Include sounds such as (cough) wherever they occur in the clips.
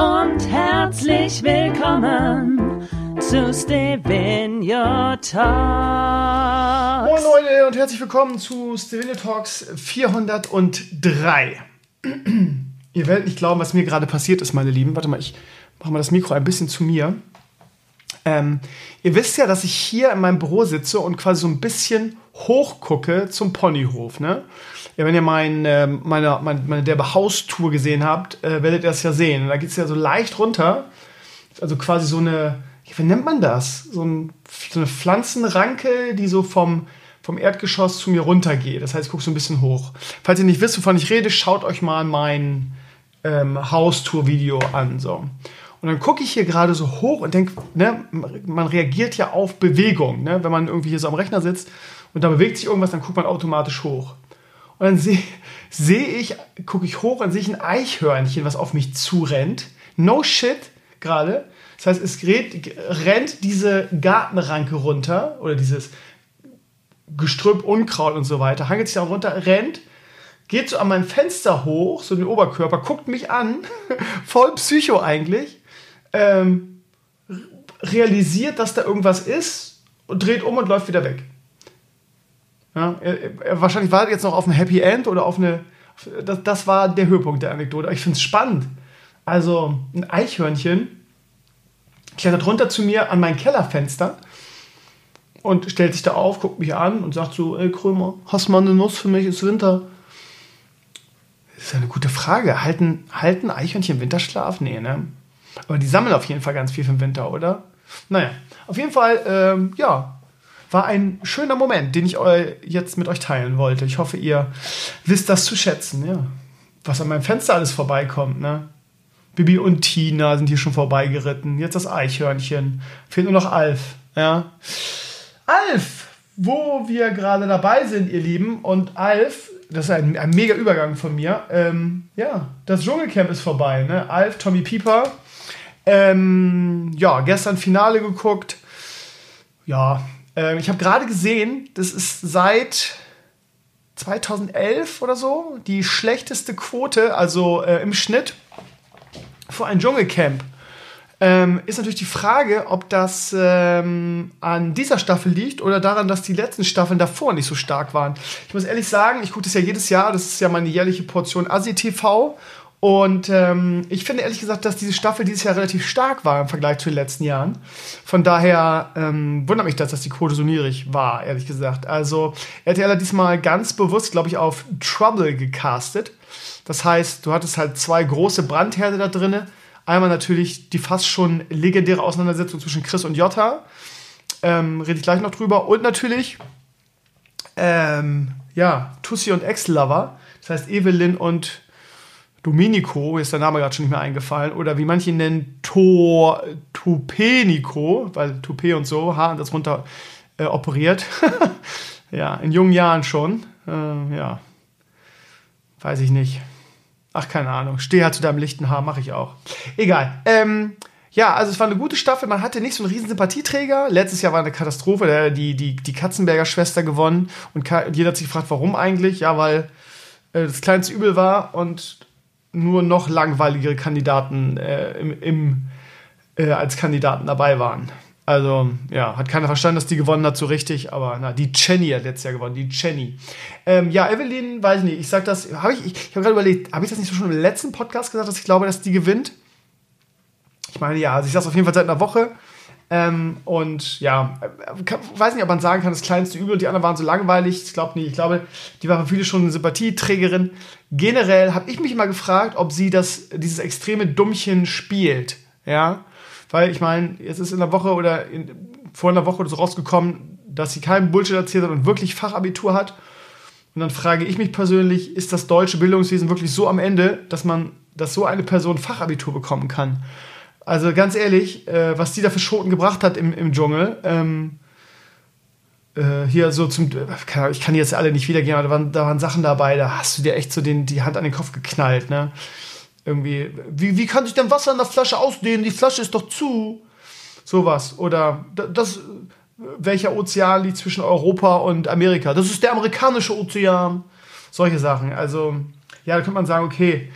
Und herzlich willkommen zu Stevenio Talks. Moin Leute und herzlich willkommen zu Stevenio Talks 403. (clears throat) Ihr werdet nicht glauben, was mir gerade passiert ist, meine Lieben. Warte mal, ich mache mal das Mikro ein bisschen zu mir. Ähm, ihr wisst ja, dass ich hier in meinem Büro sitze und quasi so ein bisschen hochgucke zum Ponyhof. Ne? Ja, wenn ihr mein, äh, meine, meine, meine Derbe Haustour gesehen habt, äh, werdet ihr das ja sehen. Da geht es ja so leicht runter. Also quasi so eine, wie nennt man das? So, ein, so eine Pflanzenranke, die so vom, vom Erdgeschoss zu mir runtergeht. Das heißt, ich gucke so ein bisschen hoch. Falls ihr nicht wisst, wovon ich rede, schaut euch mal mein ähm, Haustour-Video an. So. Und dann gucke ich hier gerade so hoch und denke, ne, man reagiert ja auf Bewegung. Ne? Wenn man irgendwie hier so am Rechner sitzt und da bewegt sich irgendwas, dann guckt man automatisch hoch. Und dann sehe seh ich, gucke ich hoch und sehe ich ein Eichhörnchen, was auf mich zurennt. No shit gerade. Das heißt, es gerät, rennt diese Gartenranke runter oder dieses Gestrüpp, Unkraut und so weiter, hangelt sich da runter, rennt, geht so an mein Fenster hoch, so den Oberkörper, guckt mich an, (laughs) voll Psycho eigentlich, ähm, realisiert, dass da irgendwas ist und dreht um und läuft wieder weg. Ja, er, er wahrscheinlich wartet jetzt noch auf ein Happy End oder auf eine. Das, das war der Höhepunkt der Anekdote. Ich finde es spannend. Also ein Eichhörnchen klettert runter zu mir an mein Kellerfenster und stellt sich da auf, guckt mich an und sagt so: Ey Krömer, hast du mal eine Nuss für mich? Ist Winter. Das ist eine gute Frage. Halten, halten Eichhörnchen Winterschlaf? Nee, ne? Aber die sammeln auf jeden Fall ganz viel für den Winter, oder? Naja, auf jeden Fall, ähm, ja, war ein schöner Moment, den ich jetzt mit euch teilen wollte. Ich hoffe, ihr wisst das zu schätzen, ja. Was an meinem Fenster alles vorbeikommt, ne? Bibi und Tina sind hier schon vorbeigeritten. Jetzt das Eichhörnchen. Fehlt nur noch Alf, ja. Alf, wo wir gerade dabei sind, ihr Lieben. Und Alf, das ist ein, ein mega Übergang von mir. Ähm, ja, das Dschungelcamp ist vorbei, ne? Alf, Tommy Pieper. Ähm, ja, gestern Finale geguckt. Ja, äh, ich habe gerade gesehen, das ist seit 2011 oder so die schlechteste Quote, also äh, im Schnitt für ein Dschungelcamp. Ähm, ist natürlich die Frage, ob das ähm, an dieser Staffel liegt oder daran, dass die letzten Staffeln davor nicht so stark waren. Ich muss ehrlich sagen, ich gucke das ja jedes Jahr, das ist ja meine jährliche Portion Asi-TV und ähm, ich finde ehrlich gesagt, dass diese Staffel dieses Jahr relativ stark war im Vergleich zu den letzten Jahren. Von daher ähm, wundert mich das, dass die Quote so niedrig war, ehrlich gesagt. Also RTL hat diesmal ganz bewusst, glaube ich, auf Trouble gecastet. Das heißt, du hattest halt zwei große Brandherde da drinne. Einmal natürlich die fast schon legendäre Auseinandersetzung zwischen Chris und Jota. Ähm, rede ich gleich noch drüber. Und natürlich, ähm, ja, Tussi und Ex-Lover. Das heißt, Evelyn und Domenico, ist der Name gerade schon nicht mehr eingefallen, oder wie manche nennen, Tor, Tupenico, weil Toupet und so, Haar und das runter äh, operiert. (laughs) ja, in jungen Jahren schon. Äh, ja, weiß ich nicht. Ach, keine Ahnung. Steh halt zu deinem lichten Haar, mache ich auch. Egal. Ähm, ja, also es war eine gute Staffel. Man hatte nicht so einen riesen Sympathieträger. Letztes Jahr war eine Katastrophe. Der, die, die, die Katzenberger Schwester gewonnen. Und jeder hat sich gefragt, warum eigentlich? Ja, weil äh, das kleinste Übel war und nur noch langweiligere Kandidaten äh, im, im äh, als Kandidaten dabei waren. Also, ja, hat keiner verstanden, dass die gewonnen hat, so richtig, aber na, die Jenny hat letztes Jahr gewonnen, die Jenny. Ähm, ja, Evelyn, weiß ich nicht, ich sag das, habe ich, ich, ich habe gerade überlegt, habe ich das nicht schon im letzten Podcast gesagt, dass ich glaube, dass die gewinnt? Ich meine, ja, also ich sage auf jeden Fall seit einer Woche. Ähm, und ja, kann, weiß nicht, ob man sagen kann, das kleinste Übel und die anderen waren so langweilig. Ich glaube nicht. Ich glaube, die war für viele schon eine Sympathieträgerin. Generell habe ich mich immer gefragt, ob sie das, dieses extreme Dummchen spielt. Ja, weil ich meine, jetzt ist in der Woche oder in, vor einer Woche oder so rausgekommen, dass sie keinen Bullshit erzählt hat und wirklich Fachabitur hat. Und dann frage ich mich persönlich, ist das deutsche Bildungswesen wirklich so am Ende, dass man dass so eine Person Fachabitur bekommen kann. Also ganz ehrlich, äh, was die da für Schoten gebracht hat im, im Dschungel, ähm, äh, hier so zum, ich kann die jetzt alle nicht wiedergeben, aber da waren, da waren Sachen dabei, da hast du dir echt so den, die Hand an den Kopf geknallt, ne? Irgendwie, wie, wie kann sich denn Wasser in der Flasche ausdehnen? Die Flasche ist doch zu. Sowas. Oder das, welcher Ozean liegt zwischen Europa und Amerika? Das ist der amerikanische Ozean. Solche Sachen. Also, ja, da könnte man sagen, okay,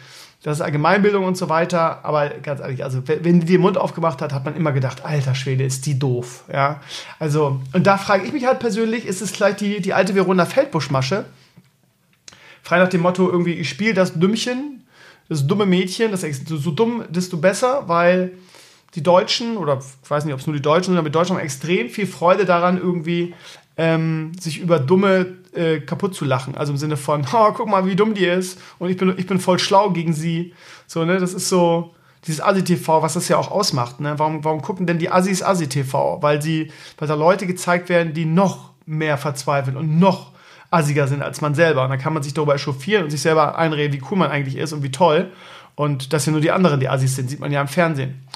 das ist Allgemeinbildung und so weiter, aber ganz ehrlich, also wenn die den Mund aufgemacht hat, hat man immer gedacht, alter Schwede, ist die doof, ja. Also, und da frage ich mich halt persönlich, ist es vielleicht die, die alte Verona Feldbusch-Masche? Frei nach dem Motto, irgendwie, ich spiele das Dümmchen, das dumme Mädchen, das so, dumm, desto besser, weil die Deutschen, oder ich weiß nicht, ob es nur die Deutschen sind, aber die Deutschen haben extrem viel Freude daran, irgendwie ähm, sich über Dumme äh, kaputt zu lachen. Also im Sinne von, (laughs) oh, guck mal, wie dumm die ist und ich bin, ich bin voll schlau gegen sie. So, ne, das ist so dieses Assi-TV, was das ja auch ausmacht. Ne? Warum, warum gucken denn die Assis Assi-TV? Weil, weil da Leute gezeigt werden, die noch mehr verzweifeln und noch assiger sind als man selber. Und dann kann man sich darüber echauffieren und sich selber einreden, wie cool man eigentlich ist und wie toll. Und dass ja nur die anderen die Assis sind, sieht man ja im Fernsehen.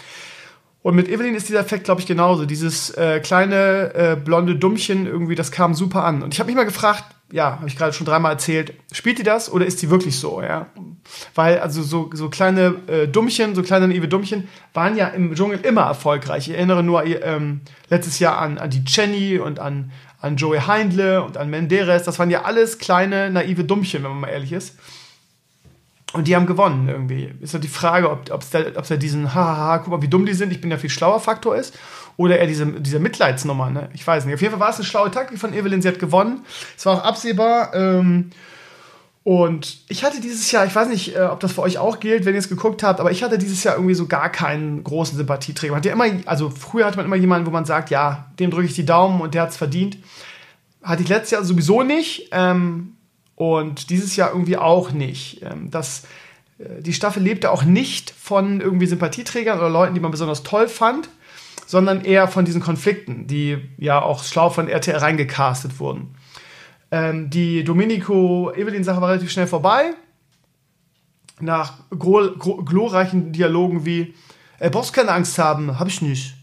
Und mit Evelyn ist dieser Effekt, glaube ich, genauso. Dieses äh, kleine äh, blonde Dummchen irgendwie, das kam super an. Und ich habe mich mal gefragt, ja, habe ich gerade schon dreimal erzählt, spielt die das oder ist die wirklich so, ja? Weil also so, so kleine äh, Dummchen, so kleine naive Dummchen waren ja im Dschungel immer erfolgreich. Ich erinnere nur ähm, letztes Jahr an, an die Jenny und an, an Joey Heindle und an Menderes. Das waren ja alles kleine naive Dummchen, wenn man mal ehrlich ist. Und die haben gewonnen irgendwie. Ist doch die Frage, ob es da, da diesen, hahaha, guck mal, wie dumm die sind, ich bin ja viel schlauer Faktor ist. Oder eher diese, diese Mitleidsnummer, ne? Ich weiß nicht. Auf jeden Fall war es eine schlaue Taktik von Evelyn, sie hat gewonnen. Es war auch absehbar. Ähm, und ich hatte dieses Jahr, ich weiß nicht, äh, ob das für euch auch gilt, wenn ihr es geguckt habt, aber ich hatte dieses Jahr irgendwie so gar keinen großen Sympathieträger. Man hat ja immer, also früher hatte man immer jemanden, wo man sagt, ja, dem drücke ich die Daumen und der hat es verdient. Hatte ich letztes Jahr sowieso nicht. Ähm, und dieses Jahr irgendwie auch nicht. Ähm, das, äh, die Staffel lebte auch nicht von irgendwie Sympathieträgern oder Leuten, die man besonders toll fand, sondern eher von diesen Konflikten, die ja auch schlau von RTL reingecastet wurden. Ähm, die Domenico-Evelyn-Sache war relativ schnell vorbei. Nach glorreichen Dialogen wie: Er brauchst keine Angst haben, hab ich nicht.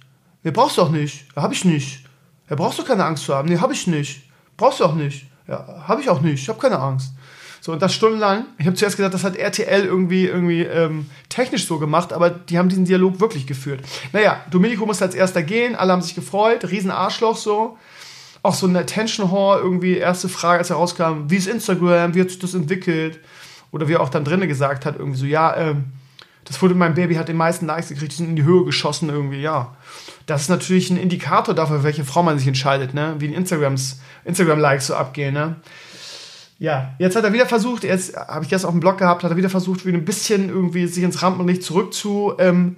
Nee, brauchst du auch nicht, hab ich nicht. Er brauchst du keine Angst zu haben, nee, hab ich nicht. Brauchst du auch nicht. Ja, habe ich auch nicht. Ich habe keine Angst. So, und das stundenlang. Ich habe zuerst gesagt, das hat RTL irgendwie, irgendwie ähm, technisch so gemacht, aber die haben diesen Dialog wirklich geführt. Naja, Domenico musste als erster gehen, alle haben sich gefreut, riesen Arschloch so. Auch so ein Attention Whore, irgendwie erste Frage, als er rauskam, wie ist Instagram, wie hat sich das entwickelt? Oder wie er auch dann drinnen gesagt hat, irgendwie so, ja, ähm, das Foto mit meinem Baby hat den meisten Likes gekriegt, die sind in die Höhe geschossen irgendwie, ja. Das ist natürlich ein Indikator dafür, welche Frau man sich entscheidet, ne? Wie die Instagrams, Instagram-Likes so abgehen, ne? Ja, jetzt hat er wieder versucht, jetzt habe ich gestern auf dem Blog gehabt, hat er wieder versucht, wieder ein bisschen irgendwie sich ins Rampenlicht zurück zu ähm,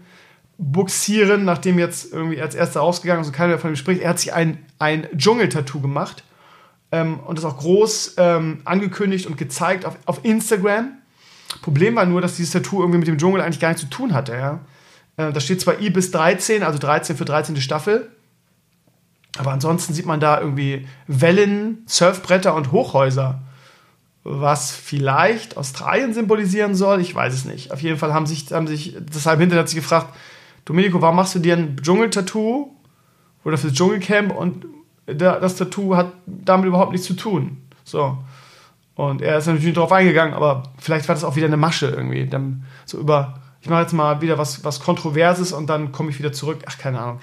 nachdem jetzt irgendwie als erster rausgegangen ist und keiner von ihm spricht. Er hat sich ein, ein Dschungel-Tattoo gemacht ähm, und das auch groß ähm, angekündigt und gezeigt auf, auf Instagram. Problem war nur, dass dieses Tattoo irgendwie mit dem Dschungel eigentlich gar nichts zu tun hatte, ja. Äh, da steht zwar I bis 13, also 13 für 13. Staffel. Aber ansonsten sieht man da irgendwie Wellen, Surfbretter und Hochhäuser. Was vielleicht Australien symbolisieren soll, ich weiß es nicht. Auf jeden Fall haben sich, haben sich deshalb hinterher hat sich gefragt, Domenico, warum machst du dir ein Dschungeltattoo oder fürs Dschungelcamp und das Tattoo hat damit überhaupt nichts zu tun. So. Und er ist natürlich darauf eingegangen, aber vielleicht war das auch wieder eine Masche irgendwie. Dann so über ich mache jetzt mal wieder was, was Kontroverses und dann komme ich wieder zurück. Ach, keine Ahnung.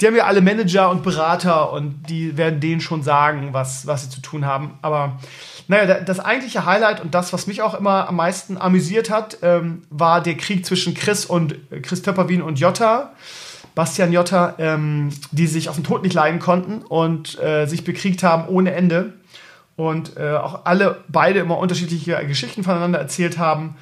Die haben ja alle Manager und Berater und die werden denen schon sagen, was, was sie zu tun haben. Aber naja, das eigentliche Highlight und das, was mich auch immer am meisten amüsiert hat, ähm, war der Krieg zwischen Chris und äh, Chris Töpperwien und Jotta. Bastian Jotta, ähm, die sich auf den Tod nicht leiden konnten und äh, sich bekriegt haben ohne Ende. Und äh, auch alle beide immer unterschiedliche Geschichten voneinander erzählt haben.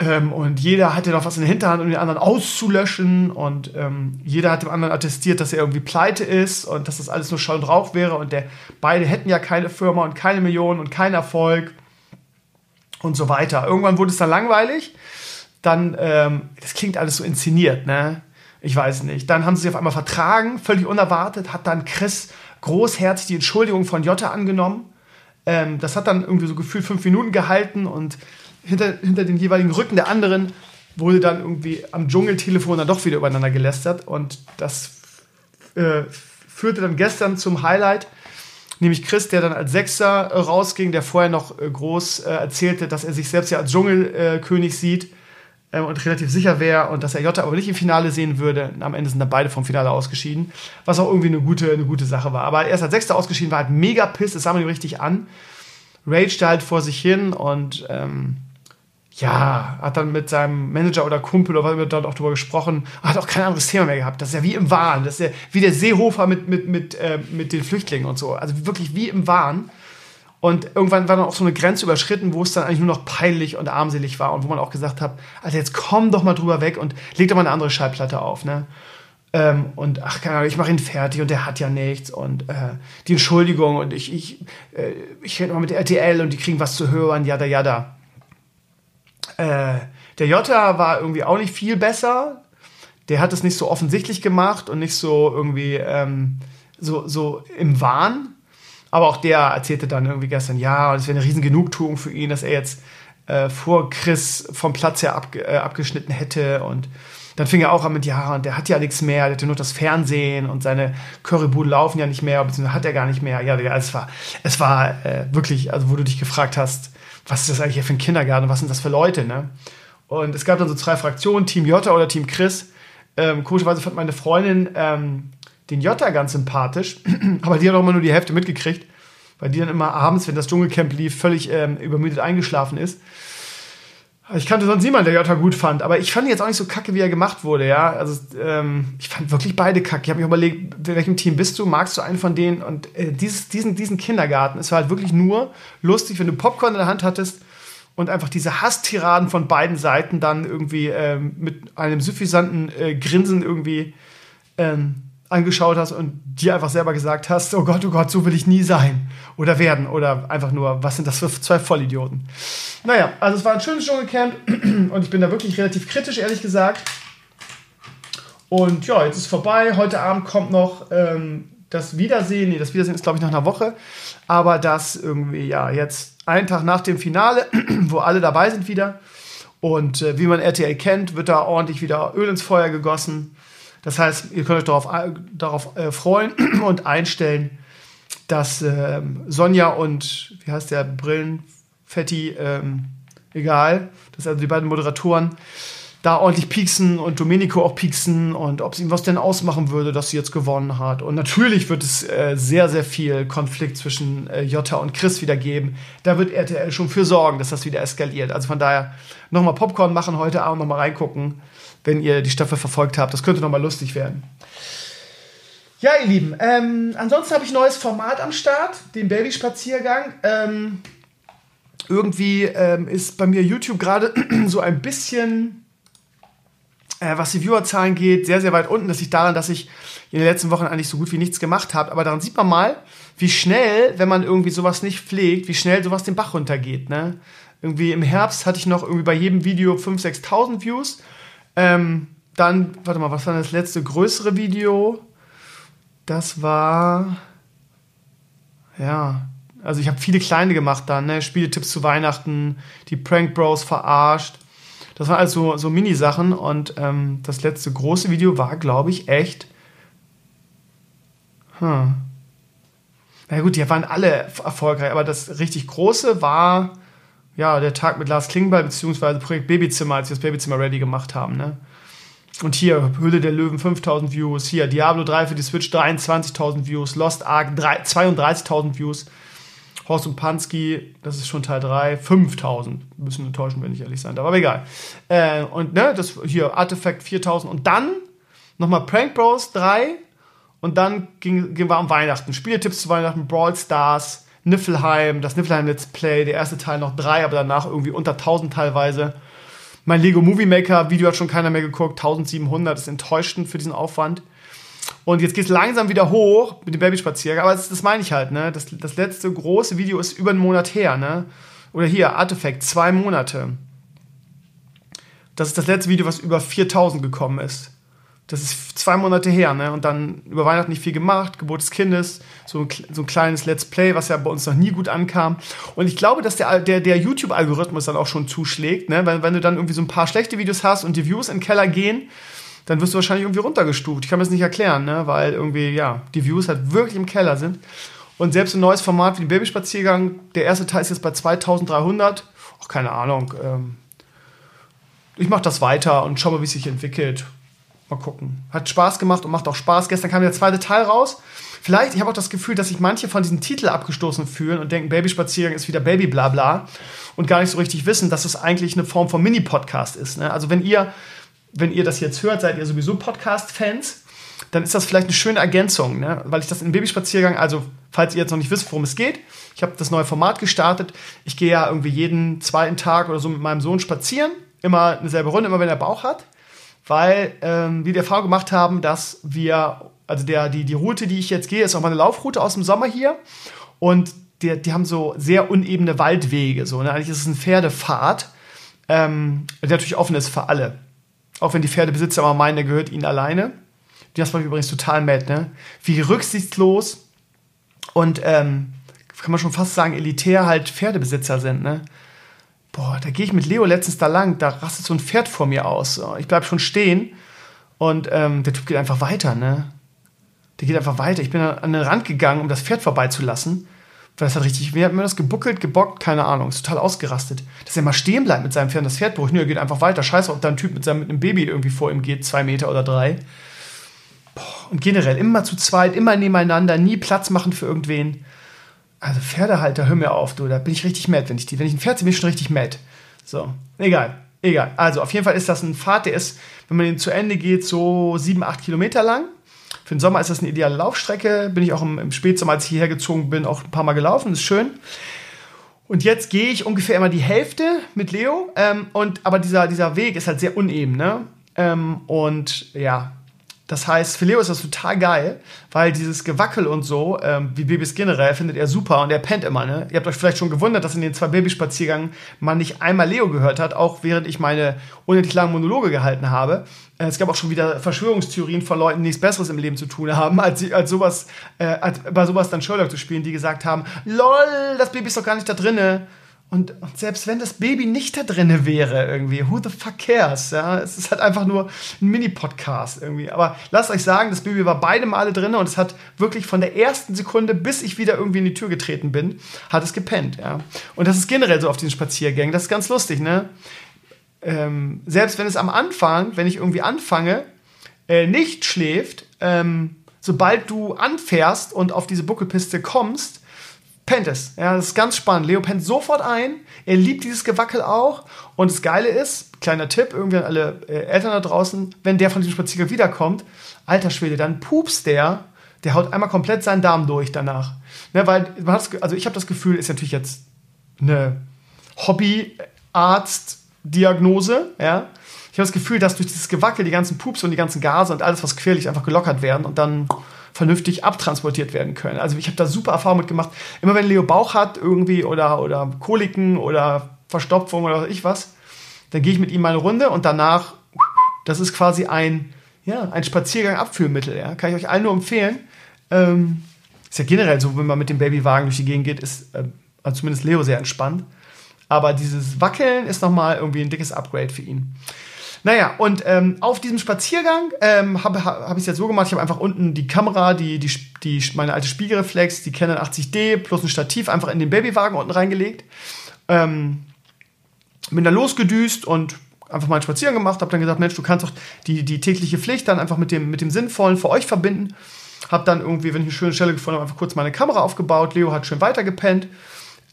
Ähm, und jeder hatte noch was in der Hinterhand, um den anderen auszulöschen. Und ähm, jeder hat dem anderen attestiert, dass er irgendwie pleite ist und dass das alles nur Schall und Rauch wäre. Und der, beide hätten ja keine Firma und keine Millionen und keinen Erfolg und so weiter. Irgendwann wurde es dann langweilig. Dann, ähm, das klingt alles so inszeniert, ne? Ich weiß nicht. Dann haben sie sich auf einmal vertragen, völlig unerwartet, hat dann Chris großherzig die Entschuldigung von Jota angenommen. Ähm, das hat dann irgendwie so gefühlt fünf Minuten gehalten und hinter, hinter den jeweiligen Rücken der anderen wurde dann irgendwie am Dschungeltelefon dann doch wieder übereinander gelästert. Und das äh, führte dann gestern zum Highlight, nämlich Chris, der dann als Sechster äh, rausging, der vorher noch äh, groß äh, erzählte, dass er sich selbst ja als Dschungelkönig sieht ähm, und relativ sicher wäre und dass er Jota aber nicht im Finale sehen würde. Und am Ende sind dann beide vom Finale ausgeschieden, was auch irgendwie eine gute, eine gute Sache war. Aber er ist als Sechster ausgeschieden, war halt mega piss, das sah man ihm richtig an. Raged halt vor sich hin und ähm, ja, hat dann mit seinem Manager oder Kumpel oder was wir dort auch drüber gesprochen, hat auch kein anderes Thema mehr gehabt. Das ist ja wie im Wahn. Das ist ja wie der Seehofer mit, mit, mit, äh, mit den Flüchtlingen und so. Also wirklich wie im Wahn. Und irgendwann war dann auch so eine Grenze überschritten, wo es dann eigentlich nur noch peinlich und armselig war und wo man auch gesagt hat, also jetzt komm doch mal drüber weg und leg doch mal eine andere Schallplatte auf, ne? Ähm, und ach, keine Ahnung, ich mache ihn fertig und der hat ja nichts und äh, die Entschuldigung und ich, ich, äh, ich rede mal mit der RTL und die kriegen was zu hören, jada, jada. Äh, der Jota war irgendwie auch nicht viel besser. Der hat es nicht so offensichtlich gemacht und nicht so irgendwie ähm, so, so im Wahn. Aber auch der erzählte dann irgendwie gestern, ja, das wäre eine riesen Genugtuung für ihn, dass er jetzt äh, vor Chris vom Platz her ab, äh, abgeschnitten hätte. Und dann fing er auch an mit, ja, und der hat ja nichts mehr, der hat ja nur das Fernsehen und seine Currybuden laufen ja nicht mehr, beziehungsweise hat er gar nicht mehr. Ja, ja es war, es war äh, wirklich, also wo du dich gefragt hast, was ist das eigentlich hier für ein Kindergarten, was sind das für Leute, ne? Und es gab dann so zwei Fraktionen, Team Jota oder Team Chris. Ähm, komischerweise fand meine Freundin ähm, den Jota ganz sympathisch, (clears throat) aber die hat auch immer nur die Hälfte mitgekriegt, weil die dann immer abends, wenn das Dschungelcamp lief, völlig ähm, übermüdet eingeschlafen ist. Ich kannte sonst niemanden, der Jota gut fand, aber ich fand ihn jetzt auch nicht so kacke, wie er gemacht wurde, ja. Also ähm, ich fand wirklich beide kacke. Ich habe mich überlegt, in welchem Team bist du? Magst du einen von denen? Und äh, dieses, diesen, diesen Kindergarten, es war halt wirklich nur lustig, wenn du Popcorn in der Hand hattest und einfach diese Hasstiraden von beiden Seiten dann irgendwie ähm, mit einem suffisanten äh, Grinsen irgendwie ähm, angeschaut hast und dir einfach selber gesagt hast, oh Gott, oh Gott, so will ich nie sein oder werden oder einfach nur, was sind das für zwei Vollidioten. Naja, also es war ein schönes Dschungelcamp (clears throat) und ich bin da wirklich relativ kritisch, ehrlich gesagt. Und ja, jetzt ist vorbei. Heute Abend kommt noch ähm, das Wiedersehen. Nee, das Wiedersehen ist, glaube ich, nach einer Woche. Aber das irgendwie, ja, jetzt einen Tag nach dem Finale, (clears throat) wo alle dabei sind wieder. Und äh, wie man RTL kennt, wird da ordentlich wieder Öl ins Feuer gegossen. Das heißt, ihr könnt euch darauf, darauf äh, freuen (clears throat) und einstellen, dass äh, Sonja und, wie heißt der, Brillenfetti, ähm, egal, dass also die beiden Moderatoren da ordentlich pieksen und Domenico auch pieksen und ob es ihm was denn ausmachen würde, dass sie jetzt gewonnen hat. Und natürlich wird es äh, sehr, sehr viel Konflikt zwischen äh, Jota und Chris wieder geben. Da wird RTL schon für sorgen, dass das wieder eskaliert. Also von daher nochmal Popcorn machen heute Abend, nochmal reingucken wenn ihr die Staffel verfolgt habt. Das könnte nochmal lustig werden. Ja, ihr Lieben, ähm, ansonsten habe ich ein neues Format am Start, den Babyspaziergang. Ähm, irgendwie ähm, ist bei mir YouTube gerade (clears throat) so ein bisschen, äh, was die Viewerzahlen geht, sehr, sehr weit unten. Das liegt daran, dass ich in den letzten Wochen eigentlich so gut wie nichts gemacht habe. Aber daran sieht man mal, wie schnell, wenn man irgendwie sowas nicht pflegt, wie schnell sowas den Bach runtergeht. Ne? Irgendwie im Herbst hatte ich noch irgendwie bei jedem Video 5.000, 6.000 Views. Ähm, dann, warte mal, was war das letzte größere Video? Das war. Ja. Also ich habe viele kleine gemacht dann, ne? Spieletipps zu Weihnachten, die Prank Bros verarscht. Das waren also so Mini-Sachen und ähm, das letzte große Video war, glaube ich, echt. Hm. Na gut, die waren alle erfolgreich, aber das richtig große war ja, der Tag mit Lars Klingbeil, beziehungsweise Projekt Babyzimmer, als wir das Babyzimmer ready gemacht haben, ne? Und hier, Höhle der Löwen 5000 Views, hier, Diablo 3 für die Switch 23.000 Views, Lost Ark 32.000 Views, Horst und Pansky, das ist schon Teil 3, 5000. Ein bisschen enttäuschend, wenn ich ehrlich sein darf, aber egal. Äh, und ne, das hier, Artifact 4000 und dann nochmal Prank Bros 3 und dann ging, ging wir am Weihnachten. Spieletipps zu Weihnachten, Brawl Stars, Niflheim, das Niflheim Let's Play, der erste Teil noch drei, aber danach irgendwie unter 1000 teilweise. Mein Lego Movie Maker Video hat schon keiner mehr geguckt, 1700, ist enttäuschend für diesen Aufwand. Und jetzt geht es langsam wieder hoch mit dem Babyspaziergang, aber das, das meine ich halt, ne? Das, das letzte große Video ist über einen Monat her, ne? Oder hier, Artifact, zwei Monate. Das ist das letzte Video, was über 4000 gekommen ist. Das ist zwei Monate her, ne? Und dann über Weihnachten nicht viel gemacht, Geburt des Kindes, so ein, so ein kleines Let's Play, was ja bei uns noch nie gut ankam. Und ich glaube, dass der, der, der YouTube-Algorithmus dann auch schon zuschlägt, ne? Wenn, wenn du dann irgendwie so ein paar schlechte Videos hast und die Views in den Keller gehen, dann wirst du wahrscheinlich irgendwie runtergestuft. Ich kann mir das nicht erklären, ne? Weil irgendwie, ja, die Views halt wirklich im Keller sind. Und selbst ein neues Format wie den Babyspaziergang, der erste Teil ist jetzt bei 2300. Ach, keine Ahnung. Ähm, ich mache das weiter und schau mal, wie es sich entwickelt. Mal gucken. Hat Spaß gemacht und macht auch Spaß. Gestern kam der zweite Teil raus. Vielleicht, ich habe auch das Gefühl, dass sich manche von diesen Titel abgestoßen fühlen und denken, Babyspaziergang ist wieder Baby blabla und gar nicht so richtig wissen, dass es eigentlich eine Form von Mini-Podcast ist. Ne? Also wenn ihr, wenn ihr das jetzt hört, seid ihr sowieso Podcast-Fans, dann ist das vielleicht eine schöne Ergänzung, ne? weil ich das in Babyspaziergang, also falls ihr jetzt noch nicht wisst, worum es geht, ich habe das neue Format gestartet. Ich gehe ja irgendwie jeden zweiten Tag oder so mit meinem Sohn spazieren, immer eine selbe Runde, immer wenn er Bauch hat weil ähm, wir die Erfahrung gemacht haben, dass wir, also der, die, die Route, die ich jetzt gehe, ist auch meine Laufroute aus dem Sommer hier und die, die haben so sehr unebene Waldwege, so, ne? eigentlich ist es ein Pferdepfad, ähm, der natürlich offen ist für alle. Auch wenn die Pferdebesitzer immer meinen, der gehört ihnen alleine. Das war übrigens total mad, ne? Wie rücksichtslos und ähm, kann man schon fast sagen, elitär halt Pferdebesitzer sind, ne? Boah, da gehe ich mit Leo letztens da lang, da rastet so ein Pferd vor mir aus. Ich bleib schon stehen und ähm, der Typ geht einfach weiter, ne? Der geht einfach weiter. Ich bin an den Rand gegangen, um das Pferd vorbeizulassen. Weil das hat richtig, wir haben das gebuckelt, gebockt, keine Ahnung, ist total ausgerastet. Dass er mal stehen bleibt mit seinem Pferd und das Pferd beruhigt. Nö, er geht einfach weiter. Scheiße, ob da ein Typ mit seinem mit einem Baby irgendwie vor ihm geht, zwei Meter oder drei. Boah, und generell immer zu zweit, immer nebeneinander, nie Platz machen für irgendwen. Also Pferdehalter, hör mir auf, du, da bin ich richtig mad, wenn ich die, wenn ich ein Pferd sehe, bin ich schon richtig mad. So, egal, egal. Also auf jeden Fall ist das ein Pfad, der ist, wenn man den zu Ende geht, so sieben, acht Kilometer lang. Für den Sommer ist das eine ideale Laufstrecke. Bin ich auch im, im Spätsommer, als ich hierher gezogen bin, auch ein paar Mal gelaufen. ist schön. Und jetzt gehe ich ungefähr immer die Hälfte mit Leo. Ähm, und, aber dieser, dieser Weg ist halt sehr uneben. Ne? Ähm, und ja, das heißt, für Leo ist das total geil, weil dieses Gewackel und so, ähm, wie Babys generell, findet er super und er pennt immer. Ne? Ihr habt euch vielleicht schon gewundert, dass in den zwei Babyspaziergängen man nicht einmal Leo gehört hat, auch während ich meine unendlich langen Monologe gehalten habe. Äh, es gab auch schon wieder Verschwörungstheorien von Leuten, die nichts Besseres im Leben zu tun haben, als, als sowas, äh, als bei sowas dann Sherlock zu spielen, die gesagt haben, lol, das Baby ist doch gar nicht da drinne. Und, und, selbst wenn das Baby nicht da drinne wäre, irgendwie, who the fuck cares? Ja, es ist halt einfach nur ein Mini-Podcast irgendwie. Aber lasst euch sagen, das Baby war beide Male drinne und es hat wirklich von der ersten Sekunde, bis ich wieder irgendwie in die Tür getreten bin, hat es gepennt. Ja. Und das ist generell so auf diesen Spaziergängen. Das ist ganz lustig, ne? Ähm, selbst wenn es am Anfang, wenn ich irgendwie anfange, äh, nicht schläft, ähm, sobald du anfährst und auf diese Buckelpiste kommst, pennt es. Ja, das ist ganz spannend. Leo pennt sofort ein. Er liebt dieses Gewackel auch. Und das Geile ist, kleiner Tipp, irgendwie an alle äh, Eltern da draußen, wenn der von diesem Spaziergang wiederkommt, alter Schwede, dann pupst der, der haut einmal komplett seinen Darm durch danach. Ne, weil man also ich habe das Gefühl, ist natürlich jetzt eine Hobbyarzt-Diagnose, ja. Ich habe das Gefühl, dass durch dieses Gewackel die ganzen Pups und die ganzen Gase und alles, was querlich einfach gelockert werden und dann vernünftig abtransportiert werden können. Also ich habe da super Erfahrung mitgemacht. Immer wenn Leo Bauch hat irgendwie oder, oder Koliken oder Verstopfung oder ich was, dann gehe ich mit ihm mal eine Runde und danach, das ist quasi ein, ja, ein Spaziergang-Abführmittel. Ja. Kann ich euch allen nur empfehlen. Ähm, ist ja generell so, wenn man mit dem Babywagen durch die Gegend geht, ist äh, also zumindest Leo sehr entspannt. Aber dieses Wackeln ist nochmal irgendwie ein dickes Upgrade für ihn. Naja, und ähm, auf diesem Spaziergang ähm, habe hab ich es jetzt so gemacht, ich habe einfach unten die Kamera, die, die, die, meine alte Spiegelreflex, die Canon 80D plus ein Stativ einfach in den Babywagen unten reingelegt. Ähm, bin dann losgedüst und einfach mal einen Spaziergang gemacht, habe dann gesagt, Mensch, du kannst doch die, die tägliche Pflicht dann einfach mit dem, mit dem Sinnvollen für euch verbinden. Hab dann irgendwie, wenn ich eine schöne Stelle gefunden habe, einfach kurz meine Kamera aufgebaut. Leo hat schön weitergepennt.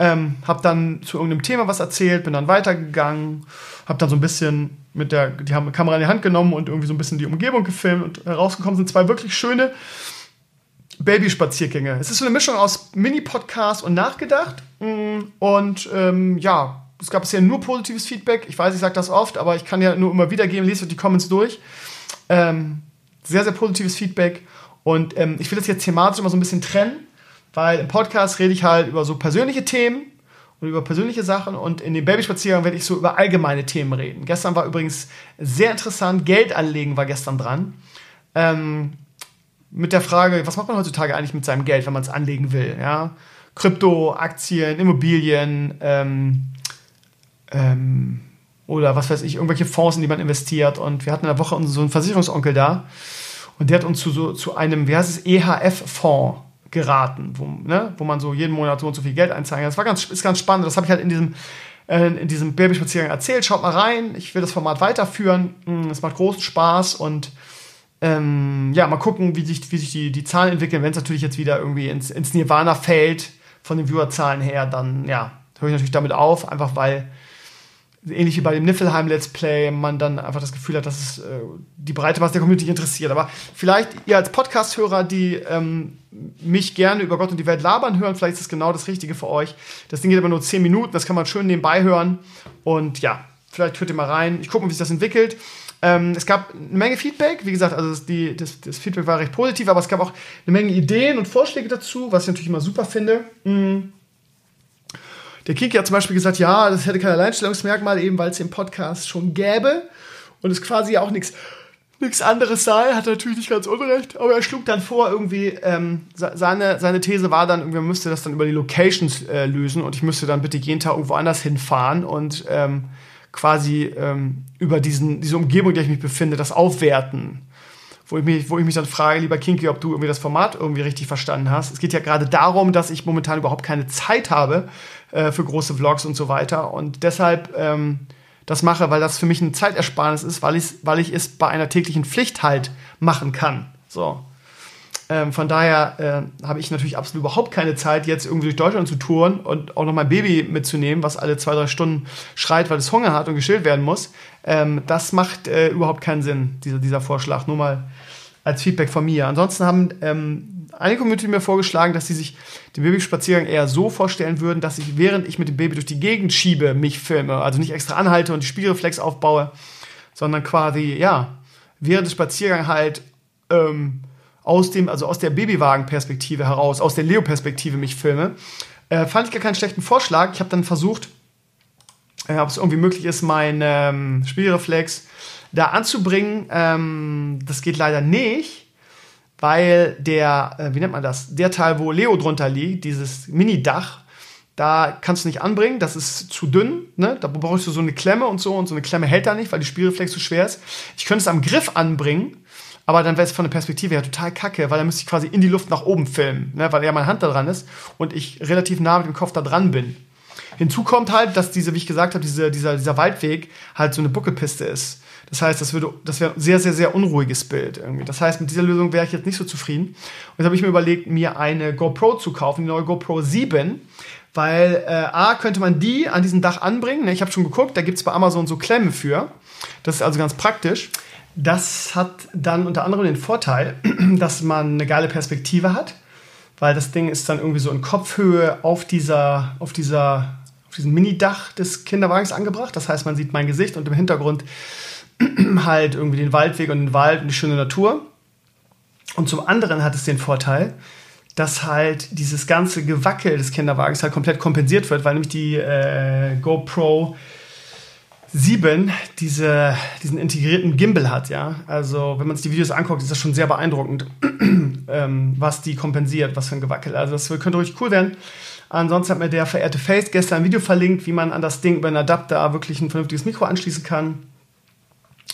Ähm, hab dann zu irgendeinem Thema was erzählt, bin dann weitergegangen, hab dann so ein bisschen mit der, die haben Kamera in die Hand genommen und irgendwie so ein bisschen die Umgebung gefilmt und herausgekommen sind zwei wirklich schöne Babyspaziergänge. Es ist so eine Mischung aus Mini-Podcast und nachgedacht. Mm, und ähm, ja, es gab bisher nur positives Feedback. Ich weiß, ich sage das oft, aber ich kann ja nur immer wieder geben, lese die Comments durch. Ähm, sehr, sehr positives Feedback. Und ähm, ich will das jetzt thematisch immer so ein bisschen trennen, weil im Podcast rede ich halt über so persönliche Themen und über persönliche Sachen und in den Babyspaziergang werde ich so über allgemeine Themen reden. Gestern war übrigens sehr interessant, Geld anlegen war gestern dran. ähm, mit der Frage, was macht man heutzutage eigentlich mit seinem Geld, wenn man es anlegen will? Ja? Krypto, Aktien, Immobilien, ähm, ähm, oder was weiß ich, irgendwelche Fonds, in die man investiert. Und wir hatten in der Woche so einen Versicherungsonkel da und der hat uns zu, so, zu einem, wie heißt es, EHF-Fonds geraten, wo, ne, wo man so jeden Monat so und so viel Geld einzahlen kann. Das war ganz, ist ganz spannend. Das habe ich halt in diesem, äh, in diesem Babyspaziergang erzählt. Schaut mal rein. Ich will das Format weiterführen. Hm, es macht großen Spaß und ähm, ja, mal gucken, wie sich, wie sich die, die Zahlen entwickeln. Wenn es natürlich jetzt wieder irgendwie ins, ins Nirvana fällt, von den Viewerzahlen her, dann ja, höre ich natürlich damit auf, einfach weil ähnlich wie bei dem Niffelheim Let's Play, man dann einfach das Gefühl hat, dass es äh, die breite Masse der Community interessiert. Aber vielleicht ihr als Podcast-Hörer, die ähm, mich gerne über Gott und die Welt labern hören, vielleicht ist das genau das Richtige für euch. Das Ding geht aber nur 10 Minuten, das kann man schön nebenbei hören. Und ja, vielleicht hört ihr mal rein. Ich gucke mal, wie sich das entwickelt. Ähm, es gab eine Menge Feedback. Wie gesagt, also das, die, das, das, Feedback war recht positiv, aber es gab auch eine Menge Ideen und Vorschläge dazu, was ich natürlich immer super finde. Mhm. Der Kiki hat zum Beispiel gesagt, ja, das hätte kein Alleinstellungsmerkmal, eben weil es den Podcast schon gäbe und es quasi auch nichts nichts anderes sei, hat natürlich nicht ganz unrecht, aber er schlug dann vor, irgendwie, ähm, seine, seine These war dann, irgendwie, man müsste das dann über die Locations äh, lösen und ich müsste dann bitte jeden Tag irgendwo anders hinfahren und ähm, quasi ähm, über diesen, diese Umgebung, in der ich mich befinde, das aufwerten. Wo ich, mich, wo ich mich dann frage, lieber Kinky, ob du irgendwie das Format irgendwie richtig verstanden hast. Es geht ja gerade darum, dass ich momentan überhaupt keine Zeit habe äh, für große Vlogs und so weiter. Und deshalb ähm, das mache, weil das für mich ein Zeitersparnis ist, weil, weil ich es bei einer täglichen Pflicht halt machen kann. So. Ähm, von daher äh, habe ich natürlich absolut überhaupt keine Zeit, jetzt irgendwie durch Deutschland zu touren und auch noch mein Baby mitzunehmen, was alle zwei, drei Stunden schreit, weil es Hunger hat und gestillt werden muss. Ähm, das macht äh, überhaupt keinen Sinn, dieser, dieser Vorschlag. Nur mal als Feedback von mir. Ansonsten haben ähm, einige Community mir vorgeschlagen, dass sie sich den Babyspaziergang eher so vorstellen würden, dass ich, während ich mit dem Baby durch die Gegend schiebe, mich filme. Also nicht extra anhalte und die Spiegelreflex aufbaue, sondern quasi, ja, während des Spaziergangs halt ähm, aus dem, also aus der Babywagen-Perspektive heraus, aus der Leo-Perspektive mich filme. Äh, fand ich gar keinen schlechten Vorschlag. Ich habe dann versucht, äh, ob es irgendwie möglich ist, meinen ähm, Spielreflex da anzubringen. Ähm, das geht leider nicht, weil der, äh, wie nennt man das, der Teil, wo Leo drunter liegt, dieses Mini-Dach, da kannst du nicht anbringen, das ist zu dünn, ne? da brauchst du so eine Klemme und so und so eine Klemme hält da nicht, weil die Spielreflex zu schwer ist. Ich könnte es am Griff anbringen, aber dann wäre es von der Perspektive her total kacke, weil dann müsste ich quasi in die Luft nach oben filmen, ne? weil ja meine Hand da dran ist und ich relativ nah mit dem Kopf da dran bin. Hinzu kommt halt, dass diese, wie ich gesagt habe, diese, dieser, dieser Waldweg halt so eine Buckelpiste ist. Das heißt, das, würde, das wäre ein sehr, sehr, sehr unruhiges Bild irgendwie. Das heißt, mit dieser Lösung wäre ich jetzt nicht so zufrieden. Und jetzt habe ich mir überlegt, mir eine GoPro zu kaufen, die neue GoPro 7. Weil äh, A, könnte man die an diesem Dach anbringen. Ne? Ich habe schon geguckt, da gibt es bei Amazon so Klemmen für. Das ist also ganz praktisch. Das hat dann unter anderem den Vorteil, (clears throat) dass man eine geile Perspektive hat, weil das Ding ist dann irgendwie so in Kopfhöhe auf dieser, auf dieser, auf diesem Mini-Dach des Kinderwagens angebracht. Das heißt, man sieht mein Gesicht und im Hintergrund (clears throat) halt irgendwie den Waldweg und den Wald und die schöne Natur. Und zum anderen hat es den Vorteil, dass halt dieses ganze Gewackel des Kinderwagens halt komplett kompensiert wird, weil nämlich die äh, GoPro 7 diese, diesen integrierten Gimbal hat, ja. Also, wenn man sich die Videos anguckt, ist das schon sehr beeindruckend, (clears throat) ähm, was die kompensiert, was für ein Gewackel. Also, das könnte ruhig cool werden. Ansonsten hat mir der verehrte Face gestern ein Video verlinkt, wie man an das Ding über einen Adapter wirklich ein vernünftiges Mikro anschließen kann.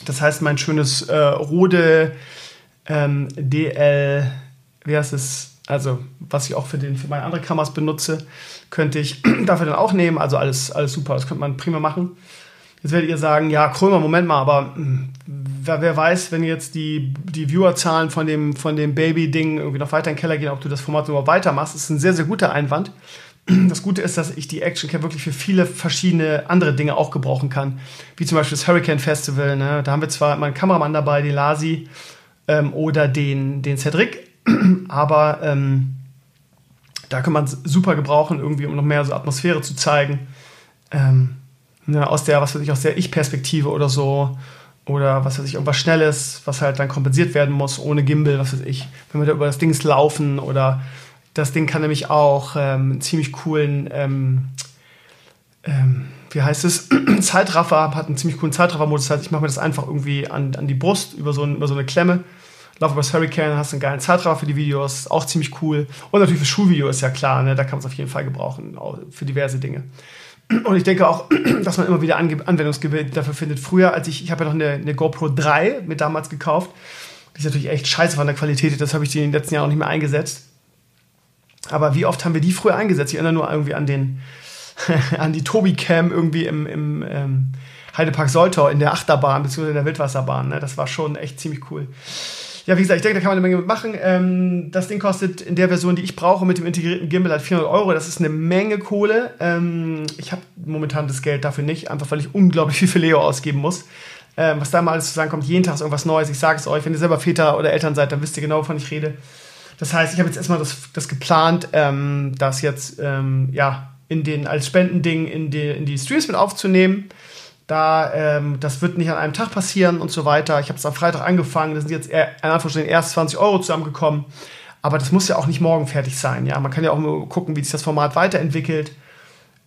Das heißt, mein schönes äh, Rode ähm, DL, wie heißt es? Also, was ich auch für, den, für meine andere Kameras benutze, könnte ich (clears throat) dafür dann auch nehmen. Also alles, alles super, das könnte man prima machen. Jetzt werdet ihr sagen, ja, Krömer, Moment mal, aber hm, wer, wer, weiß, wenn jetzt die, die Viewerzahlen von dem, von dem Baby-Ding irgendwie noch weiter in den Keller gehen, ob du das Format überhaupt weitermachst. Das ist ein sehr, sehr guter Einwand. Das Gute ist, dass ich die Action Cam wirklich für viele verschiedene andere Dinge auch gebrauchen kann. Wie zum Beispiel das Hurricane Festival. Ne? Da haben wir zwar meinen Kameramann dabei, den Lasi ähm, oder den, den Cedric, (clears throat) aber ähm, da kann man es super gebrauchen, irgendwie, um noch mehr so Atmosphäre zu zeigen. Ähm, ne, aus der, was weiß ich, aus der Ich-Perspektive oder so. Oder was weiß ich, irgendwas Schnelles, was halt dann kompensiert werden muss, ohne Gimbal, was weiß ich. Wenn wir da über das Ding laufen oder das Ding kann nämlich auch ähm, einen ziemlich coolen, ähm, ähm, wie heißt es, (clears throat) Zeitraffer, hat einen ziemlich coolen Zeitraffer-Modus. Das heißt, ich mache mir das einfach irgendwie an, an die Brust über so, ein, über so eine Klemme. Love Bus Hurricane, hast einen geilen Zeitraum für die Videos, auch ziemlich cool. Und natürlich für Schulvideo ist ja klar, ne? da kann man es auf jeden Fall gebrauchen, für diverse Dinge. (clears throat) Und ich denke auch, (clears throat) dass man immer wieder Anwendungsgebiete dafür findet. Früher, als ich, ich habe ja noch eine, eine GoPro 3 mit damals gekauft, die ist natürlich echt scheiße von der Qualität, das habe ich die in den letzten Jahren auch nicht mehr eingesetzt. Aber wie oft haben wir die früher eingesetzt? Ich erinnere nur irgendwie an den, (laughs) an die Tobi-Cam irgendwie im, im ähm, Heidepark Soltau in der Achterbahn bzw. in der Wildwasserbahn. Ne? Das war schon echt ziemlich cool. Ja, wie gesagt, ich denke, da kann man eine Menge mitmachen. Ähm, das Ding kostet in der Version, die ich brauche, mit dem integrierten Gimbal halt 400 Euro. Das ist eine Menge Kohle. Ähm, ich habe momentan das Geld dafür nicht, einfach weil ich unglaublich viel für Leo ausgeben muss. Ähm, was da mal alles zusammenkommt, jeden Tag ist irgendwas Neues. Ich sage es euch, wenn ihr selber Väter oder Eltern seid, dann wisst ihr genau, wovon ich rede. Das heißt, ich habe jetzt erstmal das, das geplant, ähm, das jetzt ähm, ja, in den, als Spendending in die, in die Streams mit aufzunehmen. Da, ähm, das wird nicht an einem Tag passieren und so weiter. Ich habe es am Freitag angefangen. Das sind jetzt eher, in Anführungsstrichen erst 20 Euro zusammengekommen. Aber das muss ja auch nicht morgen fertig sein. Ja, man kann ja auch mal gucken, wie sich das Format weiterentwickelt.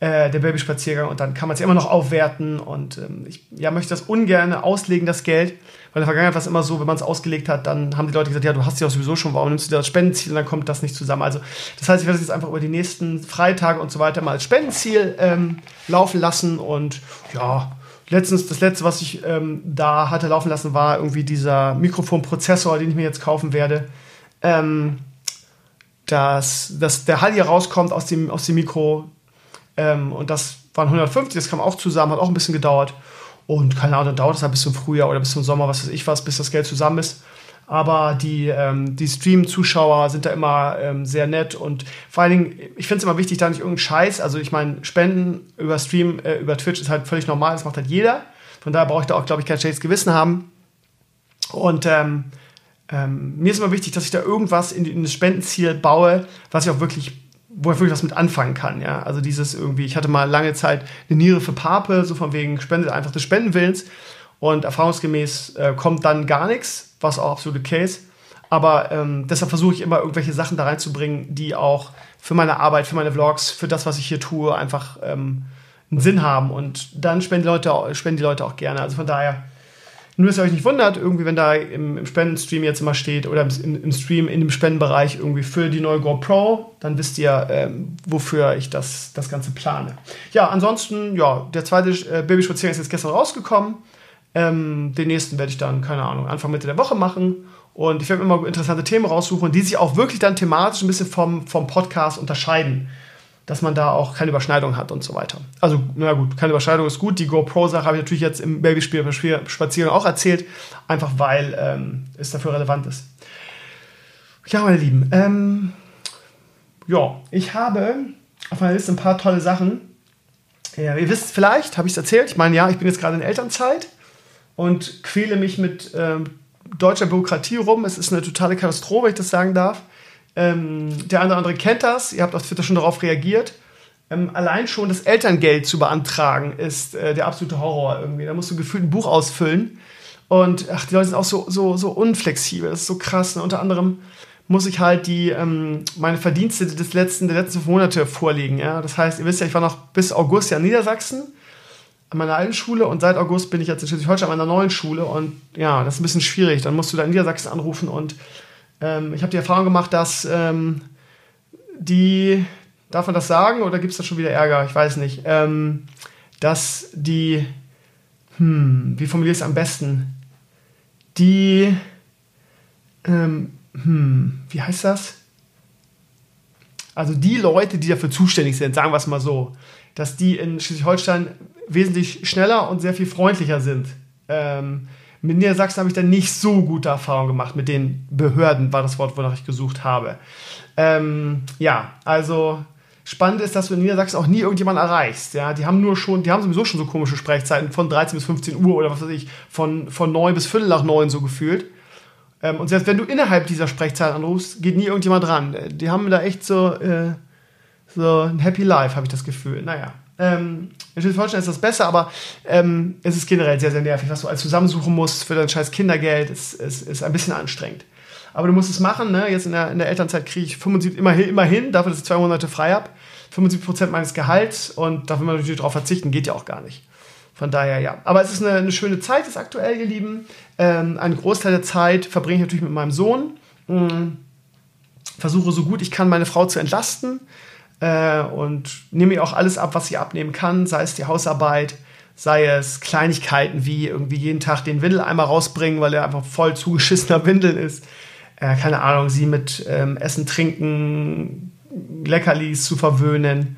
Äh, der Babyspaziergang und dann kann man es ja immer noch aufwerten und ähm, ich ja, möchte das ungern auslegen, das Geld, weil in der Vergangenheit war es immer so, wenn man es ausgelegt hat, dann haben die Leute gesagt, ja, du hast ja sowieso schon, warum nimmst du das Spendenziel und dann kommt das nicht zusammen. Also das heißt, ich werde es jetzt einfach über die nächsten Freitage und so weiter mal als Spendenziel ähm, laufen lassen und ja, letztens, das letzte, was ich ähm, da hatte laufen lassen, war irgendwie dieser Mikrofonprozessor, den ich mir jetzt kaufen werde. Ähm, dass, dass der Hall hier rauskommt aus dem, aus dem Mikro. Ähm, und das waren 150, das kam auch zusammen, hat auch ein bisschen gedauert. Und keine Ahnung, dann dauert es halt bis zum Frühjahr oder bis zum Sommer, was weiß ich was, bis das Geld zusammen ist. Aber die, ähm, die Stream-Zuschauer sind da immer ähm, sehr nett und vor allen Dingen, ich finde es immer wichtig, da nicht irgendeinen Scheiß, also ich meine, Spenden über Stream, äh, über Twitch ist halt völlig normal, das macht halt jeder. Von daher brauche ich da auch, glaube ich, kein schlechtes Gewissen haben. Und ähm, ähm, mir ist immer wichtig, dass ich da irgendwas in, in das Spendenziel baue, was ich auch wirklich wo ich wirklich was mit anfangen kann, ja. Also dieses irgendwie, ich hatte mal lange Zeit eine Niere für Pape, so von wegen spendet einfach des Spendenwillens. Und erfahrungsgemäß äh, kommt dann gar nichts, was auch absolut okay ist. Aber ähm, deshalb versuche ich immer irgendwelche Sachen da reinzubringen, die auch für meine Arbeit, für meine Vlogs, für das, was ich hier tue, einfach ähm, einen Sinn haben. Und dann spenden die Leute, spenden die Leute auch gerne. Also von daher, nur dass ihr euch nicht wundert, irgendwie, wenn da im, im Spendenstream jetzt immer steht oder im, im, Stream in dem Spendenbereich irgendwie für die neue GoPro, dann wisst ihr, ähm, wofür ich das, das Ganze plane. Ja, ansonsten, ja, der zweite äh, Babyspaziergang ist jetzt gestern rausgekommen. Ähm, den nächsten werde ich dann, keine Ahnung, Anfang Mitte der Woche machen. Und ich werde immer interessante Themen raussuchen, die sich auch wirklich dann thematisch ein bisschen vom, vom Podcast unterscheiden. Dass man da auch keine Überschneidung hat und so weiter. Also, na gut, keine Überschneidung ist gut. Die GoPro-Sache habe ich natürlich jetzt im Babyspiel Spaziergang auch erzählt, einfach weil ähm, es dafür relevant ist. Ja, meine Lieben, ähm, ja, ich habe auf meiner Liste ein paar tolle Sachen. Ja, ihr wisst vielleicht, habe ich es erzählt. Ich meine, ja, ich bin jetzt gerade in Elternzeit und quäle mich mit ähm, deutscher Bürokratie rum. Es ist eine totale Katastrophe, wenn ich das sagen darf. Ähm, der eine oder andere kennt das. Ihr habt auf Twitter schon darauf reagiert. Ähm, allein schon das Elterngeld zu beantragen ist äh, der absolute Horror irgendwie. Da musst du gefühlt ein Buch ausfüllen. Und ach, die Leute sind auch so, so, so unflexibel. Das ist so krass. Und unter anderem muss ich halt die, ähm, meine Verdienste des letzten, der letzten fünf Monate vorlegen. Ja? Das heißt, ihr wisst ja, ich war noch bis August ja in Niedersachsen an meiner alten Schule und seit August bin ich jetzt in Schleswig-Holstein an meiner neuen Schule und ja, das ist ein bisschen schwierig. Dann musst du da in Niedersachsen anrufen und ähm, ich habe die Erfahrung gemacht, dass ähm, die, darf man das sagen oder gibt es da schon wieder Ärger? Ich weiß nicht. Ähm, dass die, hm, wie formuliere ich es am besten? Die, ähm, hm, wie heißt das? Also die Leute, die dafür zuständig sind, sagen wir es mal so, dass die in Schleswig-Holstein wesentlich schneller und sehr viel freundlicher sind. Ähm, mit Niedersachsen habe ich dann nicht so gute Erfahrungen gemacht. Mit den Behörden war das Wort, wonach ich gesucht habe. Ähm, ja, also spannend ist, dass du in Niedersachsen auch nie irgendjemanden erreichst. Ja, die haben nur schon, die haben sowieso schon so komische Sprechzeiten von 13 bis 15 Uhr oder was weiß ich, von, von 9 bis Viertel nach 9 so gefühlt. Ähm, und selbst wenn du innerhalb dieser Sprechzeit anrufst, geht nie irgendjemand ran. Die haben da echt so, äh, so ein Happy Life, habe ich das Gefühl. Naja. Ähm, in Schleswig-Holstein ist das besser, aber ähm, es ist generell sehr, sehr nervig, was du alles zusammensuchen musst für dein scheiß Kindergeld. Es, es ist ein bisschen anstrengend. Aber du musst es machen. Ne? Jetzt in der, in der Elternzeit kriege ich 75, immerhin, immerhin, dafür, dass ich zwei Monate frei habe, 75 Prozent meines Gehalts und da will man natürlich darauf verzichten, geht ja auch gar nicht. Von daher ja. Aber es ist eine, eine schöne Zeit, ist aktuell, ihr Lieben. Ähm, einen Großteil der Zeit verbringe ich natürlich mit meinem Sohn. Mhm. Versuche so gut ich kann, meine Frau zu entlasten. Äh, und nehme ihr auch alles ab, was sie abnehmen kann, sei es die Hausarbeit, sei es Kleinigkeiten wie irgendwie jeden Tag den Windel einmal rausbringen, weil er einfach voll zugeschissener Windel ist. Äh, keine Ahnung, sie mit ähm, Essen, Trinken, Leckerlis zu verwöhnen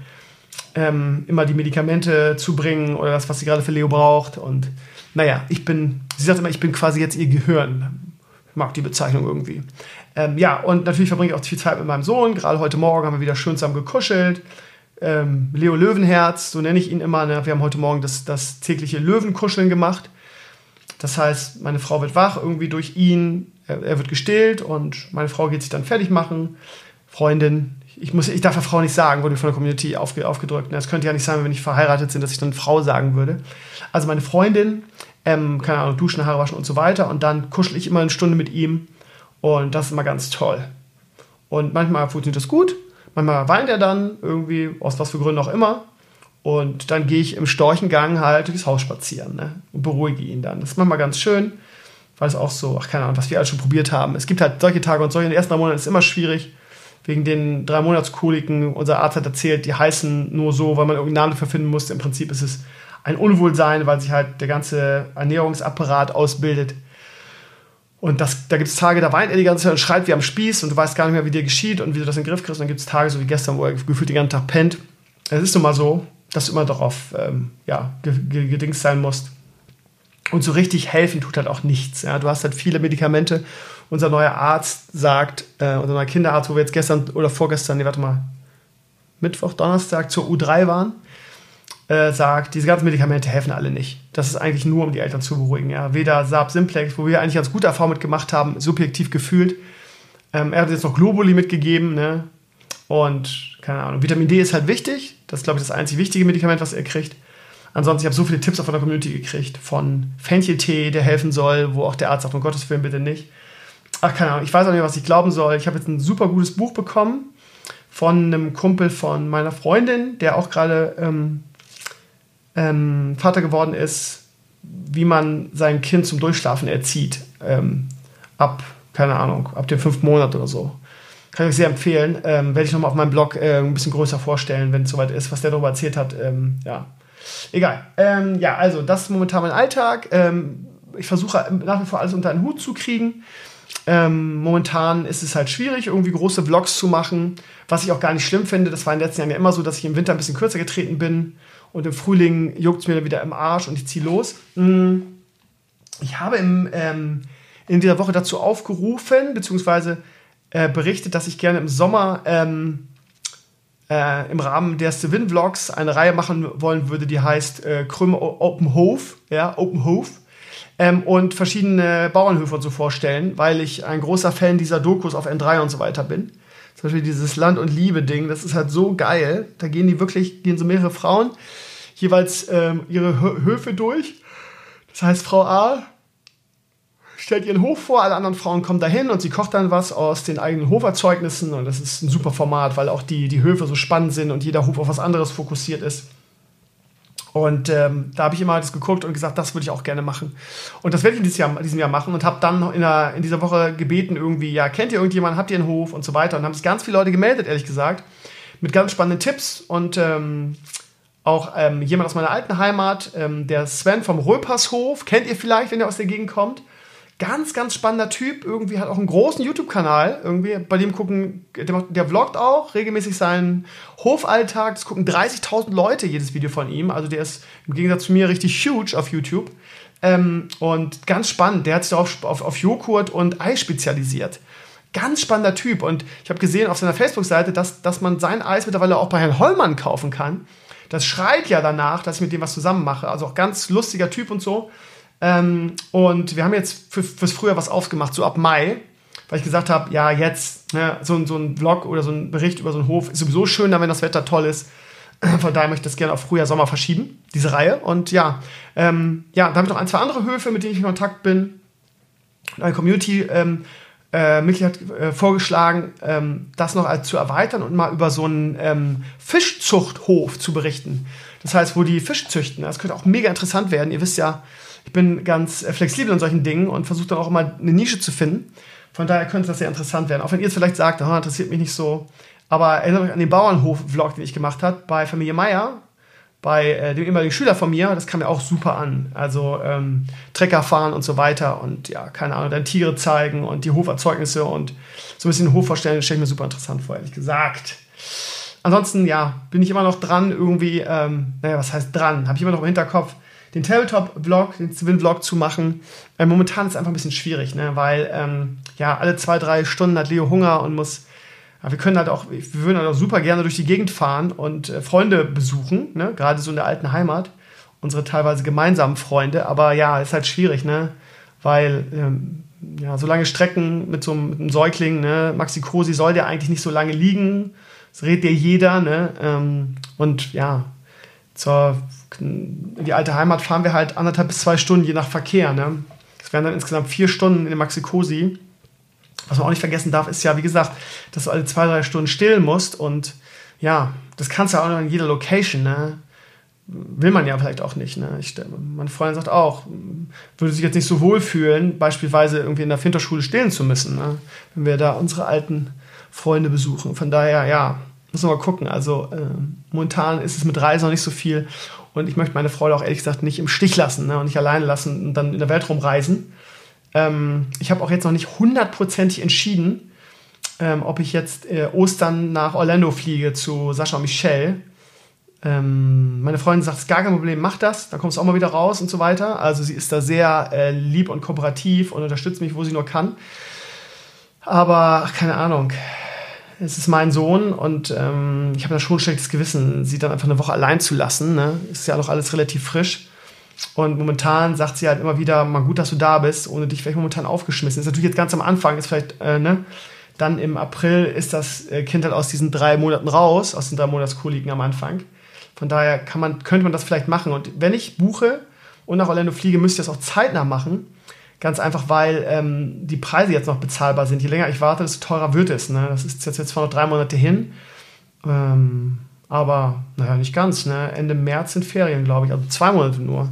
ähm, immer die Medikamente zu bringen oder das, was sie gerade für Leo braucht. Und naja, ich bin, sie sagt immer, ich bin quasi jetzt ihr Gehirn. Ich mag die Bezeichnung irgendwie. Ähm, ja, und natürlich verbringe ich auch viel Zeit mit meinem Sohn. Gerade heute Morgen haben wir wieder schön zusammen gekuschelt. Ähm, Leo Löwenherz, so nenne ich ihn immer. Ne? Wir haben heute Morgen das, das tägliche Löwenkuscheln gemacht. Das heißt, meine Frau wird wach irgendwie durch ihn. Er, er wird gestillt und meine Frau geht sich dann fertig machen. Freundin, ich, muss, ich darf ja Frau nicht sagen, wurde von der Community aufge, aufgedrückt. Es könnte ja nicht sein, wenn nicht verheiratet sind, dass ich dann Frau sagen würde. Also meine Freundin, ähm, keine Ahnung, duschen, Haare waschen und so weiter. Und dann kuschel ich immer eine Stunde mit ihm. Und das ist immer ganz toll. Und manchmal funktioniert das gut. Manchmal weint er dann irgendwie, aus was für Gründen auch immer. Und dann gehe ich im Storchengang halt durchs Haus spazieren ne? und beruhige ihn dann. Das ist manchmal ganz schön, weil es auch so, ach keine Ahnung, was wir alles schon probiert haben. Es gibt halt solche Tage und solche. In den ersten drei Monaten ist es immer schwierig wegen den drei Monatskoliken. Unser Arzt hat erzählt, die heißen nur so, weil man irgendeinen Namen dafür finden musste. Im Prinzip ist es ein Unwohlsein, weil sich halt der ganze Ernährungsapparat ausbildet. Und das, da gibt es Tage, da weint er die ganze Zeit und schreit wie am Spieß und du weißt gar nicht mehr, wie dir geschieht und wie du das in den Griff kriegst. Und dann gibt es Tage, so wie gestern, wo er gefühlt den ganzen Tag pennt. Es ist nun mal so, dass du immer darauf ähm, ja, gedingst sein musst. Und so richtig helfen tut halt auch nichts. Ja? Du hast halt viele Medikamente unser neuer Arzt sagt, äh, unser neuer Kinderarzt, wo wir jetzt gestern oder vorgestern, nee, warte mal, Mittwoch, Donnerstag zur U3 waren, äh, sagt, diese ganzen Medikamente helfen alle nicht. Das ist eigentlich nur, um die Eltern zu beruhigen. Ja. Weder Saab Simplex, wo wir eigentlich ganz gute Erfahrungen mitgemacht haben, subjektiv gefühlt. Ähm, er hat jetzt noch Globuli mitgegeben, ne? Und keine Ahnung, Vitamin D ist halt wichtig. Das ist, glaube ich, das einzig wichtige Medikament, was er kriegt. Ansonsten, ich habe so viele Tipps von der Community gekriegt. Von Fencheltee, der helfen soll, wo auch der Arzt sagt, um Gottes Willen bitte nicht ach keine Ahnung, ich weiß auch nicht, was ich glauben soll. Ich habe jetzt ein super gutes Buch bekommen von einem Kumpel von meiner Freundin, der auch gerade ähm, ähm, Vater geworden ist, wie man sein Kind zum Durchschlafen erzieht. Ähm, ab, keine Ahnung, ab dem fünften Monat oder so. Kann ich euch sehr empfehlen. Ähm, Werde ich nochmal auf meinem Blog äh, ein bisschen größer vorstellen, wenn es soweit ist, was der darüber erzählt hat. Ähm, ja, egal. Ähm, ja, also das ist momentan mein Alltag. Ähm, ich versuche nach wie vor alles unter einen Hut zu kriegen. Ähm, momentan ist es halt schwierig, irgendwie große Vlogs zu machen, was ich auch gar nicht schlimm finde. Das war in den letzten Jahren ja immer so, dass ich im Winter ein bisschen kürzer getreten bin und im Frühling juckt es mir dann wieder im Arsch und ich ziehe los. Mm. Ich habe im, ähm, in dieser Woche dazu aufgerufen, beziehungsweise äh, berichtet, dass ich gerne im Sommer ähm, äh, im Rahmen der Steven Vlogs eine Reihe machen wollen würde, die heißt äh, Krümme Open Hof, ja, Open Hof ähm, und verschiedene Bauernhöfe und so vorstellen, weil ich ein großer Fan dieser Dokus auf N3 und so weiter bin. Zum Beispiel dieses Land- und Liebe-Ding, das ist halt so geil. Da gehen die wirklich, gehen so mehrere Frauen jeweils ähm, ihre Höfe durch. Das heißt, Frau A stellt ihren Hof vor, alle anderen Frauen kommen dahin und sie kocht dann was aus den eigenen Hoferzeugnissen und das ist ein super Format, weil auch die, die Höfe so spannend sind und jeder Hof auf was anderes fokussiert ist. Und ähm, da habe ich immer das geguckt und gesagt, das würde ich auch gerne machen. Und das werde ich in diesem Jahr, diesem Jahr machen und habe dann in, der, in dieser Woche gebeten, irgendwie, ja, kennt ihr irgendjemanden, habt ihr einen Hof und so weiter. Und haben sich ganz viele Leute gemeldet, ehrlich gesagt, mit ganz spannenden Tipps. Und ähm, auch ähm, jemand aus meiner alten Heimat, ähm, der Sven vom Röpershof, kennt ihr vielleicht, wenn ihr aus der Gegend kommt. Ganz, ganz spannender Typ. Irgendwie hat auch einen großen YouTube-Kanal. Irgendwie bei dem gucken, der, der vloggt auch regelmäßig seinen Hofalltag. Das gucken 30.000 Leute jedes Video von ihm. Also der ist im Gegensatz zu mir richtig huge auf YouTube. Ähm, und ganz spannend. Der hat sich auf, auf, auf Joghurt und Eis spezialisiert. Ganz spannender Typ. Und ich habe gesehen auf seiner Facebook-Seite, dass, dass man sein Eis mittlerweile auch bei Herrn Hollmann kaufen kann. Das schreit ja danach, dass ich mit dem was zusammen mache. Also auch ganz lustiger Typ und so. Ähm, und wir haben jetzt für, fürs Frühjahr was aufgemacht, so ab Mai, weil ich gesagt habe, ja, jetzt ne, so, so ein Vlog oder so ein Bericht über so einen Hof ist sowieso schöner, wenn das Wetter toll ist. (clears throat) Von daher möchte ich das gerne auf Frühjahr, Sommer verschieben, diese Reihe. Und ja, ähm, ja, da habe ich noch ein, zwei andere Höfe, mit denen ich in Kontakt bin. Eine Community ähm, äh, Mitglied hat äh, vorgeschlagen, ähm, das noch als zu erweitern und mal über so einen ähm, Fischzuchthof zu berichten. Das heißt, wo die Fische züchten. Das könnte auch mega interessant werden. Ihr wisst ja, ich bin ganz äh, flexibel in solchen Dingen und versuche dann auch immer eine Nische zu finden. Von daher könnte das sehr interessant werden. Auch wenn ihr es vielleicht sagt, oh, interessiert mich nicht so. Aber erinnert euch an den Bauernhof-Vlog, den ich gemacht habe bei Familie Meier, bei äh, dem ehemaligen Schüler von mir. Das kam mir auch super an. Also ähm, Trecker fahren und so weiter und ja, keine Ahnung, dann Tiere zeigen und die Hoferzeugnisse und so ein bisschen den Hof vorstellen, stelle ich mir super interessant vor, ehrlich gesagt. Ansonsten, ja, bin ich immer noch dran, irgendwie, ähm, naja, was heißt dran? Habe ich immer noch im Hinterkopf, den Tabletop-Vlog, den Civil-Vlog zu machen. Äh, momentan ist es einfach ein bisschen schwierig, ne? weil ähm, ja, alle zwei, drei Stunden hat Leo Hunger und muss, ja, wir können halt auch, wir würden halt auch super gerne durch die Gegend fahren und äh, Freunde besuchen, ne? gerade so in der alten Heimat, unsere teilweise gemeinsamen Freunde, aber ja, ist halt schwierig, ne? weil ähm, ja, so lange Strecken mit so einem, mit einem Säugling, ne? Maxi Cosi soll der eigentlich nicht so lange liegen, das redet ja jeder, ne? Ähm, und ja, zur in die alte Heimat fahren wir halt anderthalb bis zwei Stunden, je nach Verkehr. Ne? Das wären dann insgesamt vier Stunden in der Maxi-Cosi. Was man auch nicht vergessen darf, ist ja, wie gesagt, dass du alle zwei, drei Stunden stillen musst. Und ja, das kannst du auch noch in jeder Location. Ne? Will man ja vielleicht auch nicht. Ne? Ich, meine Freundin sagt auch, würde sich jetzt nicht so wohl fühlen, beispielsweise irgendwie in der Finterschule stillen zu müssen, ne? wenn wir da unsere alten Freunde besuchen. Von daher, ja, müssen wir mal gucken. Also äh, momentan ist es mit Reisen noch nicht so viel. Und ich möchte meine Frau auch ehrlich gesagt nicht im Stich lassen ne, und nicht alleine lassen und dann in der Welt rumreisen. Ähm, ich habe auch jetzt noch nicht hundertprozentig entschieden, ähm, ob ich jetzt äh, Ostern nach Orlando fliege zu Sascha und Michelle. Ähm, meine Freundin sagt, es ist gar kein Problem, mach das, dann kommst du auch mal wieder raus und so weiter. Also sie ist da sehr äh, lieb und kooperativ und unterstützt mich, wo sie nur kann. Aber keine Ahnung, es ist mein Sohn und ähm, ich habe da schon ein schlechtes Gewissen, sie dann einfach eine Woche allein zu lassen. Ne? Ist ja noch alles relativ frisch. Und momentan sagt sie halt immer wieder, mal gut, dass du da bist, ohne dich vielleicht momentan aufgeschmissen. Ist natürlich jetzt ganz am Anfang, ist vielleicht, äh, ne? Dann im April ist das äh, Kind halt aus diesen drei Monaten raus, aus den drei Monatskoliken am Anfang. Von daher kann man, könnte man das vielleicht machen. Und wenn ich buche und nach Orlando fliege, müsste ich das auch zeitnah machen Ganz einfach, weil ähm, die Preise jetzt noch bezahlbar sind. Je länger ich warte, desto teurer wird es. Ne? Das ist jetzt, jetzt zwar noch drei Monate hin, ähm, aber naja, nicht ganz. Ne? Ende März sind Ferien, glaube ich, also zwei Monate nur.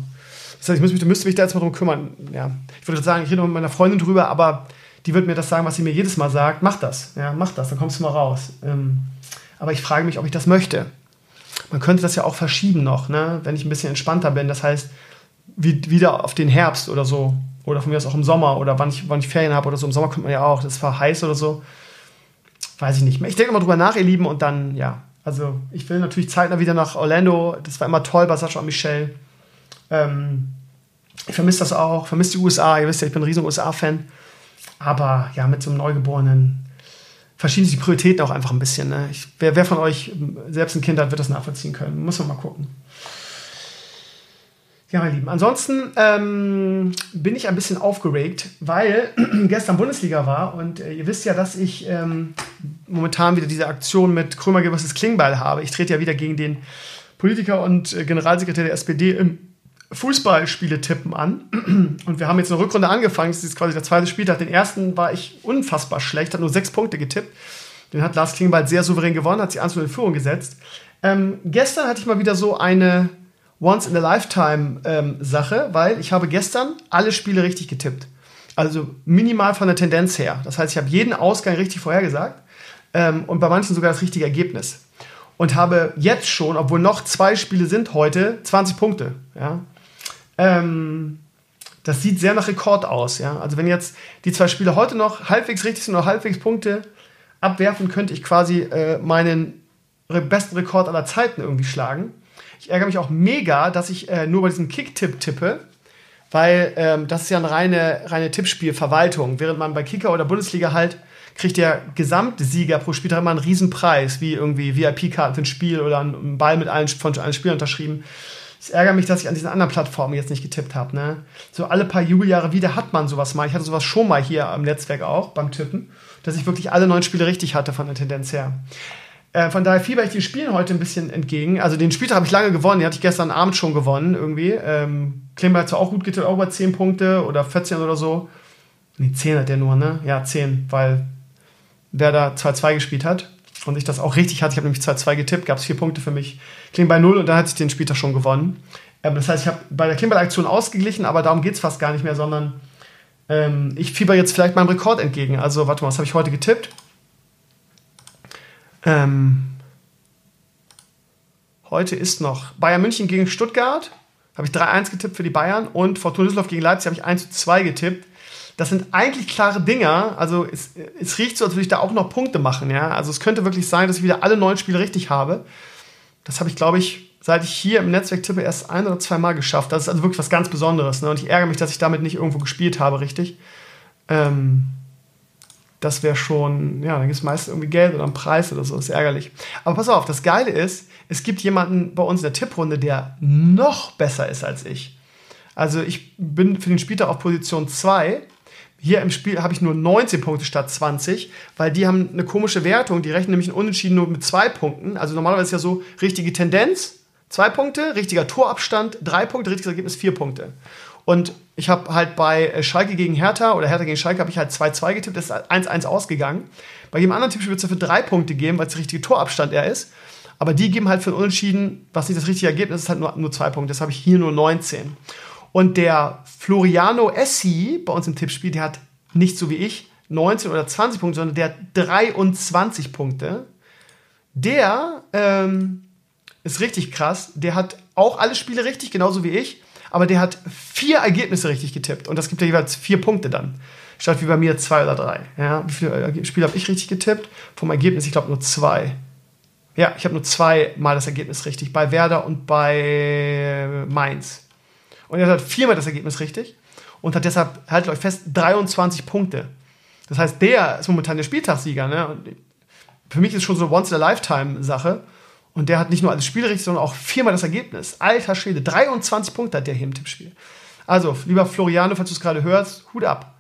Das heißt, ich müsste, müsste mich da jetzt mal drum kümmern. Ja. Ich würde sagen, ich rede mit meiner Freundin drüber, aber die wird mir das sagen, was sie mir jedes Mal sagt. Mach das, ja, mach das, dann kommst du mal raus. Ähm, aber ich frage mich, ob ich das möchte. Man könnte das ja auch verschieben noch, ne? wenn ich ein bisschen entspannter bin. Das heißt, wie, wieder auf den Herbst oder so oder von mir aus auch im Sommer oder wann ich, wann ich Ferien habe oder so. Im Sommer kommt man ja auch, das war heiß oder so. Weiß ich nicht mehr. Ich denke mal drüber nach, ihr Lieben, und dann, ja. Also, ich will natürlich zeitnah wieder nach Orlando. Das war immer toll bei Sascha und Michelle. Ähm, ich vermisse das auch, vermisse die USA. Ihr wisst ja, ich bin ein riesen USA-Fan. Aber ja, mit so einem Neugeborenen verschieben sich die Prioritäten auch einfach ein bisschen. Ne? Ich, wer, wer von euch selbst ein Kind hat, wird das nachvollziehen können. Muss man mal gucken. Ja, meine Lieben. Ansonsten ähm, bin ich ein bisschen aufgeregt, weil (clears throat) gestern Bundesliga war und äh, ihr wisst ja, dass ich ähm, momentan wieder diese Aktion mit Krömer vs. Klingbeil habe. Ich trete ja wieder gegen den Politiker und äh, Generalsekretär der SPD im Fußballspiele tippen an. (clears throat) Und wir haben jetzt eine Rückrunde angefangen. Das ist quasi der zweite Spieltag. Den ersten war ich unfassbar schlecht, hat nur sechs Punkte getippt. Den hat Lars Klingbeil sehr souverän gewonnen, hat sich 1 in Führung gesetzt. Ähm, gestern hatte ich mal wieder so eine Once-in-a-Lifetime-Sache, ähm, weil ich habe gestern alle Spiele richtig getippt. Also minimal von der Tendenz her. Das heißt, ich habe jeden Ausgang richtig vorhergesagt ähm, und bei manchen sogar das richtige Ergebnis. Und habe jetzt schon, obwohl noch zwei Spiele sind heute, 20 Punkte. Ja? Ähm, das sieht sehr nach Rekord aus. Ja? Also wenn jetzt die zwei Spiele heute noch halbwegs richtig sind oder halbwegs Punkte abwerfen, könnte ich quasi äh, meinen besten Rekord aller Zeiten irgendwie schlagen. Ich ärgere mich auch mega, dass ich äh, nur bei diesem Kick-Tipp tippe, weil ähm, das ist ja eine reine, reine Tippspielverwaltung. Während man bei Kicker oder Bundesliga halt kriegt der Gesamtsieger pro Spieltag immer einen Riesenpreis, wie irgendwie VIP-Karten für ein Spiel oder einen Ball mit allen, von allen Spielern unterschrieben. Es ärgert mich, dass ich an diesen anderen Plattformen jetzt nicht getippt habe. Ne? So alle paar Jubeljahre wieder hat man sowas mal. Ich hatte sowas schon mal hier am Netzwerk auch beim Tippen, dass ich wirklich alle neun Spiele richtig hatte von der Tendenz her. Äh, von daher fieber ich den Spielen heute ein bisschen entgegen. Also den Spieltag habe ich lange gewonnen, den hatte ich gestern Abend schon gewonnen irgendwie. Ähm, Klimber hat zwar auch gut getippt, auch über 10 Punkte oder 14 oder so. Nee, 10 hat der nur, ne? Ja, 10, weil Werder 2-2 gespielt hat. und ich das auch richtig hatte. Ich habe nämlich 2-2 getippt, gab es vier Punkte für mich. Klingbeil 0 und dann hatte ich den Spieltag schon gewonnen. Ähm, das heißt, ich habe bei der Klingbeil-Aktion ausgeglichen, aber darum geht es fast gar nicht mehr, sondern ähm, ich fieber jetzt vielleicht meinem Rekord entgegen. Also, warte mal, was habe ich heute getippt? Ähm, heute ist noch Bayern München gegen Stuttgart. Habe ich 3-1 getippt für die Bayern und Fortuna Düsseldorf gegen Leipzig habe ich 1-2 getippt. Das sind eigentlich klare Dinger. Also es, es riecht so, als würde ich da auch noch Punkte machen. Ja? Also es könnte wirklich sein, dass ich wieder alle neun Spiele richtig habe. Das habe ich, glaube ich, seit ich hier im Netzwerk tippe, erst ein oder zwei Mal geschafft. Das ist also wirklich was ganz Besonderes. Ne? Und ich ärgere mich, dass ich damit nicht irgendwo gespielt habe, richtig. Ähm, das wäre schon, ja, dann gibt es meistens irgendwie Geld oder einen Preis oder so, das ist ärgerlich. Aber pass auf, das Geile ist, es gibt jemanden bei uns in der Tipprunde, der noch besser ist als ich. Also ich bin für den Spieltag auf Position 2. Hier im Spiel habe ich nur 19 Punkte statt 20, weil die haben eine komische Wertung. Die rechnen nämlich ein Unentschieden nur mit zwei Punkten. Also normalerweise ist ja so richtige Tendenz, zwei Punkte, richtiger Torabstand, drei Punkte, richtiges Ergebnis, vier Punkte. Und ich habe halt bei äh, Schalke gegen Hertha oder Hertha gegen Schalke habe ich halt 2-2 getippt, das ist 1-1 ausgegangen. Bei jedem anderen Tippspiel wird es dafür drei Punkte geben, weil es der richtige Torabstand er ist. Aber die geben halt für ein Unentschieden, was nicht das richtige Ergebnis ist, halt nur, nur zwei Punkte. Das habe ich hier nur 19. Und der Floriano Essi bei uns im Tippspiel, der hat nicht so wie ich 19 oder 20 Punkte, sondern der hat 23 Punkte. Der ähm, ist richtig krass. Der hat auch alle Spiele richtig, genauso wie ich aber der hat vier Ergebnisse richtig getippt. Und das gibt ja jeweils vier Punkte dann. Statt wie bei mir zwei oder drei. Ja, wie viele Spiele habe ich richtig getippt? Vom Ergebnis, ich glaube, nur zwei. Ja, ich habe nur zweimal das Ergebnis richtig. Bei Werder und bei Mainz. Und er hat viermal das Ergebnis richtig und hat deshalb, haltet euch fest, 23 Punkte. Das heißt, der ist momentan der Spieltagssieger. Ne? Für mich ist es schon so eine Once-in-a-Lifetime-Sache. Und der hat nicht nur alles Spiel richtig, sondern auch viermal das Ergebnis. Alter Schwede, 23 Punkte hat der hier im Tippspiel. Also, lieber Floriano, falls du es gerade hörst, Hut ab.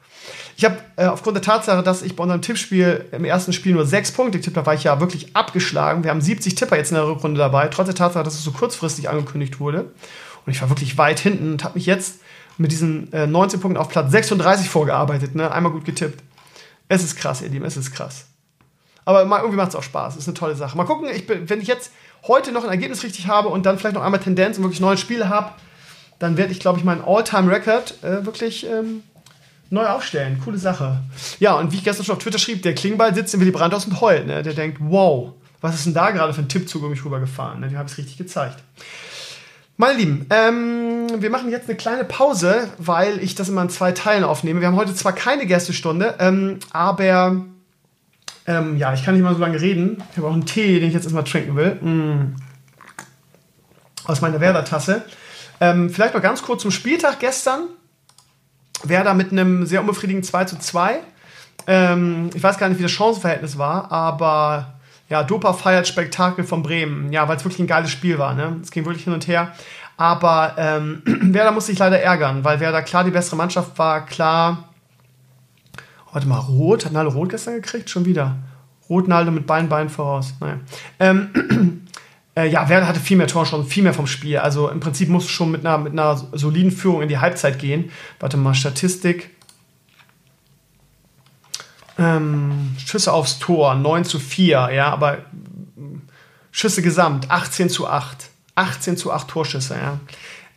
Ich habe äh, aufgrund der Tatsache, dass ich bei unserem Tippspiel im ersten Spiel nur sechs Punkte getippt habe, war ich ja wirklich abgeschlagen. Wir haben 70 Tipper jetzt in der Rückrunde dabei, trotz der Tatsache, dass es so kurzfristig angekündigt wurde. Und ich war wirklich weit hinten und habe mich jetzt mit diesen äh, 19 Punkten auf Platz 36 vorgearbeitet. Ne? Einmal gut getippt. Es ist krass, ihr Lieben, es ist krass. Aber irgendwie macht es auch Spaß. Es ist eine tolle Sache. Mal gucken, ich bin, wenn ich jetzt heute noch ein Ergebnis richtig habe und dann vielleicht noch einmal Tendenz und wirklich neue Spiele habe, dann werde ich, glaube ich, meinen All-Time-Record äh, wirklich ähm, neu aufstellen. Coole Sache. Ja, und wie ich gestern schon auf Twitter schrieb, der Klingbeil sitzt in Willy Brandt aus und heult. Ne? Der denkt, wow, was ist denn da gerade für ein Tippzug um mich rübergefahren? Ne? Den habe ich richtig gezeigt. Meine Lieben, ähm, wir machen jetzt eine kleine Pause, weil ich das immer in zwei Teilen aufnehme. Wir haben heute zwar keine Gästestunde, ähm, aber ähm, ja, ich kann nicht mal so lange reden. Ich habe auch einen Tee, den ich jetzt erstmal trinken will. Mm. Aus meiner Werder-Tasse. Ähm, vielleicht noch ganz kurz zum Spieltag gestern. Werder mit einem sehr unbefriedigenden 2 zu 2. Ähm, ich weiß gar nicht, wie das Chancenverhältnis war, aber ja, Dopa feiert Spektakel von Bremen. Ja, weil es wirklich ein geiles Spiel war. Ne? Es ging wirklich hin und her. Aber ähm, (clears throat) Werder muss sich leider ärgern, weil Werder klar die bessere Mannschaft war, klar Warte mal, Rot? Hat Naldo Rot gestern gekriegt? Schon wieder. Rot Naldo mit beiden Beinen voraus. Naja. Ähm, (clears throat) äh, ja, Werder hatte viel mehr Torchancen, viel mehr vom Spiel. Also im Prinzip musst du schon mit einer, mit einer soliden Führung in die Halbzeit gehen. Warte mal, Statistik. Ähm, Schüsse aufs Tor, 9 zu 4, ja, aber Schüsse gesamt, 18 zu 8. 18 zu 8 Torschüsse, ja.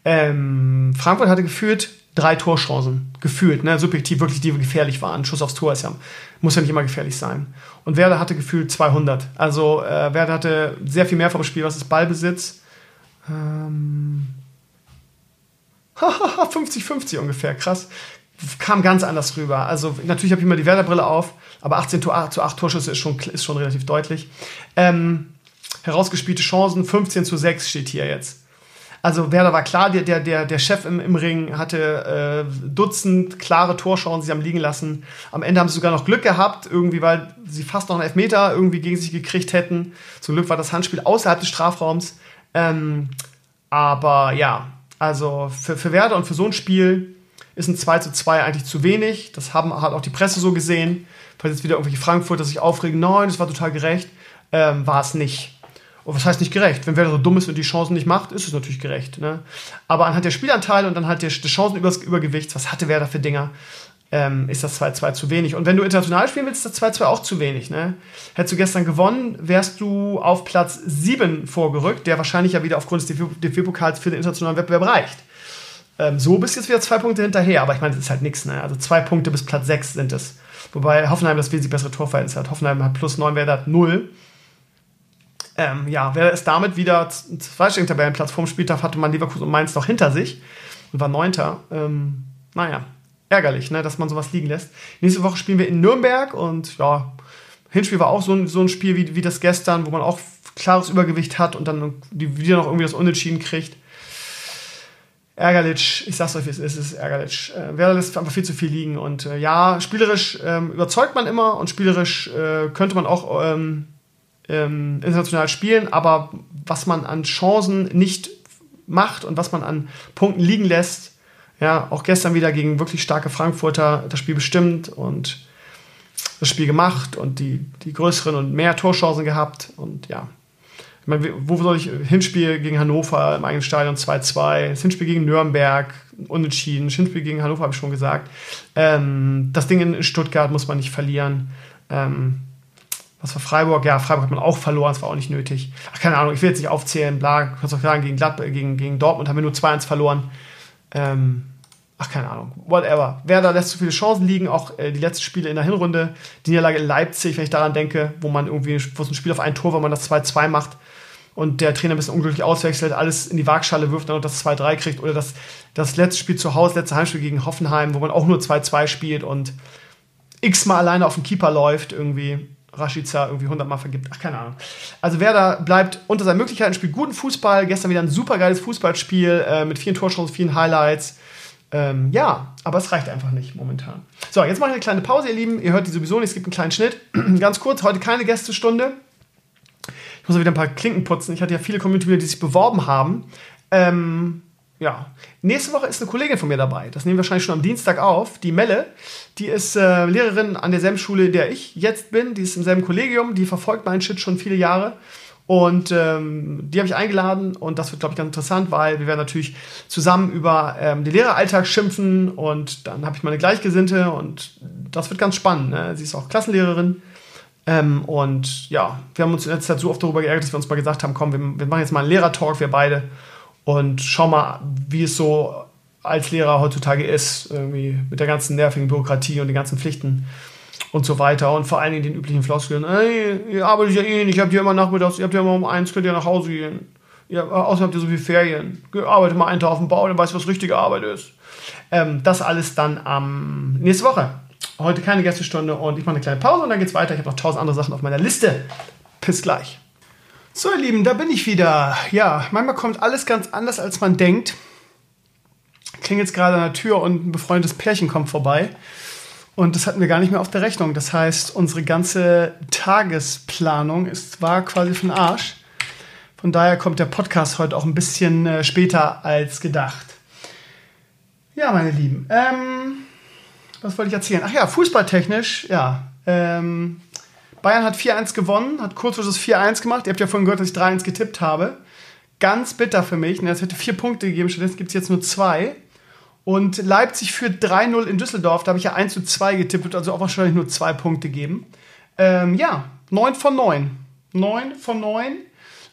Ähm, Frankfurt hatte geführt drei Torchancen gefühlt, ne, subjektiv wirklich, die gefährlich waren. Schuss aufs Tor ist ja, muss ja nicht immer gefährlich sein. Und Werder hatte gefühlt 200. Also äh, Werder hatte sehr viel mehr vom Spiel, was ist Ballbesitz. Ähm, (laughs) 50-50 ungefähr, krass. Kam ganz anders rüber. Also natürlich habe ich immer die Werder-Brille auf, aber 18 zu 8, zu 8 Torschüsse ist schon, ist schon relativ deutlich. Ähm, herausgespielte Chancen, 15 zu 6 steht hier jetzt. Also Werder war klar, der, der, der Chef im, im Ring hatte äh, Dutzend klare Torschauen, sie haben liegen lassen. Am Ende haben sie sogar noch Glück gehabt, irgendwie, weil sie fast noch einen Elfmeter irgendwie gegen sich gekriegt hätten. Zum Glück war das Handspiel außerhalb des Strafraums. Ähm, aber ja, also für, für Werder und für so ein Spiel ist ein 2 zu 2 eigentlich zu wenig. Das haben, hat auch die Presse so gesehen. Falls jetzt wieder irgendwelche Frankfurter sich aufregen, nein, das war total gerecht. Ähm, war es nicht. Und was heißt nicht gerecht? Wenn wer so dumm ist und die Chancen nicht macht, ist es natürlich gerecht. Ne? Aber anhand der Spielanteile und anhand des Chancenübergewichts, was hatte wer da für Dinger? ähm, ist das 2-2 zu wenig. Und wenn du international spielen willst, ist das 2-2 auch zu wenig. Ne? Hättest du gestern gewonnen, wärst du auf Platz 7 vorgerückt, der wahrscheinlich ja wieder aufgrund des DFB-Pokals für den internationalen Wettbewerb reicht. Ähm, so bist du jetzt wieder zwei Punkte hinterher, aber ich meine, das ist halt nichts. Ne? Also zwei Punkte bis Platz 6 sind es. Wobei Hoffenheim das wesentlich bessere Torverhältnis hat. Hoffenheim hat plus 9, Werder hat 0. Ähm, ja, Werder ist damit wieder zweistelligen Tabellenplatz vorm Spieltag, hatte man Leverkusen und Mainz noch hinter sich und war Neunter. Ähm, naja, ärgerlich, ne, dass man sowas liegen lässt. Nächste Woche spielen wir in Nürnberg und ja, Hinspiel war auch so ein, so ein Spiel wie, wie das gestern, wo man auch klares Übergewicht hat und dann wieder noch irgendwie das Unentschieden kriegt. Ärgerlich, ich sag's euch, es ist, es ist ärgerlich. Äh, Werder lässt einfach viel zu viel liegen und äh, ja, spielerisch ähm, überzeugt man immer und spielerisch äh, könnte man auch ähm, ähm, international spielen, aber was man an Chancen nicht macht und was man an Punkten liegen lässt, ja, auch gestern wieder gegen wirklich starke Frankfurter das Spiel bestimmt und das Spiel gemacht und die, die größeren und mehr Torchancen gehabt. Und ja, ich meine, wo soll ich Hinspiel gegen Hannover im eigenen Stadion 2-2, das Hinspiel gegen Nürnberg, unentschieden, das Hinspiel gegen Hannover habe ich schon gesagt. Ähm, das Ding in Stuttgart muss man nicht verlieren. Ähm, was war Freiburg? Ja, Freiburg hat man auch verloren, das war auch nicht nötig. Ach, keine Ahnung, ich will jetzt nicht aufzählen, bla, kannst auch sagen, gegen, Gladbach, gegen, gegen Dortmund haben wir nur 2-1 verloren. Ähm, ach, keine Ahnung, whatever. Werder lässt zu viele Chancen liegen, auch äh, die letzten Spiele in der Hinrunde. Die Niederlage in Leipzig, wenn ich daran denke, wo man irgendwie, wo es ein Spiel auf ein Tor, wo man das 2-2 macht und der Trainer ein bisschen unglücklich auswechselt, alles in die Waagschale wirft und das 2-3 kriegt. Oder das, das letzte Spiel zu Hause, letzte Heimspiel gegen Hoffenheim, wo man auch nur 2-2 spielt und x-mal alleine auf den Keeper läuft irgendwie. Rashica irgendwie 100 Mal vergibt. Ach, keine Ahnung. Also Werder bleibt unter seinen Möglichkeiten, spielt guten Fußball. Gestern wieder ein super geiles Fußballspiel äh, mit vielen Torschancen, vielen Highlights. Ähm, ja, aber es reicht einfach nicht momentan. So, jetzt mache ich eine kleine Pause, ihr Lieben. Ihr hört die sowieso nicht, es gibt einen kleinen Schnitt. (clears throat) Ganz kurz, heute keine Gästestunde. Ich muss wieder ein paar Klinken putzen. Ich hatte ja viele Community, die sich beworben haben. Ähm, ja, nächste Woche ist eine Kollegin von mir dabei. Das nehmen wir wahrscheinlich schon am Dienstag auf. Die Melle, die ist äh, Lehrerin an derselben Schule, in der ich jetzt bin. Die ist im selben Kollegium. Die verfolgt meinen Shit schon viele Jahre. Und ähm, die habe ich eingeladen und das wird, glaube ich, ganz interessant, weil wir werden natürlich zusammen über ähm, den Lehreralltag schimpfen und dann habe ich meine Gleichgesinnte und das wird ganz spannend. Ne? Sie ist auch Klassenlehrerin ähm, und ja, wir haben uns in letzter Zeit so oft darüber geärgert, dass wir uns mal gesagt haben, komm, wir, wir machen jetzt mal einen Lehrertalk, wir beide und schauen mal, wie es so als Lehrer heutzutage ist, irgendwie mit der ganzen nervigen Bürokratie und den ganzen Pflichten und so weiter. Und vor allen Dingen den üblichen Floskeln. Ey, ihr arbeitet ja eh nicht, ihr habt ja immer nachmittags, ihr habt ja immer um eins, könnt ihr nach Hause gehen. Ja, außerdem habt ihr so viel Ferien. Arbeitet mal einen Tag auf dem Bau, dann weißt du, was richtige Arbeit ist. Ähm, das alles dann am ähm, nächste Woche. Heute keine Gästestunde und ich mache eine kleine Pause und dann geht's weiter. Ich habe noch tausend andere Sachen auf meiner Liste. Bis gleich. So, ihr Lieben, da bin ich wieder. Ja, manchmal kommt alles ganz anders, als man denkt. Klingelt jetzt gerade an der Tür und ein befreundetes Pärchen kommt vorbei. Und das hatten wir gar nicht mehr auf der Rechnung. Das heißt, unsere ganze Tagesplanung ist, war quasi von Arsch. Von daher kommt der Podcast heute auch ein bisschen äh, später als gedacht. Ja, meine Lieben. Ähm, was wollte ich erzählen? Ach ja, fußballtechnisch, ja. Ähm, Bayern hat 4-1 gewonnen, hat kurzfristig 4-1 gemacht. Ihr habt ja vorhin gehört, dass ich 3-1 getippt habe. Ganz bitter für mich. Es hätte vier Punkte gegeben, stattdessen gibt es jetzt nur zwei. Und Leipzig führt 3-0 in Düsseldorf. Da habe ich ja 1 zu 2 getippt, also auch wahrscheinlich nur zwei Punkte geben. Ähm, ja, 9 von 9. 9 von 9.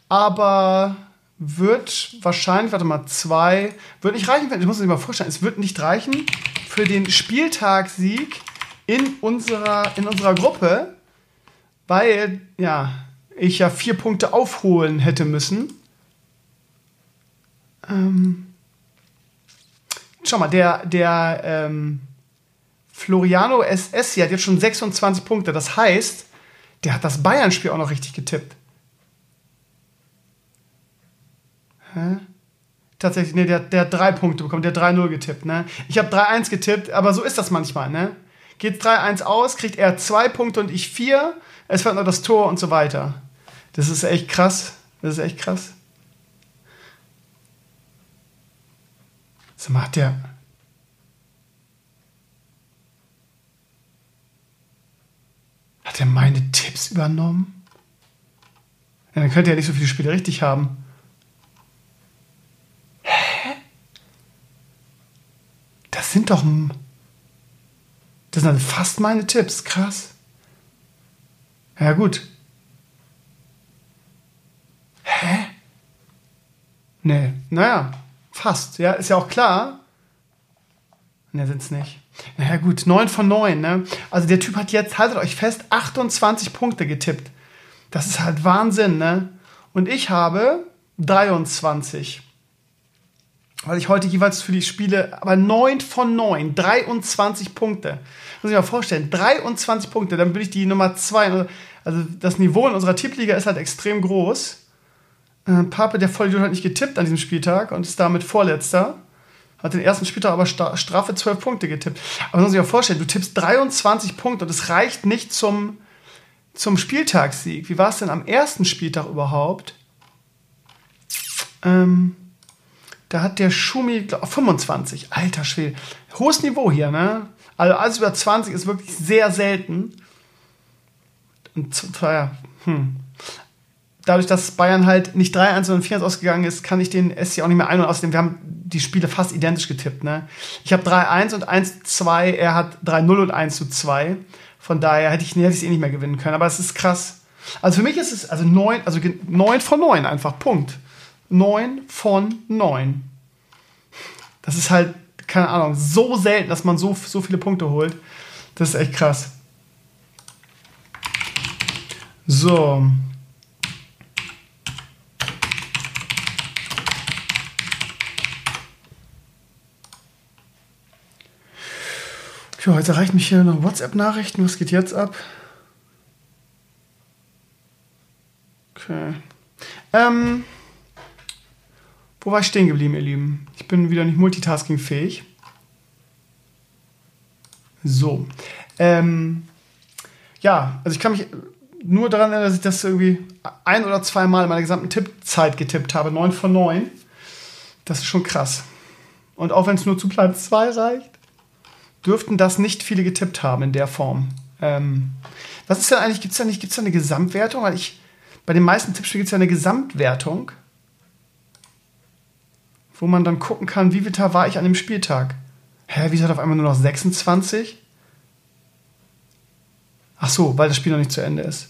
Aber wird wahrscheinlich, warte mal, 2, wird nicht reichen, ich muss mir mal vorstellen, es wird nicht reichen für den Spieltagssieg in unserer, in unserer Gruppe, weil, ja, ich ja vier Punkte aufholen hätte müssen. Ähm, schau mal, der, der ähm, Floriano SS hier hat jetzt schon 26 Punkte. Das heißt, der hat das Bayern-Spiel auch noch richtig getippt. Hä? Tatsächlich, nee, der, der hat drei Punkte bekommen, der hat 3-0 getippt, ne? Ich habe 3-1 getippt, aber so ist das manchmal, ne? Geht 3-1 aus, kriegt er zwei Punkte und ich vier, es fällt noch das Tor und so weiter. Das ist echt krass. Das ist echt krass. Sag mal, hat der. Hat er meine Tipps übernommen? Ja, dann könnte er nicht so viele Spiele richtig haben. Hä? Das sind doch. Das sind fast meine Tipps. Krass. Ja, gut. Hä? Nee, naja, fast. Ja, ist ja auch klar. Ne, sind's nicht. Naja, gut, 9 von 9, ne? Also der Typ hat jetzt, haltet euch fest, 28 Punkte getippt. Das ist halt Wahnsinn, ne? Und ich habe 23. Weil ich heute jeweils für die Spiele, aber 9 von 9, 23 Punkte. Muss ich mir mal vorstellen, 23 Punkte, dann bin ich die Nummer 2. Also das Niveau in unserer Tippliga ist halt extrem groß. Äh, Pape, der Vollidiot, hat nicht getippt an diesem Spieltag und ist damit Vorletzter. Hat den ersten Spieltag aber straffe 12 Punkte getippt. Aber muss ich mir vorstellen, du tippst 23 Punkte und es reicht nicht zum, zum Spieltagssieg. Wie war es denn am ersten Spieltag überhaupt? Ähm, da hat der Schumi glaub, 25. Alter Schwede. Hohes Niveau hier, ne? Also alles über 20 ist wirklich sehr selten. Ja, hm. Dadurch, dass Bayern halt nicht 3-1, sondern 4-1 ausgegangen ist, kann ich den SC auch nicht mehr ein- und außerdem, wir haben die Spiele fast identisch getippt. Ne? Ich habe 3-1 und 1-2, er hat 3-0 und 1-2. Von daher hätte ich es eh nicht mehr gewinnen können. Aber es ist krass. Also für mich ist es also 9, also 9 von 9 einfach. Punkt. 9 von 9. Das ist halt, keine Ahnung, so selten, dass man so, so viele Punkte holt. Das ist echt krass. So. Ja, jetzt erreicht mich hier noch WhatsApp-Nachrichten. Was geht jetzt ab? Okay. Ähm, wo war ich stehen geblieben, ihr Lieben? Ich bin wieder nicht multitaskingfähig. So. Ähm, ja, also ich kann mich nur daran erinnern, dass ich das irgendwie ein oder zweimal in meiner gesamten Tippzeit getippt habe. 9 von 9. Das ist schon krass. Und auch wenn es nur zu Platz 2 reicht, dürften das nicht viele getippt haben in der Form. Ähm, was ist denn eigentlich, gibt es da nicht, gibt's da eine Gesamtwertung? Weil ich, bei den meisten Tippspielen gibt es ja eine Gesamtwertung, wo man dann gucken kann, wie viel war ich an dem Spieltag. Hä, wieso hat auf einmal nur noch 26? Ach so, weil das Spiel noch nicht zu Ende ist.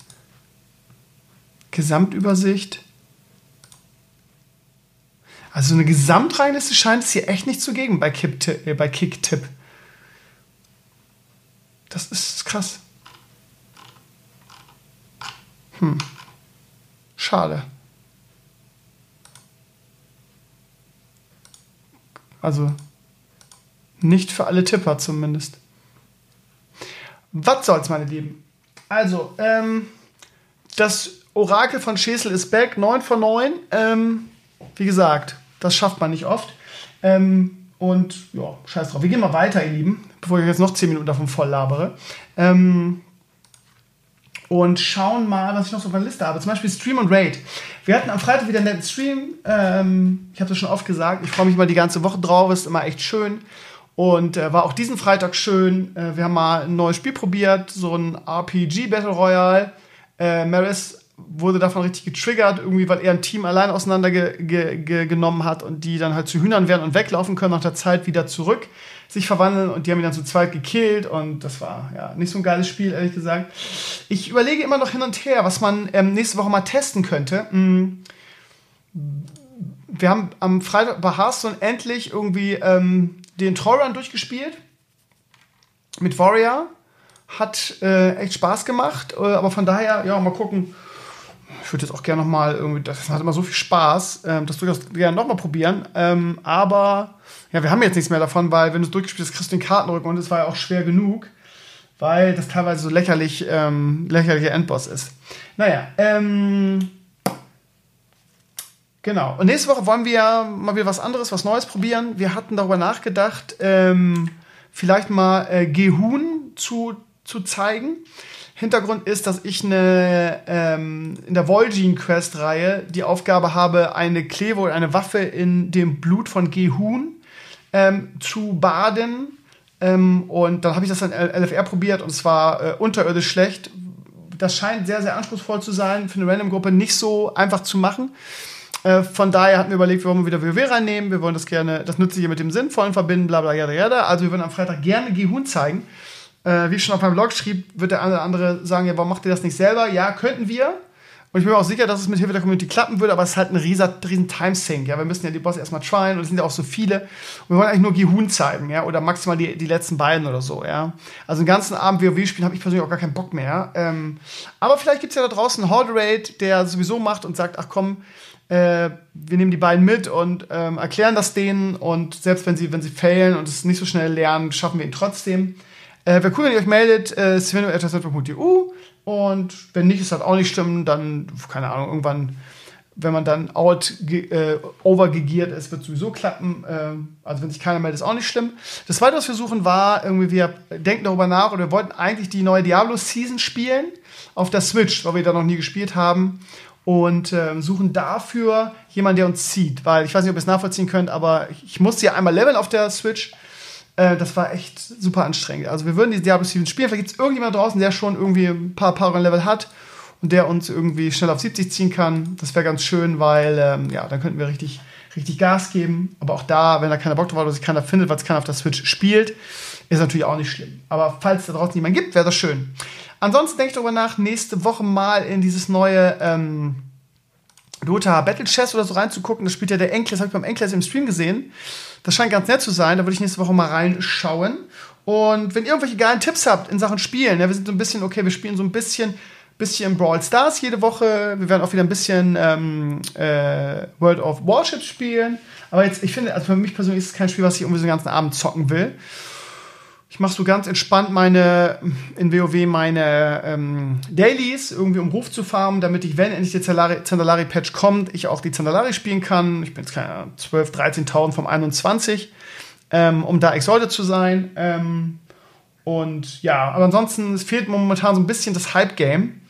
Gesamtübersicht. Also eine Gesamtreihenliste scheint es hier echt nicht zu geben bei, äh, bei Kicktipp. Das ist krass. Hm. Schade. Also nicht für alle Tipper zumindest. Was soll's, meine Lieben? Also, ähm, das Orakel von Schäsel ist back, 9 von 9. Ähm, wie gesagt, das schafft man nicht oft. Ähm, und ja, scheiß drauf. Wir gehen mal weiter, ihr Lieben, bevor ich jetzt noch 10 Minuten davon voll labere. Ähm, und schauen mal, was ich noch so auf meiner Liste habe. Zum Beispiel Stream und Raid. Wir hatten am Freitag wieder einen netten Stream. Ähm, ich habe das schon oft gesagt. Ich freue mich mal die ganze Woche drauf. Ist immer echt schön. Und äh, war auch diesen Freitag schön. Äh, wir haben mal ein neues Spiel probiert, so ein RPG Battle Royale. Äh, Maris wurde davon richtig getriggert, irgendwie, weil er ein Team allein auseinandergenommen hat und die dann halt zu Hühnern werden und weglaufen können, nach der Zeit wieder zurück sich verwandeln und die haben ihn dann zu zweit gekillt und das war ja nicht so ein geiles Spiel, ehrlich gesagt. Ich überlege immer noch hin und her, was man ähm, nächste Woche mal testen könnte. Mhm wir haben am Freitag bei Hearthstone endlich irgendwie ähm, den Trollrun durchgespielt. Mit Warrior. Hat äh, echt Spaß gemacht. Äh, aber von daher, ja, mal gucken. Ich würde jetzt auch gerne nochmal irgendwie, das hat immer so viel Spaß, ähm, das durchaus gerne nochmal probieren. Ähm, aber ja, wir haben jetzt nichts mehr davon, weil wenn du es durchgespielt hast, kriegst du den Kartenrücken und es war ja auch schwer genug, weil das teilweise so lächerlich, ähm, lächerlicher Endboss ist. Naja, ähm, Genau. Und nächste Woche wollen wir mal wieder was anderes, was Neues probieren. Wir hatten darüber nachgedacht, ähm, vielleicht mal äh, Gehun zu, zu zeigen. Hintergrund ist, dass ich eine ähm, in der Vol'jin Quest Reihe die Aufgabe habe, eine Klevo oder eine Waffe in dem Blut von Gehun ähm, zu baden. Ähm, und dann habe ich das dann LFR probiert und es war äh, unterirdisch schlecht. Das scheint sehr, sehr anspruchsvoll zu sein, für eine Random-Gruppe nicht so einfach zu machen. Äh, von daher hatten wir überlegt, wir wollen wieder WoW reinnehmen. Wir wollen das gerne, das Nützliche mit dem Sinnvollen verbinden, bla bla jada jada. Also wir würden am Freitag gerne Gehun zeigen. Äh, wie ich schon auf meinem Blog schrieb, wird der eine oder andere sagen, ja, warum macht ihr das nicht selber? Ja, könnten wir. Und ich bin mir auch sicher, dass es mit Hilfe der Community klappen würde, aber es ist halt ein riesen, riesen Timesink. Ja, wir müssen ja die Bosse erstmal tryen und es sind ja auch so viele. Und wir wollen eigentlich nur Gihun zeigen, ja, oder maximal die, die letzten beiden oder so, ja. Also den ganzen Abend WoW spielen habe ich persönlich auch gar keinen Bock mehr. Ähm, aber vielleicht gibt es ja da draußen einen Horde Raid, der sowieso macht und sagt, ach komm, äh, wir nehmen die beiden mit und ähm, erklären das denen und selbst wenn sie, wenn sie failen und es nicht so schnell lernen, schaffen wir ihn trotzdem. Äh, Wäre cool, wenn ihr euch meldet, äh, sven.etwas.eu und wenn nicht, ist das auch nicht schlimm, dann, keine Ahnung, irgendwann, wenn man dann out, äh, overgegiert ist, wird sowieso klappen. Äh, also wenn sich keiner meldet, ist auch nicht schlimm. Das zweite, was wir suchen, war irgendwie, wir denken darüber nach oder wir wollten eigentlich die neue Diablo-Season spielen auf der Switch, weil wir da noch nie gespielt haben und äh, suchen dafür jemanden, der uns zieht. Weil ich weiß nicht, ob ihr es nachvollziehen könnt, aber ich musste ja einmal leveln auf der Switch. Äh, das war echt super anstrengend. Also wir würden die Diablo 7 spielen. Vielleicht gibt es irgendjemand draußen, der schon irgendwie ein paar Power-Level hat und der uns irgendwie schnell auf 70 ziehen kann. Das wäre ganz schön, weil ähm, ja, dann könnten wir richtig, richtig Gas geben. Aber auch da, wenn da keiner Bock drauf hat oder sich keiner findet, es keiner auf der Switch spielt, ist natürlich auch nicht schlimm. Aber falls da draußen jemanden gibt, wäre das schön. Ansonsten denke ich darüber nach, nächste Woche mal in dieses neue ähm, Dota Battle Chess oder so reinzugucken. Das spielt ja der Enkles, habe ich beim Enkles im Stream gesehen. Das scheint ganz nett zu sein. Da würde ich nächste Woche mal reinschauen. Und wenn ihr irgendwelche geilen Tipps habt in Sachen Spielen, ja, wir sind so ein bisschen, okay, wir spielen so ein bisschen, bisschen Brawl Stars jede Woche. Wir werden auch wieder ein bisschen ähm, äh, World of Warships spielen. Aber jetzt, ich finde, also für mich persönlich ist es kein Spiel, was ich irgendwie so den ganzen Abend zocken will. Ich mache so ganz entspannt meine, in WoW meine ähm, Dailies, irgendwie um Ruf zu farmen, damit ich, wenn endlich der Zandalari-Patch kommt, ich auch die Zandalari spielen kann. Ich bin jetzt keine 12, 13.000 vom 21, ähm, um da Exalted zu sein. Ähm, und ja, aber ansonsten, es fehlt momentan so ein bisschen das Hype-Game.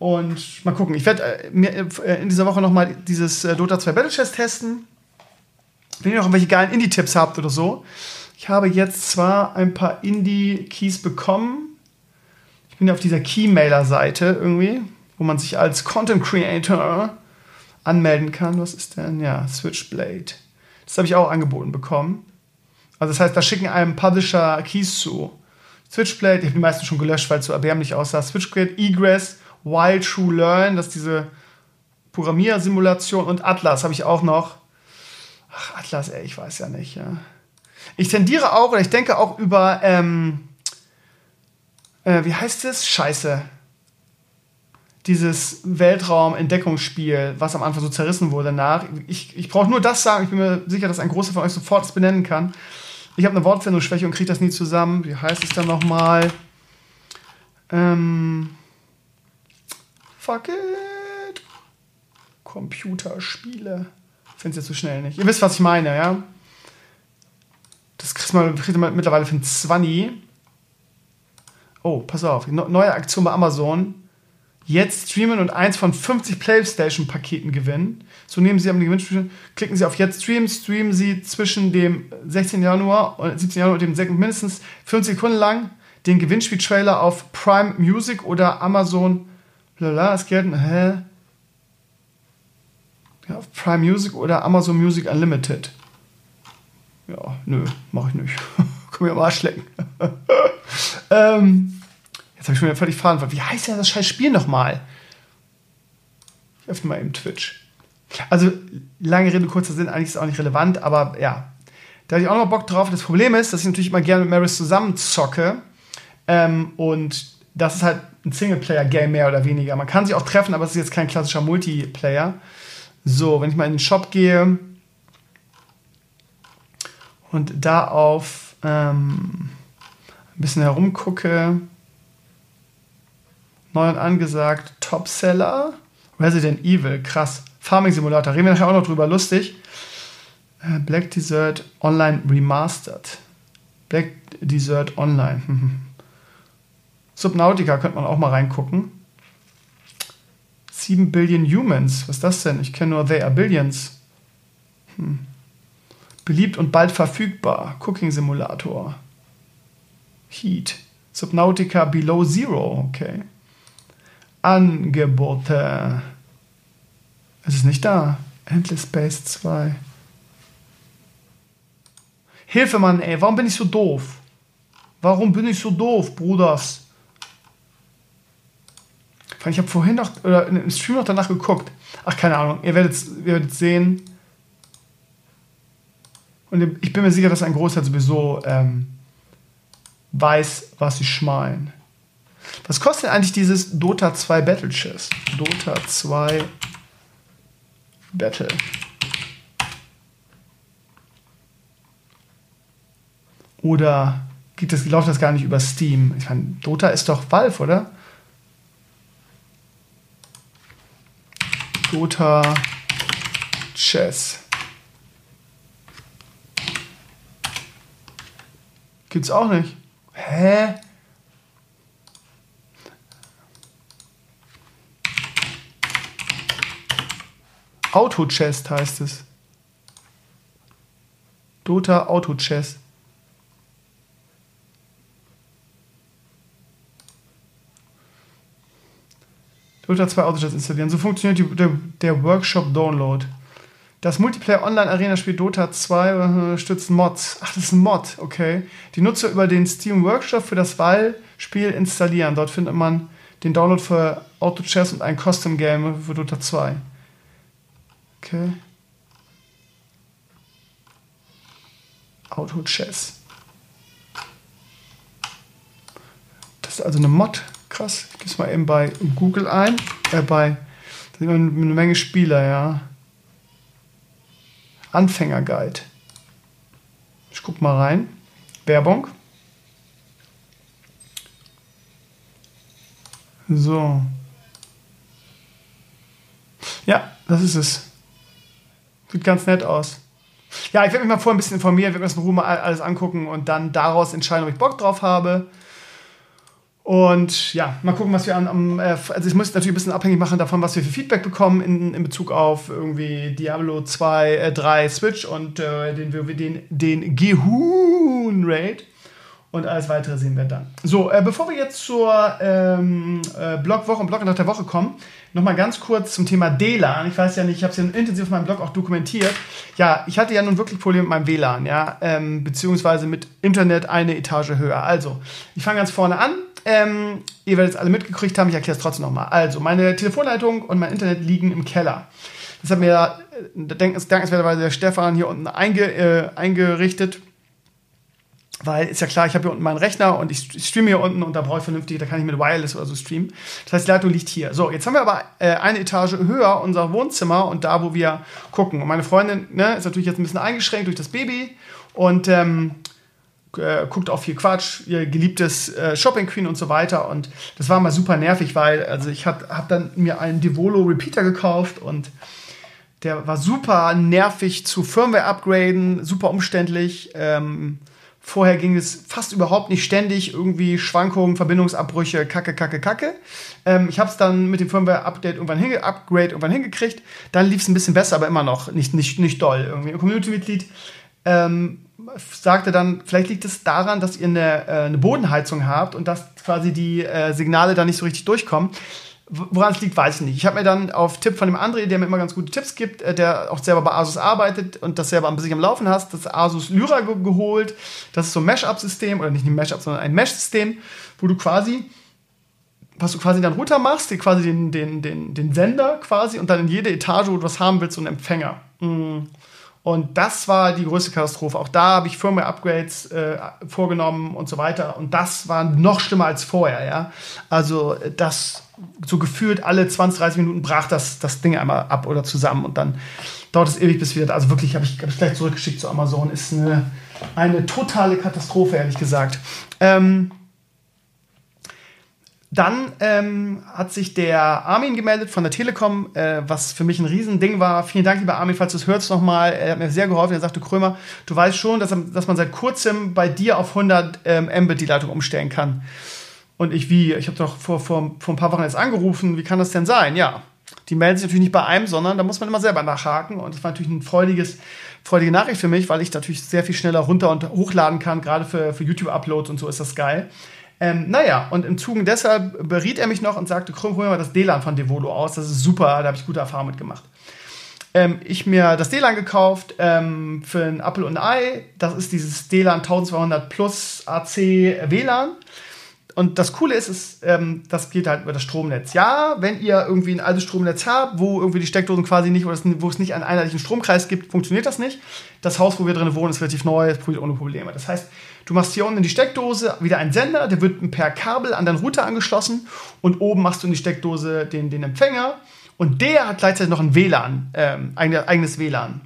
Und mal gucken, ich werde äh, mir äh, in dieser Woche noch mal dieses äh, Dota 2 Battle Chess testen. Wenn ihr noch irgendwelche geilen Indie-Tipps habt oder so, ich habe jetzt zwar ein paar Indie-Keys bekommen. Ich bin auf dieser Keymailer-Seite irgendwie, wo man sich als Content Creator anmelden kann. Was ist denn? Ja, Switchblade. Das habe ich auch angeboten bekommen. Also das heißt, da schicken einem Publisher Keys zu. Switchblade, ich habe die meisten schon gelöscht, weil es so erbärmlich aussah. Switchblade, Egress, Wild True Learn, das ist diese Programmiersimulation und Atlas habe ich auch noch. Ach, Atlas, ey, ich weiß ja nicht, ja. Ich tendiere auch, oder ich denke auch über, ähm, äh, wie heißt es? Scheiße. Dieses Weltraum-Entdeckungsspiel, was am Anfang so zerrissen wurde nach. Ich, ich brauche nur das sagen, ich bin mir sicher, dass ein großer von euch sofort das benennen kann. Ich habe eine Wortfindungsschwäche und kriege das nie zusammen. Wie heißt es dann nochmal? Ähm, fuck it. Computerspiele. Es jetzt so schnell nicht. Ihr wisst, was ich meine, ja? Das kriegt man, kriegt man mittlerweile für ein 20. Oh, pass auf. Neue Aktion bei Amazon. Jetzt streamen und eins von 50 PlayStation-Paketen gewinnen. So nehmen Sie am Gewinnspiel, klicken Sie auf Jetzt streamen, streamen Sie zwischen dem 16. Januar und 17. Januar und dem 6. mindestens 50 Sekunden lang den Gewinnspiel-Trailer auf Prime Music oder Amazon. Blablabla, es gelten, hä? Ja, auf Prime Music oder Amazon Music Unlimited. Ja, nö, mach ich nicht. (laughs) Komm mir am Arsch lecken. (laughs) ähm, jetzt habe ich wieder völlig fahren. Wie heißt denn das scheiß Spiel nochmal? Ich öffne mal eben Twitch. Also, lange Rede, kurzer Sinn, eigentlich ist es auch nicht relevant, aber ja. Da hatte ich auch noch Bock drauf. Das Problem ist, dass ich natürlich immer gerne mit Maris zusammen zocke. Ähm, und das ist halt ein Singleplayer-Game mehr oder weniger. Man kann sich auch treffen, aber es ist jetzt kein klassischer Multiplayer. So, wenn ich mal in den Shop gehe, und da auf ähm, ein bisschen herumgucke, neu und angesagt, Topseller, Resident Evil, krass. Farming Simulator, reden wir nachher auch noch drüber, lustig. Äh, Black Desert Online Remastered. Black Desert Online. Subnautica könnte man auch mal reingucken. 7 Billion Humans, was ist das denn? Ich kenne nur They Are Billions. Hm. Beliebt und bald verfügbar. Cooking Simulator. Heat. Subnautica Below Zero. Okay. Angebote. Es ist nicht da. Endless Space 2. Hilfe, Mann, ey. Warum bin ich so doof? Warum bin ich so doof, Bruders? Ich habe vorhin noch, oder im Stream noch danach geguckt. Ach, keine Ahnung. Ihr werdet es sehen. Und ich bin mir sicher, dass ein Großteil sowieso ähm, weiß, was ich meine. Was kostet eigentlich dieses Dota 2 Battle Chess? Dota 2 Battle. Oder geht das, läuft das gar nicht über Steam? Ich meine, Dota ist doch Valve, oder? Dota Chess. Gibt's auch nicht. Hä? Auto-Chest heißt es. Dota Auto-Chess. Dota 2 Autochess installieren. So funktioniert die, der, der Workshop-Download. Das Multiplayer-Online-Arena-Spiel Dota 2 stützt Mods. Ach, das ist ein Mod, okay. Die Nutzer über den Steam Workshop für das Wahlspiel installieren. Dort findet man den Download für Auto Chess und ein Custom Game für Dota 2. Okay. Auto Chess. Das ist also eine Mod. Krass. Ich gebe es mal eben bei Google ein. Äh, bei. Da sind eine Menge Spieler, ja. Anfängerguide. Ich guck mal rein. Werbung. So. Ja, das ist es. Sieht ganz nett aus. Ja, ich werde mich mal vorher ein bisschen informieren, werde mir das in Ruhe mal alles angucken und dann daraus entscheiden, ob ich Bock drauf habe. Und ja, mal gucken, was wir an, äh, also ich muss natürlich ein bisschen abhängig machen davon, was wir für Feedback bekommen in, in Bezug auf irgendwie Diablo 2, äh, 3 Switch und äh, den, den, den Gehun Raid. Und alles weitere sehen wir dann. So, äh, bevor wir jetzt zur ähm, äh, Blogwoche und Blog nach der Woche kommen, nochmal ganz kurz zum Thema DLAN. Ich weiß ja nicht, ich habe es ja intensiv auf meinem Blog auch dokumentiert. Ja, ich hatte ja nun wirklich Probleme mit meinem WLAN, ja, ähm, beziehungsweise mit Internet eine Etage höher. Also, ich fange ganz vorne an. Ähm, ihr werdet es alle mitgekriegt haben, ich erkläre es trotzdem nochmal. Also, meine Telefonleitung und mein Internet liegen im Keller. Das hat mir äh, dankenswerterweise der Stefan hier unten einge, äh, eingerichtet. Weil ist ja klar, ich habe hier unten meinen Rechner und ich streame hier unten und da brauche ich vernünftig, da kann ich mit Wireless oder so streamen. Das heißt, die Leitung liegt hier. So, jetzt haben wir aber äh, eine Etage höher unser Wohnzimmer und da, wo wir gucken. Und meine Freundin ne, ist natürlich jetzt ein bisschen eingeschränkt durch das Baby und ähm, äh, guckt auch viel Quatsch, ihr geliebtes äh, Shopping Queen und so weiter. Und das war mal super nervig, weil also ich habe hab dann mir einen Devolo Repeater gekauft und der war super nervig zu Firmware upgraden, super umständlich. Ähm, vorher ging es fast überhaupt nicht ständig, irgendwie Schwankungen, Verbindungsabbrüche, Kacke, Kacke, Kacke. Ähm, ich habe es dann mit dem Firmware-Update irgendwann hinge Upgrade irgendwann hingekriegt. Dann lief es ein bisschen besser, aber immer noch nicht, nicht, nicht doll. Irgendwie ein Community-Mitglied ähm, sagte dann, vielleicht liegt es daran, dass ihr eine, äh, eine Bodenheizung habt und dass quasi die äh, Signale da nicht so richtig durchkommen. Woran es liegt, weiß ich nicht. Ich habe mir dann auf Tipp von dem André, der mir immer ganz gute Tipps gibt, äh, der auch selber bei Asus arbeitet und das selber an sich am Laufen hast, das Asus Lyra ge geholt. Das ist so ein Mesh-Up-System, oder nicht ein Mesh-Up, sondern ein Mesh-System, wo du quasi, was du quasi dann runter machst, dir quasi den, den, den, den Sender quasi und dann in jede Etage, wo du was haben willst, so einen Empfänger. Mm. Und das war die größte Katastrophe. Auch da habe ich Firmware-Upgrades äh, vorgenommen und so weiter. Und das war noch schlimmer als vorher, ja. Also das so gefühlt alle 20, 30 Minuten brach das, das Ding einmal ab oder zusammen und dann dauert es ewig bis wieder. Also wirklich habe ich, hab ich gleich zurückgeschickt zu Amazon. Ist eine, eine totale Katastrophe, ehrlich gesagt. Ähm, dann ähm, hat sich der Armin gemeldet von der Telekom, äh, was für mich ein Riesending war. Vielen Dank, lieber Armin, falls du es hörst nochmal. Er hat mir sehr geholfen. Er sagte, Krömer, du weißt schon, dass, dass man seit kurzem bei dir auf 100 ähm, Mbit die Leitung umstellen kann. Und ich, wie? Ich habe doch vor, vor, vor ein paar Wochen jetzt angerufen. Wie kann das denn sein? Ja, die melden sich natürlich nicht bei einem, sondern da muss man immer selber nachhaken. Und das war natürlich ein freudiges, freudige Nachricht für mich, weil ich natürlich sehr viel schneller runter und hochladen kann. Gerade für, für YouTube-Uploads und so ist das geil. Ähm, naja, und im Zuge deshalb beriet er mich noch und sagte, Krüm, hol mal das DLAN von Devolo aus. Das ist super, da habe ich gute Erfahrungen mitgemacht. ähm, ich mir das DLAN gekauft ähm, für ein Apple und ein Ei. Das ist dieses DLAN 1200 Plus AC WLAN. Und das Coole ist, ist ähm, das geht halt über das Stromnetz. Ja, wenn ihr irgendwie ein altes Stromnetz habt, wo irgendwie die Steckdosen quasi nicht, wo es nicht einen einheitlichen Stromkreis gibt, funktioniert das nicht. Das Haus, wo wir drin wohnen, ist relativ neu, es funktioniert ohne Probleme. Das heißt, du machst hier unten in die Steckdose wieder einen Sender, der wird per Kabel an deinen Router angeschlossen und oben machst du in die Steckdose den, den Empfänger und der hat gleichzeitig noch ein WLAN, ähm, eigenes WLAN.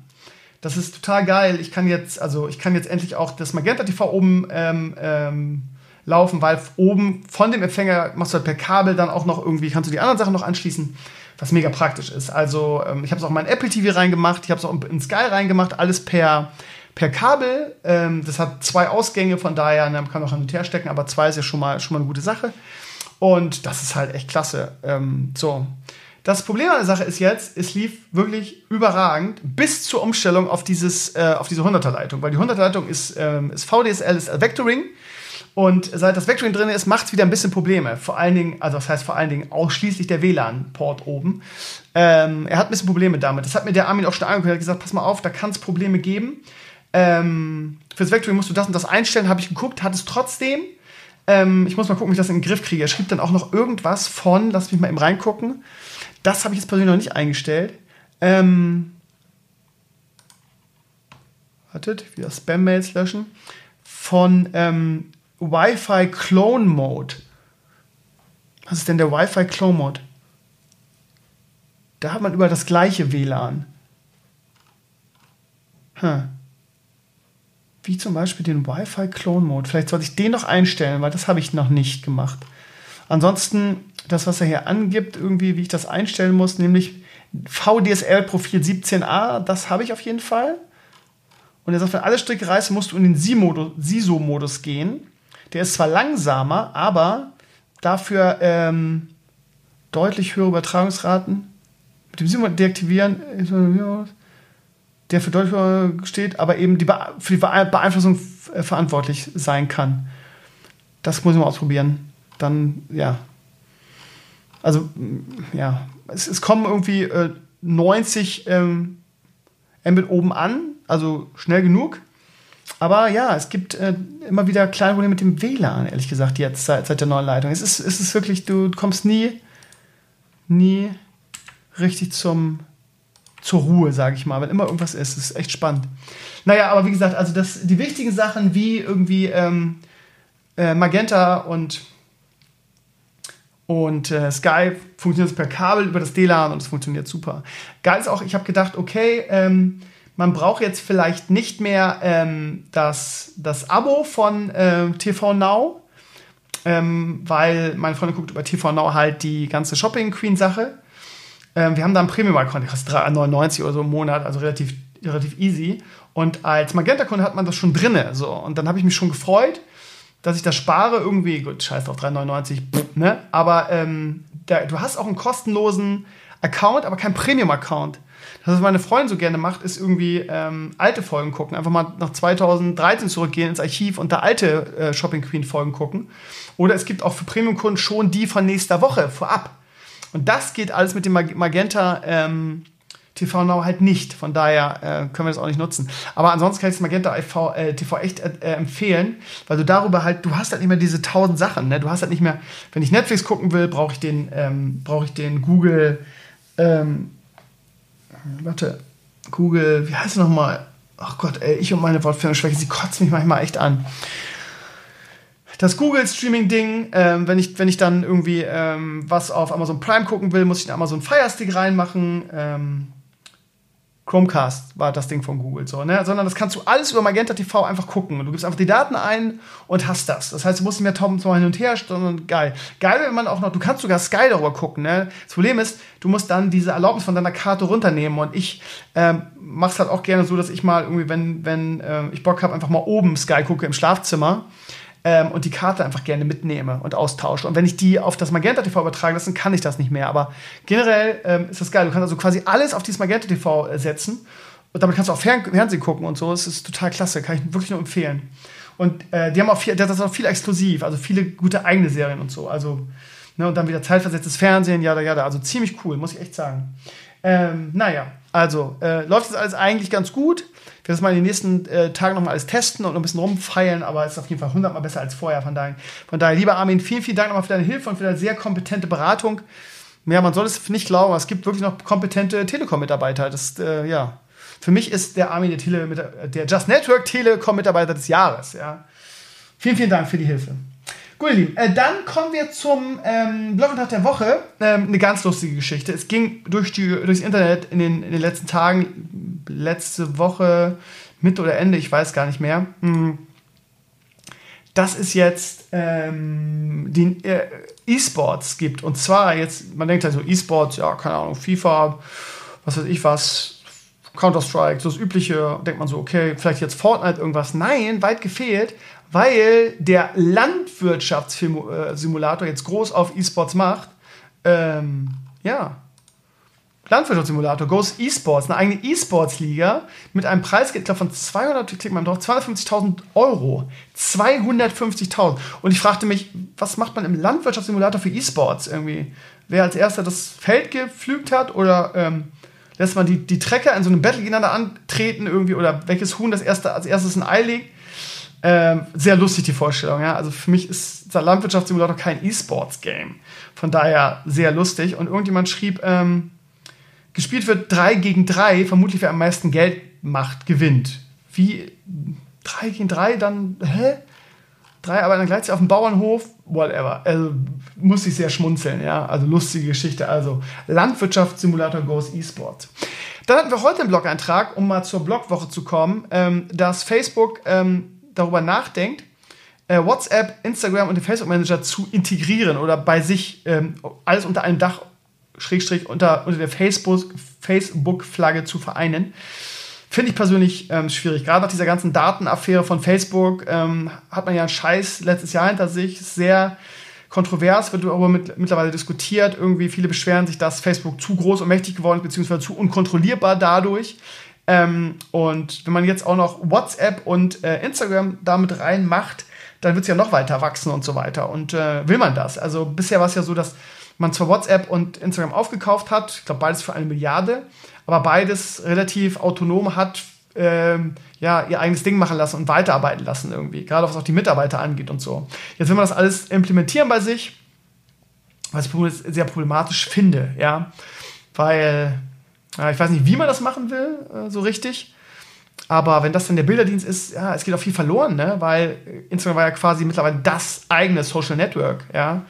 Das ist total geil. Ich kann jetzt, also ich kann jetzt endlich auch das Magenta TV oben ähm, ähm, laufen, weil oben von dem Empfänger machst du halt per Kabel dann auch noch irgendwie, kannst du die anderen Sachen noch anschließen, was mega praktisch ist. Also ähm, ich habe es auch in mein Apple TV reingemacht, ich habe es auch in Sky reingemacht, alles per, per Kabel. Ähm, das hat zwei Ausgänge, von daher, man kann auch hin und her stecken, aber zwei ist ja schon mal, schon mal eine gute Sache. Und das ist halt echt klasse. Ähm, so. Das Problem an der Sache ist jetzt, es lief wirklich überragend bis zur Umstellung auf, dieses, äh, auf diese 100er Leitung, weil die 100er Leitung ist, ähm, ist VDSL, ist Vectoring. Und seit das Vectoring drin ist, macht es wieder ein bisschen Probleme. Vor allen Dingen, also das heißt vor allen Dingen ausschließlich der WLAN-Port oben. Ähm, er hat ein bisschen Probleme damit. Das hat mir der Armin auch schon angekündigt. Er hat gesagt, pass mal auf, da kann es Probleme geben. Ähm, fürs Vectoring musst du das und das einstellen. Habe ich geguckt, hat es trotzdem. Ähm, ich muss mal gucken, wie ich das in den Griff kriege. Er schrieb dann auch noch irgendwas von, lass mich mal eben reingucken. Das habe ich jetzt persönlich noch nicht eingestellt. Ähm, wartet, wieder Spam-Mails löschen. Von ähm, Wi-Fi Clone Mode. Was ist denn der Wi-Fi Clone Mode? Da hat man über das gleiche WLAN. Hm. Wie zum Beispiel den Wi-Fi Clone Mode. Vielleicht sollte ich den noch einstellen, weil das habe ich noch nicht gemacht. Ansonsten, das, was er hier angibt, irgendwie, wie ich das einstellen muss, nämlich VDSL-Profil 17a, das habe ich auf jeden Fall. Und er sagt, wenn alle Stricke reißen, musst du in den SISO-Modus gehen. Der ist zwar langsamer, aber dafür ähm, deutlich höhere Übertragungsraten. Mit dem Simon deaktivieren, der für deutlich höher steht, aber eben die für die Beeinflussung äh, verantwortlich sein kann. Das muss ich mal ausprobieren. Dann, ja. Also, ja. Es, es kommen irgendwie äh, 90 ähm, Mbit oben an, also schnell genug. Aber ja, es gibt äh, immer wieder kleine Probleme mit dem WLAN, ehrlich gesagt, jetzt seit, seit der neuen Leitung. Es ist, es ist wirklich, du kommst nie, nie richtig zum, zur Ruhe, sage ich mal, wenn immer irgendwas ist. Es ist echt spannend. Naja, aber wie gesagt, also das, die wichtigen Sachen wie irgendwie ähm, äh, Magenta und, und äh, Skype funktioniert per Kabel über das WLAN und es funktioniert super. Geil ist auch, ich habe gedacht, okay, ähm, man braucht jetzt vielleicht nicht mehr ähm, das, das Abo von äh, TV Now, ähm, weil meine Freundin guckt über TV Now halt die ganze Shopping Queen Sache. Ähm, wir haben da einen Premium-Account, der kostet 3,99 oder so im Monat, also relativ, relativ easy. Und als Magenta-Kunde hat man das schon drinne. So. Und dann habe ich mich schon gefreut, dass ich das spare. Irgendwie, gut, scheiß auf 3,99, ne? Aber ähm, der, du hast auch einen kostenlosen Account, aber keinen Premium-Account. Das, was meine Freundin so gerne macht, ist irgendwie ähm, alte Folgen gucken. Einfach mal nach 2013 zurückgehen ins Archiv und da alte äh, Shopping Queen Folgen gucken. Oder es gibt auch für Premium-Kunden schon die von nächster Woche vorab. Und das geht alles mit dem Magenta ähm, TV Now halt nicht. Von daher äh, können wir das auch nicht nutzen. Aber ansonsten kann ich das Magenta TV, äh, TV echt äh, empfehlen, weil du darüber halt, du hast halt nicht mehr diese tausend Sachen. Ne? Du hast halt nicht mehr, wenn ich Netflix gucken will, brauche ich den, ähm, brauche ich den Google ähm, warte, Google, wie heißt es nochmal? Ach Gott, ey, ich und meine Wortfindungsschwäche, sie kotzt mich manchmal echt an. Das Google-Streaming-Ding, ähm, wenn, ich, wenn ich dann irgendwie ähm, was auf Amazon Prime gucken will, muss ich einen Amazon Fire Stick reinmachen. Ähm, Chromecast war das Ding von Google so, ne? Sondern das kannst du alles über Magenta TV einfach gucken. Du gibst einfach die Daten ein und hast das. Das heißt, du musst nicht mehr tausendmal hin und her, sondern geil. Geil, wenn man auch noch, du kannst sogar Sky darüber gucken, ne? Das Problem ist, du musst dann diese Erlaubnis von deiner Karte runternehmen und ich ähm, mach's halt auch gerne so, dass ich mal irgendwie, wenn, wenn äh, ich Bock habe, einfach mal oben Sky gucke im Schlafzimmer ähm, und die Karte einfach gerne mitnehme und austausche. Und wenn ich die auf das Magenta TV übertragen lasse, dann kann ich das nicht mehr. Aber generell ähm, ist das geil. Du kannst also quasi alles auf dieses Magenta TV äh, setzen und damit kannst du auch Fern Fernsehen gucken und so. Das ist total klasse. Kann ich wirklich nur empfehlen. Und äh, die haben auch viel, das ist auch viel exklusiv, also viele gute eigene Serien und so. Also, ne, und dann wieder zeitversetztes Fernsehen, ja, ja, also ziemlich cool, muss ich echt sagen. Ähm, naja, Also, äh, läuft das alles eigentlich ganz gut. Ich werde das mal in den nächsten äh, Tagen noch mal alles testen und ein bisschen rumfeilen, aber es ist auf jeden Fall hundertmal besser als vorher. Von daher, von daher, lieber Armin, vielen, vielen Dank nochmal für deine Hilfe und für deine sehr kompetente Beratung. Ja, man soll es nicht glauben, es gibt wirklich noch kompetente Telekom-Mitarbeiter. Das, äh, ja, für mich ist der Armin der, Tele der Just Network Telekom-Mitarbeiter des Jahres. Ja. Vielen, vielen Dank für die Hilfe. Gut, ihr Lieben, äh, dann kommen wir zum ähm, Blog der Woche. Ähm, eine ganz lustige Geschichte. Es ging durch die, durchs Internet in den, in den letzten Tagen, letzte Woche, Mitte oder Ende, ich weiß gar nicht mehr. Hm. Dass es jetzt ähm, den äh, E-Sports gibt. Und zwar jetzt, man denkt halt so, E-Sports, ja, keine Ahnung, FIFA, was weiß ich was, Counter-Strike, so das Übliche, denkt man so, okay, vielleicht jetzt Fortnite irgendwas. Nein, weit gefehlt weil der Landwirtschaftssimulator jetzt groß auf E-Sports macht. Ähm, ja. Landwirtschaftssimulator, Ghost E-Sports, eine eigene E-Sports-Liga mit einem Preisgeld von 200, klick mal drauf, 250.000 Euro. 250.000. Und ich fragte mich, was macht man im Landwirtschaftssimulator für E-Sports irgendwie? Wer als erster das Feld gepflügt hat oder ähm, lässt man die, die Trecker in so einem Battle gegeneinander antreten irgendwie oder welches Huhn das erste, als erstes ein Ei legt? Ähm, sehr lustig die Vorstellung, ja. Also für mich ist der Landwirtschaftssimulator kein E-Sports-Game. Von daher sehr lustig. Und irgendjemand schrieb, ähm, gespielt wird 3 gegen 3, vermutlich wer am meisten Geld macht, gewinnt. Wie 3 gegen 3, dann, hä? Drei aber dann gleichzeitig auf dem Bauernhof, whatever. Also muss ich sehr schmunzeln, ja. Also lustige Geschichte. Also Landwirtschaftssimulator Goes E-Sports. Dann hatten wir heute einen Blog-Eintrag, um mal zur Blogwoche zu kommen, ähm, dass Facebook ähm, darüber nachdenkt, äh, WhatsApp, Instagram und den Facebook Manager zu integrieren oder bei sich ähm, alles unter einem Dach, Schrägstrich, unter, unter der Facebook-Flagge zu vereinen. Finde ich persönlich ähm, schwierig. Gerade nach dieser ganzen Datenaffäre von Facebook ähm, hat man ja einen Scheiß letztes Jahr hinter sich. Sehr kontrovers, wird darüber mit, mittlerweile diskutiert. Irgendwie viele beschweren sich, dass Facebook zu groß und mächtig geworden ist, beziehungsweise zu unkontrollierbar dadurch. Ähm, und wenn man jetzt auch noch WhatsApp und äh, Instagram damit reinmacht, dann wird es ja noch weiter wachsen und so weiter. Und äh, will man das? Also bisher war es ja so, dass man zwar WhatsApp und Instagram aufgekauft hat, ich glaube beides für eine Milliarde, aber beides relativ autonom hat ähm, ja, ihr eigenes Ding machen lassen und weiterarbeiten lassen irgendwie, gerade was auch die Mitarbeiter angeht und so. Jetzt will man das alles implementieren bei sich, was ich sehr problematisch finde, ja, weil ja, ich weiß nicht, wie man das machen will, äh, so richtig. Aber wenn das dann der Bilderdienst ist, ja, es geht auch viel verloren, ne? weil Instagram war ja quasi mittlerweile das eigene Social Network, ja.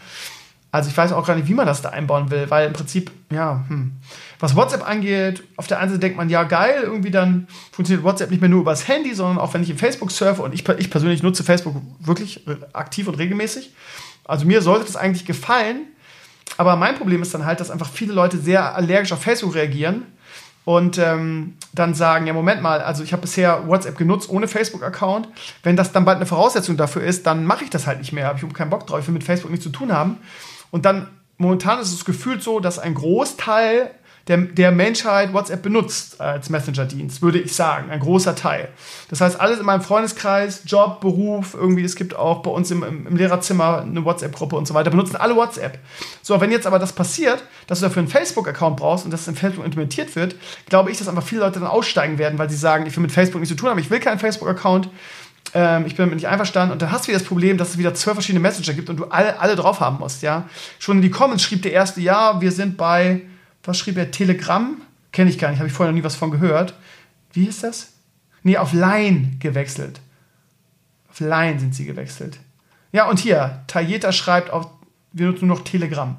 Also ich weiß auch gar nicht, wie man das da einbauen will, weil im Prinzip, ja, hm. was WhatsApp angeht, auf der einen Seite denkt man, ja geil, irgendwie dann funktioniert WhatsApp nicht mehr nur übers Handy, sondern auch wenn ich in Facebook surfe und ich, ich persönlich nutze Facebook wirklich aktiv und regelmäßig. Also mir sollte das eigentlich gefallen, aber mein Problem ist dann halt, dass einfach viele Leute sehr allergisch auf Facebook reagieren und ähm, dann sagen, ja, Moment mal, also ich habe bisher WhatsApp genutzt ohne Facebook-Account. Wenn das dann bald eine Voraussetzung dafür ist, dann mache ich das halt nicht mehr. Habe ich keinen Bock drauf, ich will mit Facebook nichts zu tun haben. Und dann momentan ist es gefühlt so, dass ein Großteil der, der Menschheit WhatsApp benutzt als Messenger-Dienst, würde ich sagen. Ein großer Teil. Das heißt, alles in meinem Freundeskreis, Job, Beruf, irgendwie, es gibt auch bei uns im, im, im Lehrerzimmer eine WhatsApp-Gruppe und so weiter, benutzen alle WhatsApp. So, wenn jetzt aber das passiert, dass du dafür einen Facebook-Account brauchst und das in Facebook implementiert wird, glaube ich, dass einfach viele Leute dann aussteigen werden, weil sie sagen, ich will mit Facebook nichts zu tun haben, ich will keinen Facebook-Account ähm, ich bin damit nicht einverstanden. Und dann hast du wieder das Problem, dass es wieder zwölf verschiedene Messenger gibt und du alle, alle drauf haben musst, ja. Schon in die Comments schrieb der erste, ja, wir sind bei was schrieb er? Telegram? Kenne ich gar nicht, habe ich vorher noch nie was von gehört. Wie ist das? Nee, auf Line gewechselt. Auf Line sind sie gewechselt. Ja, und hier, Tayeta schreibt auf, wir nutzen nur noch Telegram.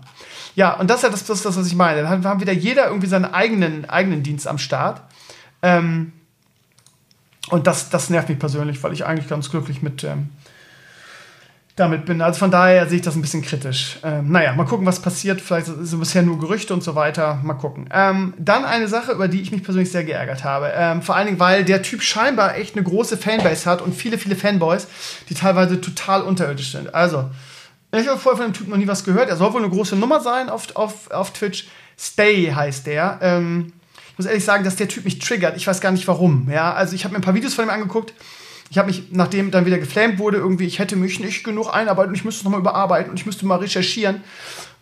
Ja, und das ist ja das, das, das, was ich meine. Dann haben wieder jeder irgendwie seinen eigenen, eigenen Dienst am Start. Ähm, und das, das nervt mich persönlich, weil ich eigentlich ganz glücklich mit, ähm, damit bin. Also von daher sehe ich das ein bisschen kritisch. Ähm, naja, mal gucken, was passiert. Vielleicht sind bisher nur Gerüchte und so weiter. Mal gucken. Ähm, dann eine Sache, über die ich mich persönlich sehr geärgert habe. Ähm, vor allen Dingen, weil der Typ scheinbar echt eine große Fanbase hat und viele, viele Fanboys, die teilweise total unterirdisch sind. Also, ich habe vorher von dem Typ noch nie was gehört. Er soll wohl eine große Nummer sein auf, auf, auf Twitch. Stay heißt der. Ähm, ich muss ehrlich sagen, dass der Typ mich triggert. Ich weiß gar nicht warum. Ja, also ich habe mir ein paar Videos von ihm angeguckt ich habe mich, nachdem dann wieder geflamed wurde, irgendwie, ich hätte mich nicht genug einarbeiten, ich müsste es nochmal überarbeiten und ich müsste mal recherchieren.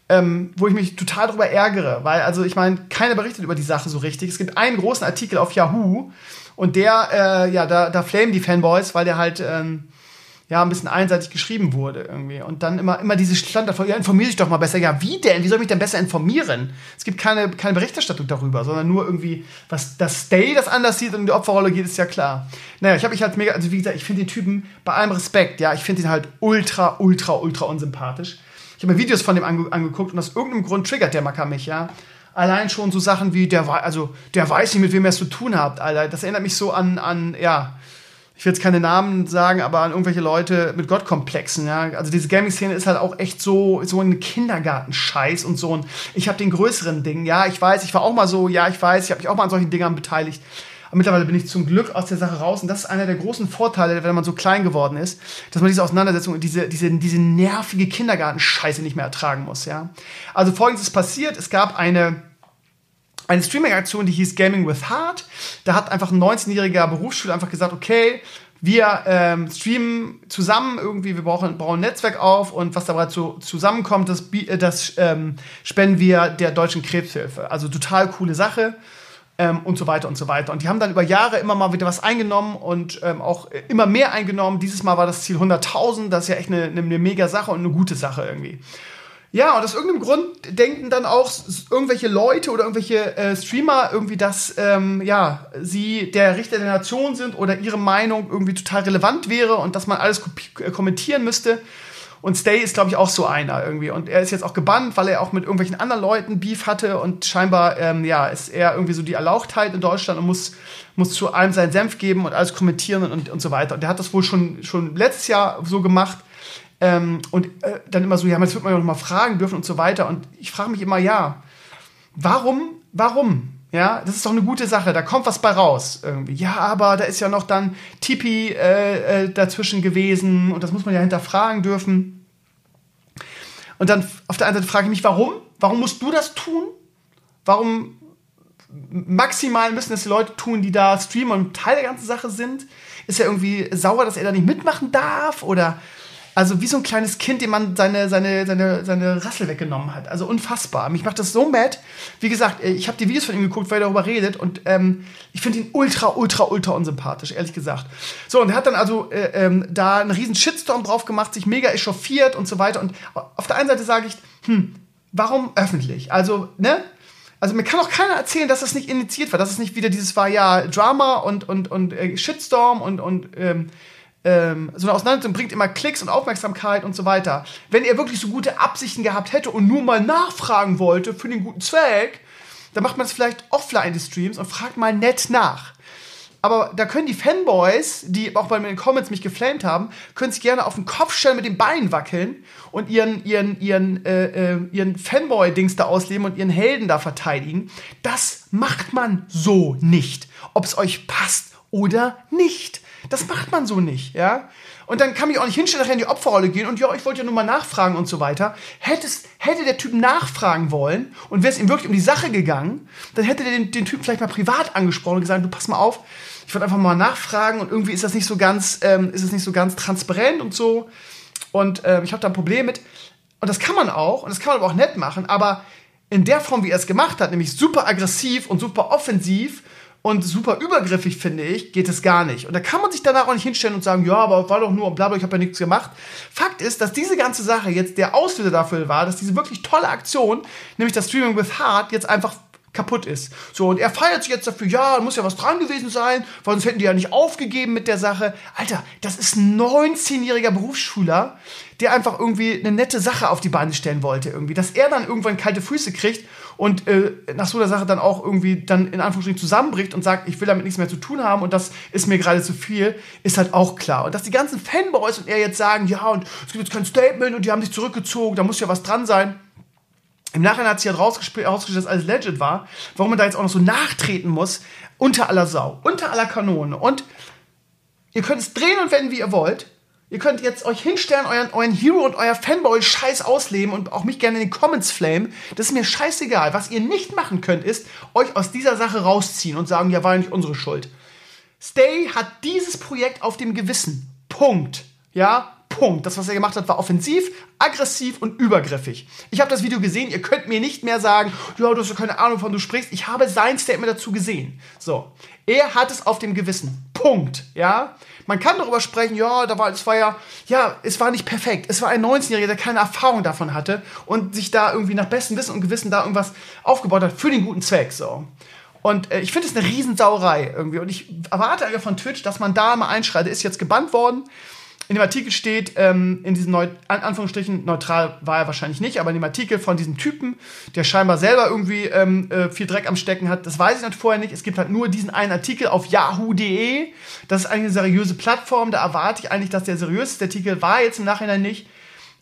ähm, wo ich mich total darüber ärgere, weil, also ich meine, keiner berichtet über die Sache so richtig. Es gibt einen großen Artikel auf Yahoo und der, äh, ja, da, da flamen die Fanboys, weil der halt, ähm, ja, ein bisschen einseitig geschrieben wurde irgendwie. Und dann immer, immer diese Standard ja, informier dich doch mal besser. Ja, wie denn? Wie soll ich mich denn besser informieren? Es gibt keine, keine Berichterstattung darüber, sondern nur irgendwie, was das Stay das anders sieht und in die Opferrolle geht, ist ja klar. Naja, ich habe mich halt mega, also wie gesagt, ich finde den Typen bei allem Respekt, ja, ich finde ihn halt ultra, ultra, ultra unsympathisch. Ich habe mir Videos von dem ange angeguckt und aus irgendeinem Grund triggert der Macker mich, ja. Allein schon so Sachen wie, der, also, der weiß nicht, mit wem er es zu tun hat, Alter. Das erinnert mich so an, an ja, ich will jetzt keine Namen sagen, aber an irgendwelche Leute mit Gottkomplexen, ja. Also diese Gaming-Szene ist halt auch echt so, so ein Kindergartenscheiß und so ein, ich habe den größeren Ding, ja, ich weiß, ich war auch mal so, ja, ich weiß, ich habe mich auch mal an solchen Dingern beteiligt. Aber mittlerweile bin ich zum Glück aus der Sache raus und das ist einer der großen Vorteile, wenn man so klein geworden ist, dass man diese Auseinandersetzung und diese, diese, diese nervige Kindergartenscheiße nicht mehr ertragen muss, ja. Also folgendes ist passiert, es gab eine, eine Streaming-Aktion, die hieß Gaming with Heart. Da hat einfach ein 19-jähriger Berufsschüler einfach gesagt, okay, wir ähm, streamen zusammen irgendwie, wir brauchen, brauchen ein Netzwerk auf und was dabei zu, zusammenkommt, das, äh, das ähm, spenden wir der Deutschen Krebshilfe. Also total coole Sache. Ähm, und so weiter und so weiter. Und die haben dann über Jahre immer mal wieder was eingenommen und ähm, auch immer mehr eingenommen. Dieses Mal war das Ziel 100.000. Das ist ja echt eine, eine, eine mega Sache und eine gute Sache irgendwie. Ja, und aus irgendeinem Grund denken dann auch irgendwelche Leute oder irgendwelche äh, Streamer irgendwie, dass ähm, ja, sie der Richter der Nation sind oder ihre Meinung irgendwie total relevant wäre und dass man alles äh, kommentieren müsste. Und Stay ist, glaube ich, auch so einer irgendwie. Und er ist jetzt auch gebannt, weil er auch mit irgendwelchen anderen Leuten Beef hatte und scheinbar, ähm, ja, ist er irgendwie so die Erlauchtheit in Deutschland und muss, muss zu allem seinen Senf geben und alles kommentieren und, und so weiter. Und der hat das wohl schon, schon letztes Jahr so gemacht ähm, und äh, dann immer so, ja, das wird man ja noch mal fragen dürfen und so weiter. Und ich frage mich immer, ja, warum, warum? Ja, das ist doch eine gute Sache, da kommt was bei raus irgendwie. Ja, aber da ist ja noch dann Tipi äh, äh, dazwischen gewesen und das muss man ja hinterfragen dürfen. Und dann auf der einen Seite frage ich mich, warum? Warum musst du das tun? Warum maximal müssen das die Leute tun, die da streamen und Teil der ganzen Sache sind? Ist er irgendwie sauer, dass er da nicht mitmachen darf? Oder also wie so ein kleines Kind, dem man seine, seine, seine, seine Rassel weggenommen hat. Also unfassbar. Mich macht das so mad. Wie gesagt, äh, ich habe die Videos von ihm geguckt, weil er darüber redet. Und ähm, ich finde ihn ultra, ultra, ultra unsympathisch, ehrlich gesagt. So, und er hat dann also äh, ähm, da einen riesen Shitstorm drauf gemacht, sich mega echauffiert und so weiter. Und auf der einen Seite sage ich, hm, warum öffentlich? Also, ne? Also mir kann auch keiner erzählen, dass das nicht initiiert war, dass es nicht wieder dieses war, ja, Drama und, und, und äh, Shitstorm und, und ähm, ähm, so eine Auseinandersetzung bringt immer Klicks und Aufmerksamkeit und so weiter. Wenn er wirklich so gute Absichten gehabt hätte und nur mal nachfragen wollte für den guten Zweck, dann macht man es vielleicht offline die Streams und fragt mal nett nach. Aber da können die Fanboys, die auch bei mir in den Comments mich geflamed haben, können sich gerne auf den Kopf stellen, mit den Beinen wackeln und ihren, ihren, ihren, äh, äh, ihren Fanboy-Dings da ausleben und ihren Helden da verteidigen. Das macht man so nicht. Ob es euch passt oder nicht. Das macht man so nicht, ja. Und dann kann ich auch nicht hinstellen, nachher in die Opferrolle gehen und ja, ich wollte ja nur mal nachfragen und so weiter. Hättest, hätte der Typ nachfragen wollen und wäre es ihm wirklich um die Sache gegangen, dann hätte der den, den Typ vielleicht mal privat angesprochen und gesagt, du pass mal auf, ich wollte einfach mal nachfragen und irgendwie ist das nicht so ganz, ähm, ist es nicht so ganz transparent und so. Und äh, ich habe da ein Problem mit. Und das kann man auch, und das kann man aber auch nett machen, aber in der Form, wie er es gemacht hat, nämlich super aggressiv und super offensiv und super übergriffig, finde ich, geht es gar nicht. Und da kann man sich danach auch nicht hinstellen und sagen, ja, aber war doch nur und bla bla, ich habe ja nichts gemacht. Fakt ist, dass diese ganze Sache jetzt der Auslöser dafür war, dass diese wirklich tolle Aktion, nämlich das Streaming with Heart, jetzt einfach kaputt ist. So, und er feiert sich jetzt dafür, ja, muss ja was dran gewesen sein, weil sonst hätten die ja nicht aufgegeben mit der Sache. Alter, das ist ein 19-jähriger Berufsschüler, der einfach irgendwie eine nette Sache auf die Beine stellen wollte irgendwie. Dass er dann irgendwann kalte Füße kriegt und äh, nach so einer Sache dann auch irgendwie dann in Anführungsstrichen zusammenbricht und sagt, ich will damit nichts mehr zu tun haben und das ist mir gerade zu viel, ist halt auch klar. Und dass die ganzen Fanboys und er jetzt sagen, ja, und es gibt jetzt kein Statement und die haben sich zurückgezogen, da muss ja was dran sein. Im Nachhinein hat sich halt rausgestellt, dass alles legit war. Warum man da jetzt auch noch so nachtreten muss, unter aller Sau, unter aller Kanone. Und ihr könnt es drehen und wenden, wie ihr wollt. Ihr könnt jetzt euch hinstellen, euren, euren Hero und euer Fanboy-Scheiß ausleben und auch mich gerne in den Comments flamen. Das ist mir scheißegal. Was ihr nicht machen könnt, ist euch aus dieser Sache rausziehen und sagen, ja, war ja nicht unsere Schuld. Stay hat dieses Projekt auf dem Gewissen. Punkt. Ja, Punkt. Das, was er gemacht hat, war offensiv, aggressiv und übergriffig. Ich habe das Video gesehen. Ihr könnt mir nicht mehr sagen, ja, du hast doch keine Ahnung, von du sprichst. Ich habe sein Statement dazu gesehen. So. Er hat es auf dem Gewissen. Punkt. Ja. Man kann darüber sprechen, ja, da war, es war ja, ja, es war nicht perfekt. Es war ein 19-Jähriger, der keine Erfahrung davon hatte und sich da irgendwie nach bestem Wissen und Gewissen da irgendwas aufgebaut hat für den guten Zweck, so. Und äh, ich finde es eine Riesensauerei irgendwie. Und ich erwarte einfach von Twitch, dass man da mal einschreitet. Ist jetzt gebannt worden. In dem Artikel steht, ähm, in diesen Neu an Anführungsstrichen, neutral war er wahrscheinlich nicht, aber in dem Artikel von diesem Typen, der scheinbar selber irgendwie ähm, äh, viel Dreck am Stecken hat, das weiß ich natürlich vorher nicht. Es gibt halt nur diesen einen Artikel auf yahoo.de. Das ist eigentlich eine seriöse Plattform. Da erwarte ich eigentlich, dass der seriöseste Artikel war jetzt im Nachhinein nicht.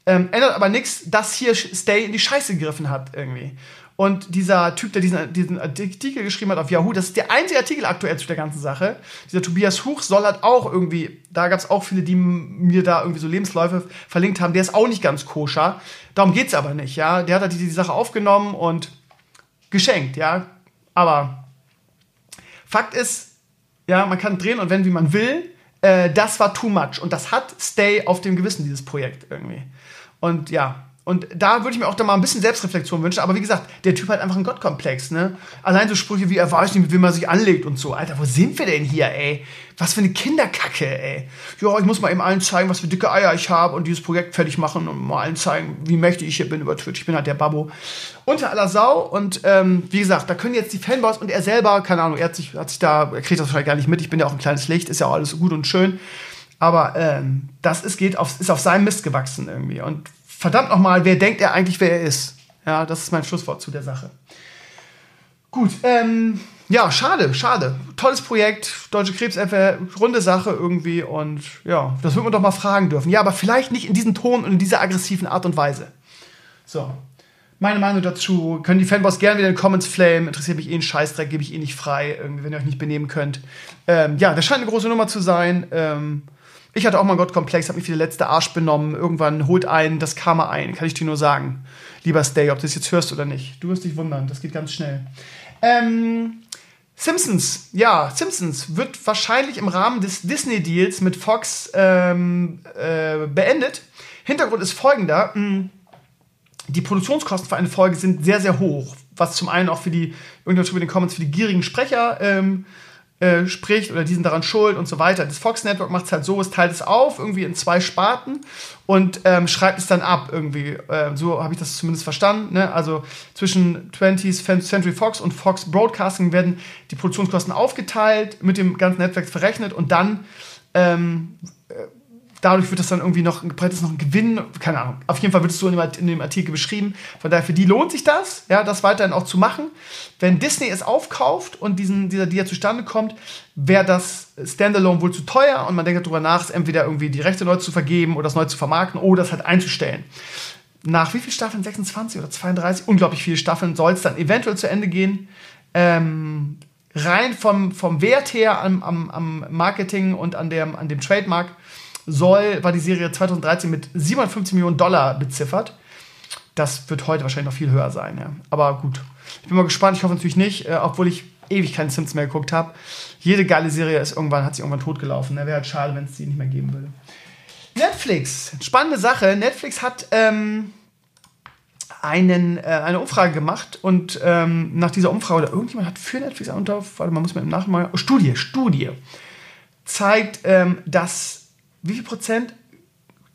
Ähm, ändert aber nichts, dass hier Stay in die Scheiße gegriffen hat irgendwie. Und dieser Typ, der diesen, diesen Artikel geschrieben hat auf Yahoo, das ist der einzige Artikel aktuell zu der ganzen Sache. Dieser Tobias Huch soll halt auch irgendwie, da gab es auch viele, die mir da irgendwie so Lebensläufe verlinkt haben, der ist auch nicht ganz koscher. Darum geht's aber nicht, ja. Der hat halt die, die Sache aufgenommen und geschenkt, ja. Aber Fakt ist, ja, man kann drehen und wenden, wie man will. Äh, das war too much. Und das hat Stay auf dem Gewissen, dieses Projekt irgendwie. Und ja, und da würde ich mir auch da mal ein bisschen Selbstreflexion wünschen. Aber wie gesagt, der Typ hat einfach einen Gottkomplex, ne? Allein so Sprüche wie, er weiß nicht, mit wem man sich anlegt und so. Alter, wo sind wir denn hier, ey? Was für eine Kinderkacke, ey. Ja, ich muss mal eben allen zeigen, was für dicke Eier ich habe und dieses Projekt fertig machen und mal allen zeigen, wie mächtig ich hier bin über Twitch. Ich bin halt der Babbo. Unter aller Sau. Und ähm, wie gesagt, da können jetzt die Fanboys und er selber, keine Ahnung, er hat sich, hat sich da, er kriegt das wahrscheinlich gar nicht mit. Ich bin ja auch ein kleines Licht, ist ja auch alles gut und schön. Aber ähm, das ist, geht auf, ist auf seinem Mist gewachsen irgendwie. Und verdammt nochmal, wer denkt er eigentlich, wer er ist? Ja, das ist mein Schlusswort zu der Sache. Gut, ähm, ja, schade, schade. Tolles Projekt, Deutsche Krebshilfe, runde Sache irgendwie und ja, das würde man doch mal fragen dürfen. Ja, aber vielleicht nicht in diesem Ton und in dieser aggressiven Art und Weise. So, meine Meinung dazu. Können die Fanboys gerne wieder in den Comments flamen. Interessiert mich eh ein Scheißdreck, gebe ich eh nicht frei, irgendwie, wenn ihr euch nicht benehmen könnt. Ähm, ja, das scheint eine große Nummer zu sein. Ähm, ich hatte auch mal einen Gottkomplex, habe mich wie der letzte Arsch benommen. Irgendwann holt einen das Karma ein, kann ich dir nur sagen. Lieber Stay, ob du das jetzt hörst oder nicht. Du wirst dich wundern, das geht ganz schnell. Ähm, Simpsons, ja, Simpsons wird wahrscheinlich im Rahmen des Disney-Deals mit Fox ähm, äh, beendet. Hintergrund ist folgender. Hm, die Produktionskosten für eine Folge sind sehr, sehr hoch. Was zum einen auch für die, irgendwann in den Comments, für die gierigen Sprecher ähm, äh, spricht oder die sind daran schuld und so weiter. Das Fox Network macht es halt so, es teilt es auf irgendwie in zwei Sparten und ähm, schreibt es dann ab irgendwie. Äh, so habe ich das zumindest verstanden. Ne? Also zwischen 20th Century Fox und Fox Broadcasting werden die Produktionskosten aufgeteilt, mit dem ganzen Netzwerk verrechnet und dann ähm, äh, dadurch wird das dann irgendwie noch, breitet es noch ein Gewinn, keine Ahnung. Auf jeden Fall wird es so in dem, dem, Artikel beschrieben. Von daher, für die lohnt sich das, ja, das weiterhin auch zu machen. Wenn Disney es aufkauft und diesen, dieser Deal zustande kommt, wäre das Standalone wohl zu teuer und man denkt darüber nach, entweder irgendwie die Rechte neu zu vergeben oder das neu zu vermarkten oder es halt einzustellen. Nach wie vielen Staffeln? 26 oder 32? Unglaublich viele Staffeln soll es dann eventuell zu Ende gehen. Ähm, rein vom, vom Wert her am, am, am Marketing und an, der, an dem Trademark soll, war die Serie 2013 mit 750 Millionen Dollar beziffert. Das wird heute wahrscheinlich noch viel höher sein. Ja. Aber gut, ich bin mal gespannt. Ich hoffe natürlich nicht, äh, obwohl ich ewig keinen Sims mehr geguckt habe. Jede geile Serie ist irgendwann, hat sich irgendwann totgelaufen. Ne? Wäre halt schade, wenn es die nicht mehr geben würde. Netflix, spannende Sache. Netflix hat ähm, einen, äh, eine Umfrage gemacht und ähm, nach dieser Umfrage, oder irgendjemand hat für Netflix unter, warte, man muss mir im Nachhinein, oh, Studie, Studie, zeigt, ähm, dass wie viel Prozent?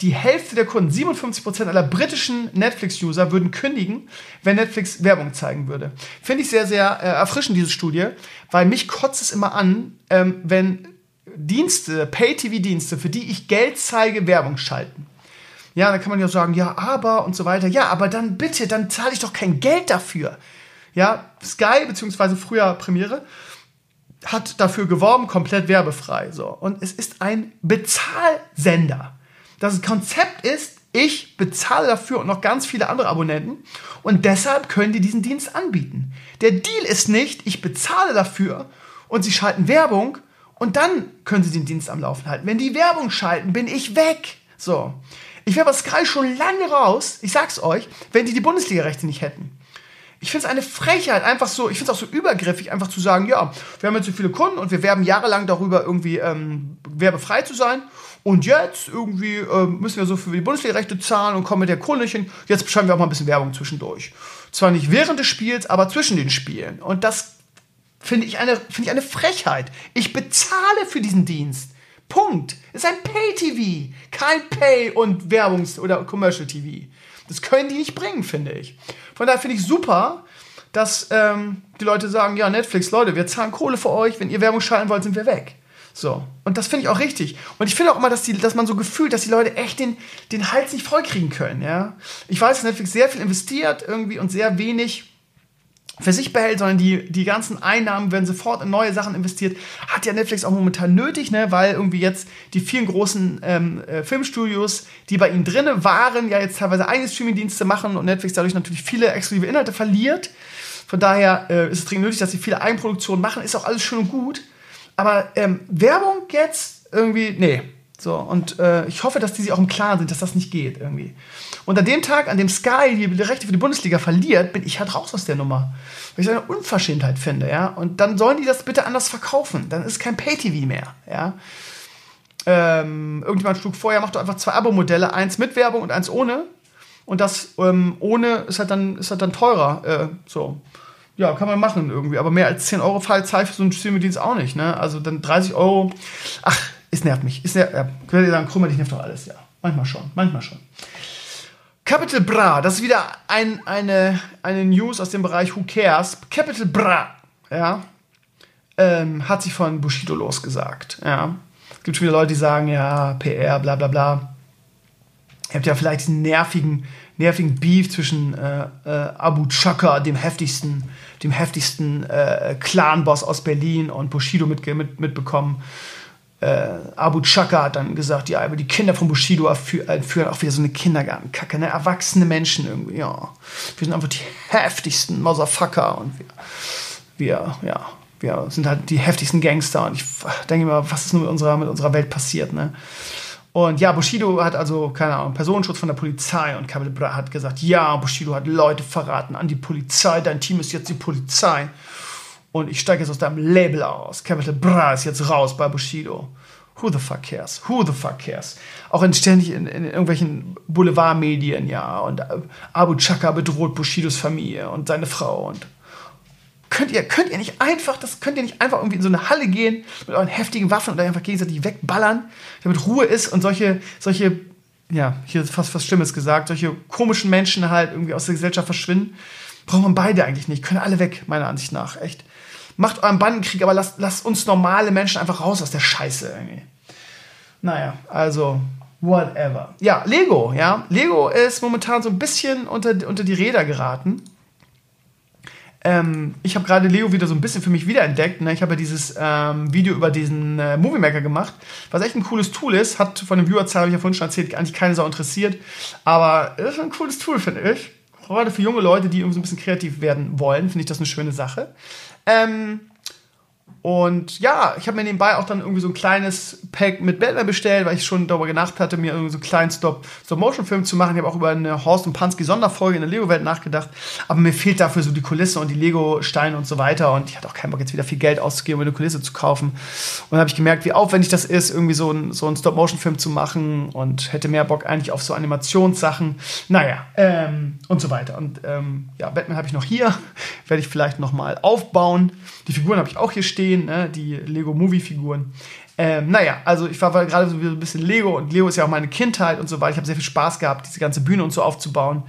Die Hälfte der Kunden, 57 Prozent aller britischen Netflix-User würden kündigen, wenn Netflix Werbung zeigen würde. Finde ich sehr, sehr äh, erfrischend, diese Studie, weil mich kotzt es immer an, ähm, wenn Dienste, Pay-TV-Dienste, für die ich Geld zeige, Werbung schalten. Ja, dann kann man ja sagen, ja, aber und so weiter. Ja, aber dann bitte, dann zahle ich doch kein Geld dafür. Ja, Sky, beziehungsweise früher Premiere, hat dafür geworben, komplett werbefrei. So. Und es ist ein Bezahlsender. Das Konzept ist, ich bezahle dafür und noch ganz viele andere Abonnenten und deshalb können die diesen Dienst anbieten. Der Deal ist nicht, ich bezahle dafür und sie schalten Werbung und dann können sie den Dienst am Laufen halten. Wenn die Werbung schalten, bin ich weg. So. Ich wäre bei Sky schon lange raus, ich sag's euch, wenn die die Bundesliga-Rechte nicht hätten. Ich finde es eine Frechheit, einfach so, ich finde es auch so übergriffig, einfach zu sagen, ja, wir haben jetzt so viele Kunden und wir werben jahrelang darüber, irgendwie ähm, werbefrei zu sein. Und jetzt irgendwie äh, müssen wir so für die Bundesliga-Rechte zahlen und kommen mit der Kohle nicht hin. Jetzt schreiben wir auch mal ein bisschen Werbung zwischendurch. Zwar nicht während des Spiels, aber zwischen den Spielen. Und das finde ich, eine, find ich eine Frechheit. Ich bezahle für diesen Dienst. Punkt. Ist ein Pay-TV, kein Pay- und Werbungs- oder Commercial-TV. Das können die nicht bringen, finde ich. Von daher finde ich super, dass ähm, die Leute sagen, ja, Netflix, Leute, wir zahlen Kohle für euch, wenn ihr Werbung schalten wollt, sind wir weg. So. Und das finde ich auch richtig. Und ich finde auch immer, dass, die, dass man so gefühlt, dass die Leute echt den, den Hals nicht vollkriegen können, ja. Ich weiß, dass Netflix sehr viel investiert irgendwie und sehr wenig für sich behält, sondern die, die ganzen Einnahmen werden sofort in neue Sachen investiert. Hat ja Netflix auch momentan nötig, ne? weil irgendwie jetzt die vielen großen ähm, äh, Filmstudios, die bei ihnen drinne waren, ja jetzt teilweise eigene Streamingdienste machen und Netflix dadurch natürlich viele exklusive Inhalte verliert. Von daher äh, ist es dringend nötig, dass sie viele Eigenproduktionen machen. Ist auch alles schön und gut. Aber ähm, Werbung jetzt irgendwie, nee. So, und äh, ich hoffe, dass die sich auch im Klaren sind, dass das nicht geht irgendwie. Und an dem Tag, an dem Sky die Rechte für die Bundesliga verliert, bin ich halt raus aus der Nummer. Weil ich das eine Unverschämtheit finde, ja. Und dann sollen die das bitte anders verkaufen. Dann ist kein Pay-TV mehr, ja. Ähm, irgendjemand schlug vorher, macht doch einfach zwei Abo-Modelle, eins mit Werbung und eins ohne. Und das ähm, ohne ist halt dann, ist halt dann teurer. Äh, so. Ja, kann man machen irgendwie. Aber mehr als 10 Euro zahle ich für so einen Streamingdienst auch nicht. Ne? Also dann 30 Euro. Ach, es nervt mich. Es nervt, ja, könnt ihr sagen, Krümmer, dich nervt doch alles. Ja, manchmal schon. Manchmal schon. Capital Bra, das ist wieder ein, eine, eine News aus dem Bereich Who Cares. Capital Bra, ja, ähm, hat sich von Bushido losgesagt. Ja. Es gibt schon wieder Leute, die sagen, ja, PR, bla bla bla. Ihr habt ja vielleicht diesen nervigen, nervigen Beef zwischen äh, äh, Abu Chaka, dem heftigsten, dem heftigsten äh, Clan-Boss aus Berlin, und Bushido mit, mit, mitbekommen. Äh, Abu Chaka hat dann gesagt, ja, aber die Kinder von Bushido führen auch wieder so eine Kindergartenkacke, ne? Erwachsene Menschen irgendwie, ja. Wir sind einfach die heftigsten Motherfucker und wir, wir, ja, wir sind halt die heftigsten Gangster und ich denke immer, was ist nun mit unserer, mit unserer Welt passiert, ne? Und ja, Bushido hat also, keine Ahnung, Personenschutz von der Polizei und Kabel hat gesagt, ja, Bushido hat Leute verraten an die Polizei, dein Team ist jetzt die Polizei. Und ich steige jetzt aus deinem Label aus. Capital Bra ist jetzt raus bei Bushido. Who the fuck cares? Who the fuck cares? Auch in, ständig in, in irgendwelchen Boulevardmedien, ja. Und Abu Chaka bedroht Bushidos Familie und seine Frau und könnt ihr, könnt ihr nicht einfach, das könnt ihr nicht einfach irgendwie in so eine Halle gehen mit euren heftigen Waffen und einfach gegenseitig wegballern, damit Ruhe ist und solche, solche, ja, hier ist fast was Schlimmes gesagt, solche komischen Menschen halt irgendwie aus der Gesellschaft verschwinden. Braucht man beide eigentlich nicht. Können alle weg, meiner Ansicht nach. Echt. Macht euren Bandenkrieg, aber lasst, lasst uns normale Menschen einfach raus aus der Scheiße irgendwie. Naja, also, whatever. Ja, Lego, ja. Lego ist momentan so ein bisschen unter, unter die Räder geraten. Ähm, ich habe gerade Leo wieder so ein bisschen für mich wiederentdeckt. Ne? Ich habe ja dieses ähm, Video über diesen äh, Movie Maker gemacht, was echt ein cooles Tool ist. Hat von dem Viewerzahl, habe ich ja vorhin schon erzählt, eigentlich keine Sau interessiert. Aber es ist ein cooles Tool, finde ich. Gerade für junge Leute, die irgendwie so ein bisschen kreativ werden wollen, finde ich das eine schöne Sache. Ähm, und ja, ich habe mir nebenbei auch dann irgendwie so ein kleines Pack mit Batman bestellt, weil ich schon darüber gedacht hatte, mir irgendwie so einen kleinen Stop-Motion-Film zu machen. Ich habe auch über eine Horst und Pansky-Sonderfolge in der Lego-Welt nachgedacht. Aber mir fehlt dafür so die Kulisse und die Lego-Steine und so weiter. Und ich hatte auch keinen Bock, jetzt wieder viel Geld auszugeben, um eine Kulisse zu kaufen. Und dann habe ich gemerkt, wie aufwendig das ist, irgendwie so, ein, so einen Stop-Motion-Film zu machen. Und hätte mehr Bock eigentlich auf so Animationssachen. Naja, ähm, und so weiter. Und ähm, ja, Batman habe ich noch hier. (laughs) Werde ich vielleicht noch mal aufbauen. Die Figuren habe ich auch hier stehen, ne? die Lego-Movie-Figuren. Ähm, naja, also ich war gerade so ein bisschen Lego und Lego ist ja auch meine Kindheit und so weiter. Ich habe sehr viel Spaß gehabt, diese ganze Bühne und so aufzubauen.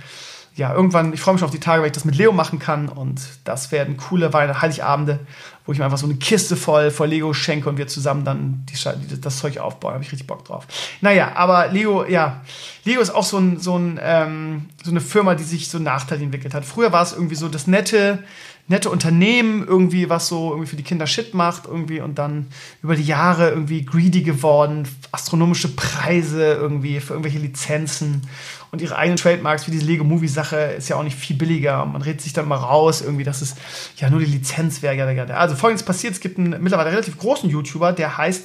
Ja, irgendwann, ich freue mich schon auf die Tage, weil ich das mit Leo machen kann und das werden coole Heiligabende, wo ich mir einfach so eine Kiste voll, voll Lego schenke und wir zusammen dann die, das Zeug aufbauen. Da habe ich richtig Bock drauf. Naja, aber Lego, ja, Lego ist auch so, ein, so, ein, ähm, so eine Firma, die sich so nachteilig entwickelt hat. Früher war es irgendwie so das nette, nette Unternehmen irgendwie, was so irgendwie für die Kinder Shit macht irgendwie und dann über die Jahre irgendwie greedy geworden, astronomische Preise irgendwie für irgendwelche Lizenzen und ihre eigenen Trademarks wie diese Lego Movie Sache ist ja auch nicht viel billiger. Man redet sich dann mal raus irgendwie, dass es ja nur die Lizenz wäre. Also folgendes passiert, es gibt einen mittlerweile relativ großen YouTuber, der heißt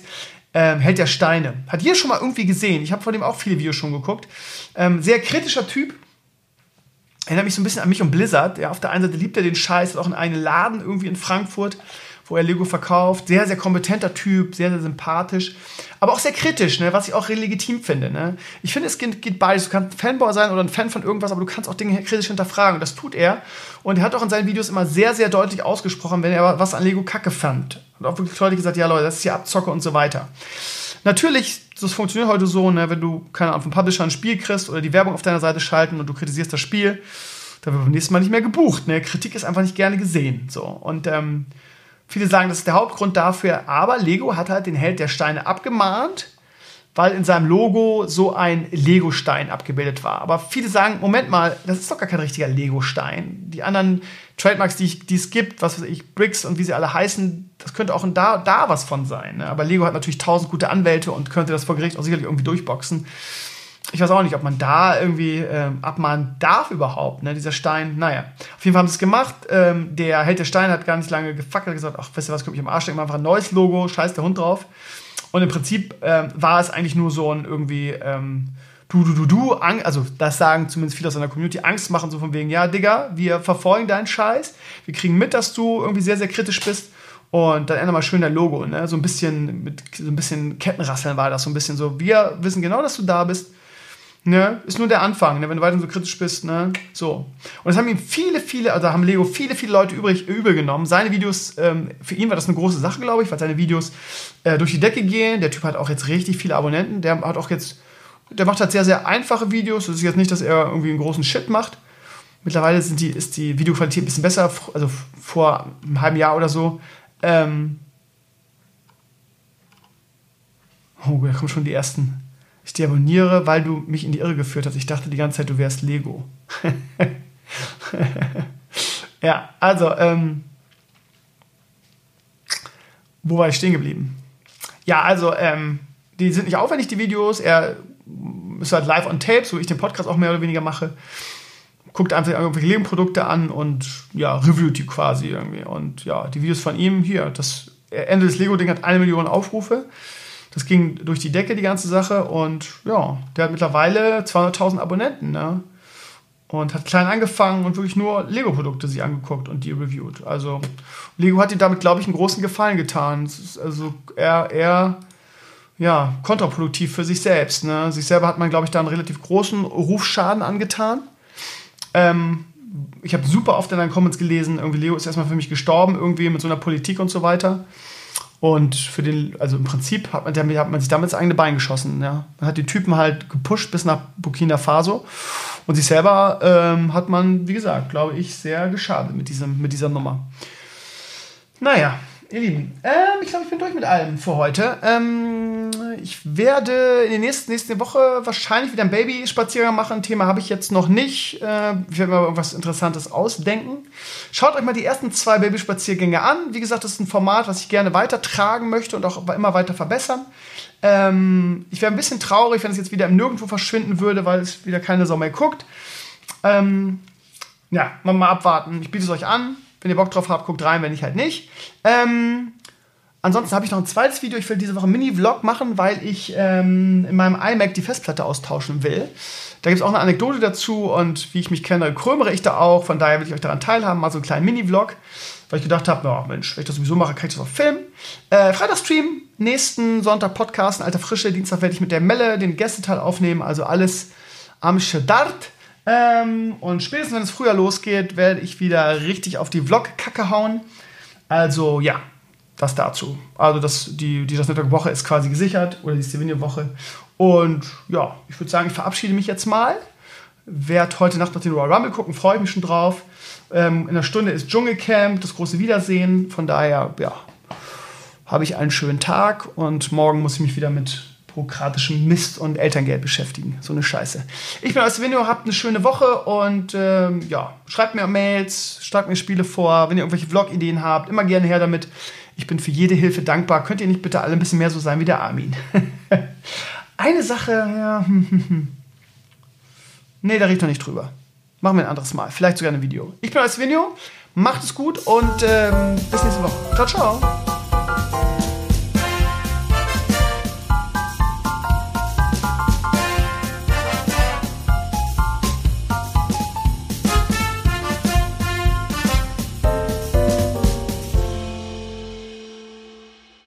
ähm, Held der Steine. Hat ihr schon mal irgendwie gesehen? Ich habe von dem auch viele Videos schon geguckt. Ähm, sehr kritischer Typ, erinnert mich so ein bisschen an mich und Blizzard. Ja, auf der einen Seite liebt er den Scheiß, hat auch einen Laden irgendwie in Frankfurt, wo er Lego verkauft. Sehr, sehr kompetenter Typ, sehr, sehr sympathisch, aber auch sehr kritisch, ne? was ich auch legitim finde. Ne? Ich finde, es geht, geht beides. Du kannst ein Fanboy sein oder ein Fan von irgendwas, aber du kannst auch Dinge kritisch hinterfragen. Das tut er. Und er hat auch in seinen Videos immer sehr, sehr deutlich ausgesprochen, wenn er was an Lego kacke fand. Und auch wirklich deutlich gesagt, ja Leute, das ist hier Abzocke und so weiter. Natürlich, das funktioniert heute so, ne, wenn du, keine Ahnung, vom Publisher ein Spiel kriegst oder die Werbung auf deiner Seite schalten und du kritisierst das Spiel, dann wird beim nächsten Mal nicht mehr gebucht. Ne? Kritik ist einfach nicht gerne gesehen. So. Und ähm, viele sagen, das ist der Hauptgrund dafür, aber Lego hat halt den Held der Steine abgemahnt weil in seinem Logo so ein Lego-Stein abgebildet war. Aber viele sagen, Moment mal, das ist doch gar kein richtiger Lego-Stein. Die anderen Trademarks, die, die, es gibt, was weiß ich, Bricks und wie sie alle heißen, das könnte auch da, da was von sein. Ne? Aber Lego hat natürlich tausend gute Anwälte und könnte das vor Gericht auch sicherlich irgendwie durchboxen. Ich weiß auch nicht, ob man da irgendwie ähm, abmahnen darf überhaupt, ne? dieser Stein. Naja, auf jeden Fall haben sie es gemacht. Ähm, der Held der Stein hat gar nicht lange gefackelt, gesagt, ach, weißt du was, guck mich am Arsch, stecken einfach ein neues Logo, scheiß der Hund drauf. Und im Prinzip äh, war es eigentlich nur so ein irgendwie ähm, du, du, du, du, also das sagen zumindest viele aus seiner Community, Angst machen, so von wegen, ja, Digga, wir verfolgen deinen Scheiß, wir kriegen mit, dass du irgendwie sehr, sehr kritisch bist. Und dann ändern wir schön dein Logo, ne? So ein bisschen mit so ein bisschen Kettenrasseln war das, so ein bisschen so. Wir wissen genau, dass du da bist. Ne? Ist nur der Anfang, ne? wenn du weiter so kritisch bist. Ne? So. Und das haben ihm viele, viele, also haben Lego viele, viele Leute übrig, übel genommen. Seine Videos, ähm, für ihn war das eine große Sache, glaube ich, weil seine Videos äh, durch die Decke gehen. Der Typ hat auch jetzt richtig viele Abonnenten. Der hat auch jetzt, der macht halt sehr, sehr einfache Videos. Das ist jetzt nicht, dass er irgendwie einen großen Shit macht. Mittlerweile sind die, ist die Videoqualität ein bisschen besser, also vor einem halben Jahr oder so. Ähm oh, da kommen schon die ersten ich dich abonniere, weil du mich in die Irre geführt hast. Ich dachte die ganze Zeit, du wärst Lego. (laughs) ja, also, ähm, wo war ich stehen geblieben? Ja, also, ähm, die sind nicht aufwendig, die Videos. Er ist halt live on tape, so wie ich den Podcast auch mehr oder weniger mache. Guckt einfach irgendwelche Lego-Produkte an und ja, reviewt die quasi irgendwie. Und ja, die Videos von ihm hier, das Ende des Lego-Ding hat eine Million Aufrufe. Das ging durch die Decke, die ganze Sache. Und ja, der hat mittlerweile 200.000 Abonnenten. Ne? Und hat klein angefangen und wirklich nur Lego-Produkte sich angeguckt und die reviewt. Also Lego hat ihm damit, glaube ich, einen großen Gefallen getan. Also eher, eher ja, kontraproduktiv für sich selbst. Ne? Sich selber hat man, glaube ich, da einen relativ großen Rufschaden angetan. Ähm, ich habe super oft in deinen Comments gelesen, irgendwie Lego ist erstmal für mich gestorben, irgendwie mit so einer Politik und so weiter. Und für den, also im Prinzip hat man, hat man sich damit ins eigene Bein geschossen. Ja. Man hat die Typen halt gepusht bis nach Burkina Faso. Und sich selber ähm, hat man, wie gesagt, glaube ich, sehr geschadet mit, diesem, mit dieser Nummer. Naja, Ihr Lieben, ähm, ich glaube, ich bin durch mit allem für heute. Ähm, ich werde in der nächsten, nächsten Woche wahrscheinlich wieder einen Baby-Spaziergang machen. Thema habe ich jetzt noch nicht. Äh, ich werde mir irgendwas Interessantes ausdenken. Schaut euch mal die ersten zwei Babyspaziergänge an. Wie gesagt, das ist ein Format, was ich gerne weitertragen möchte und auch immer weiter verbessern. Ähm, ich wäre ein bisschen traurig, wenn es jetzt wieder im Nirgendwo verschwinden würde, weil es wieder keine Sau mehr guckt. Ähm, ja, mal abwarten. Ich biete es euch an. Wenn ihr Bock drauf habt, guckt rein, wenn nicht, halt nicht. Ähm, ansonsten habe ich noch ein zweites Video. Ich will diese Woche einen Mini-Vlog machen, weil ich ähm, in meinem iMac die Festplatte austauschen will. Da gibt es auch eine Anekdote dazu und wie ich mich kenne, krömere ich da auch. Von daher will ich euch daran teilhaben. Mal so einen kleinen Mini-Vlog, weil ich gedacht habe, na Mensch, wenn ich das sowieso mache, kann ich das auch filmen. Äh, Freitagstream, nächsten Sonntag Podcast, alter Frische. Dienstag werde ich mit der Melle den Gästeteil aufnehmen. Also alles am Start. Ähm, und spätestens, wenn es früher losgeht, werde ich wieder richtig auf die Vlog-Kacke hauen. Also ja, das dazu. Also das, die, die das Network-Woche ist quasi gesichert oder die Stevenio-Woche. Und ja, ich würde sagen, ich verabschiede mich jetzt mal. Werde heute Nacht noch den Royal Rumble gucken, freue mich schon drauf. Ähm, in einer Stunde ist Dschungelcamp, das große Wiedersehen. Von daher, ja, habe ich einen schönen Tag und morgen muss ich mich wieder mit bürokratischem Mist und Elterngeld beschäftigen. So eine Scheiße. Ich bin aus Vinio, habt eine schöne Woche und ähm, ja, schreibt mir Mails, schreibt mir Spiele vor, wenn ihr irgendwelche Vlog-Ideen habt, immer gerne her damit. Ich bin für jede Hilfe dankbar. Könnt ihr nicht bitte alle ein bisschen mehr so sein wie der Armin? (laughs) eine Sache, ja. nee, da ich noch nicht drüber. Machen wir ein anderes Mal. Vielleicht sogar ein Video. Ich bin aus Vinio. Macht es gut und ähm, bis nächste Woche. Ciao, ciao.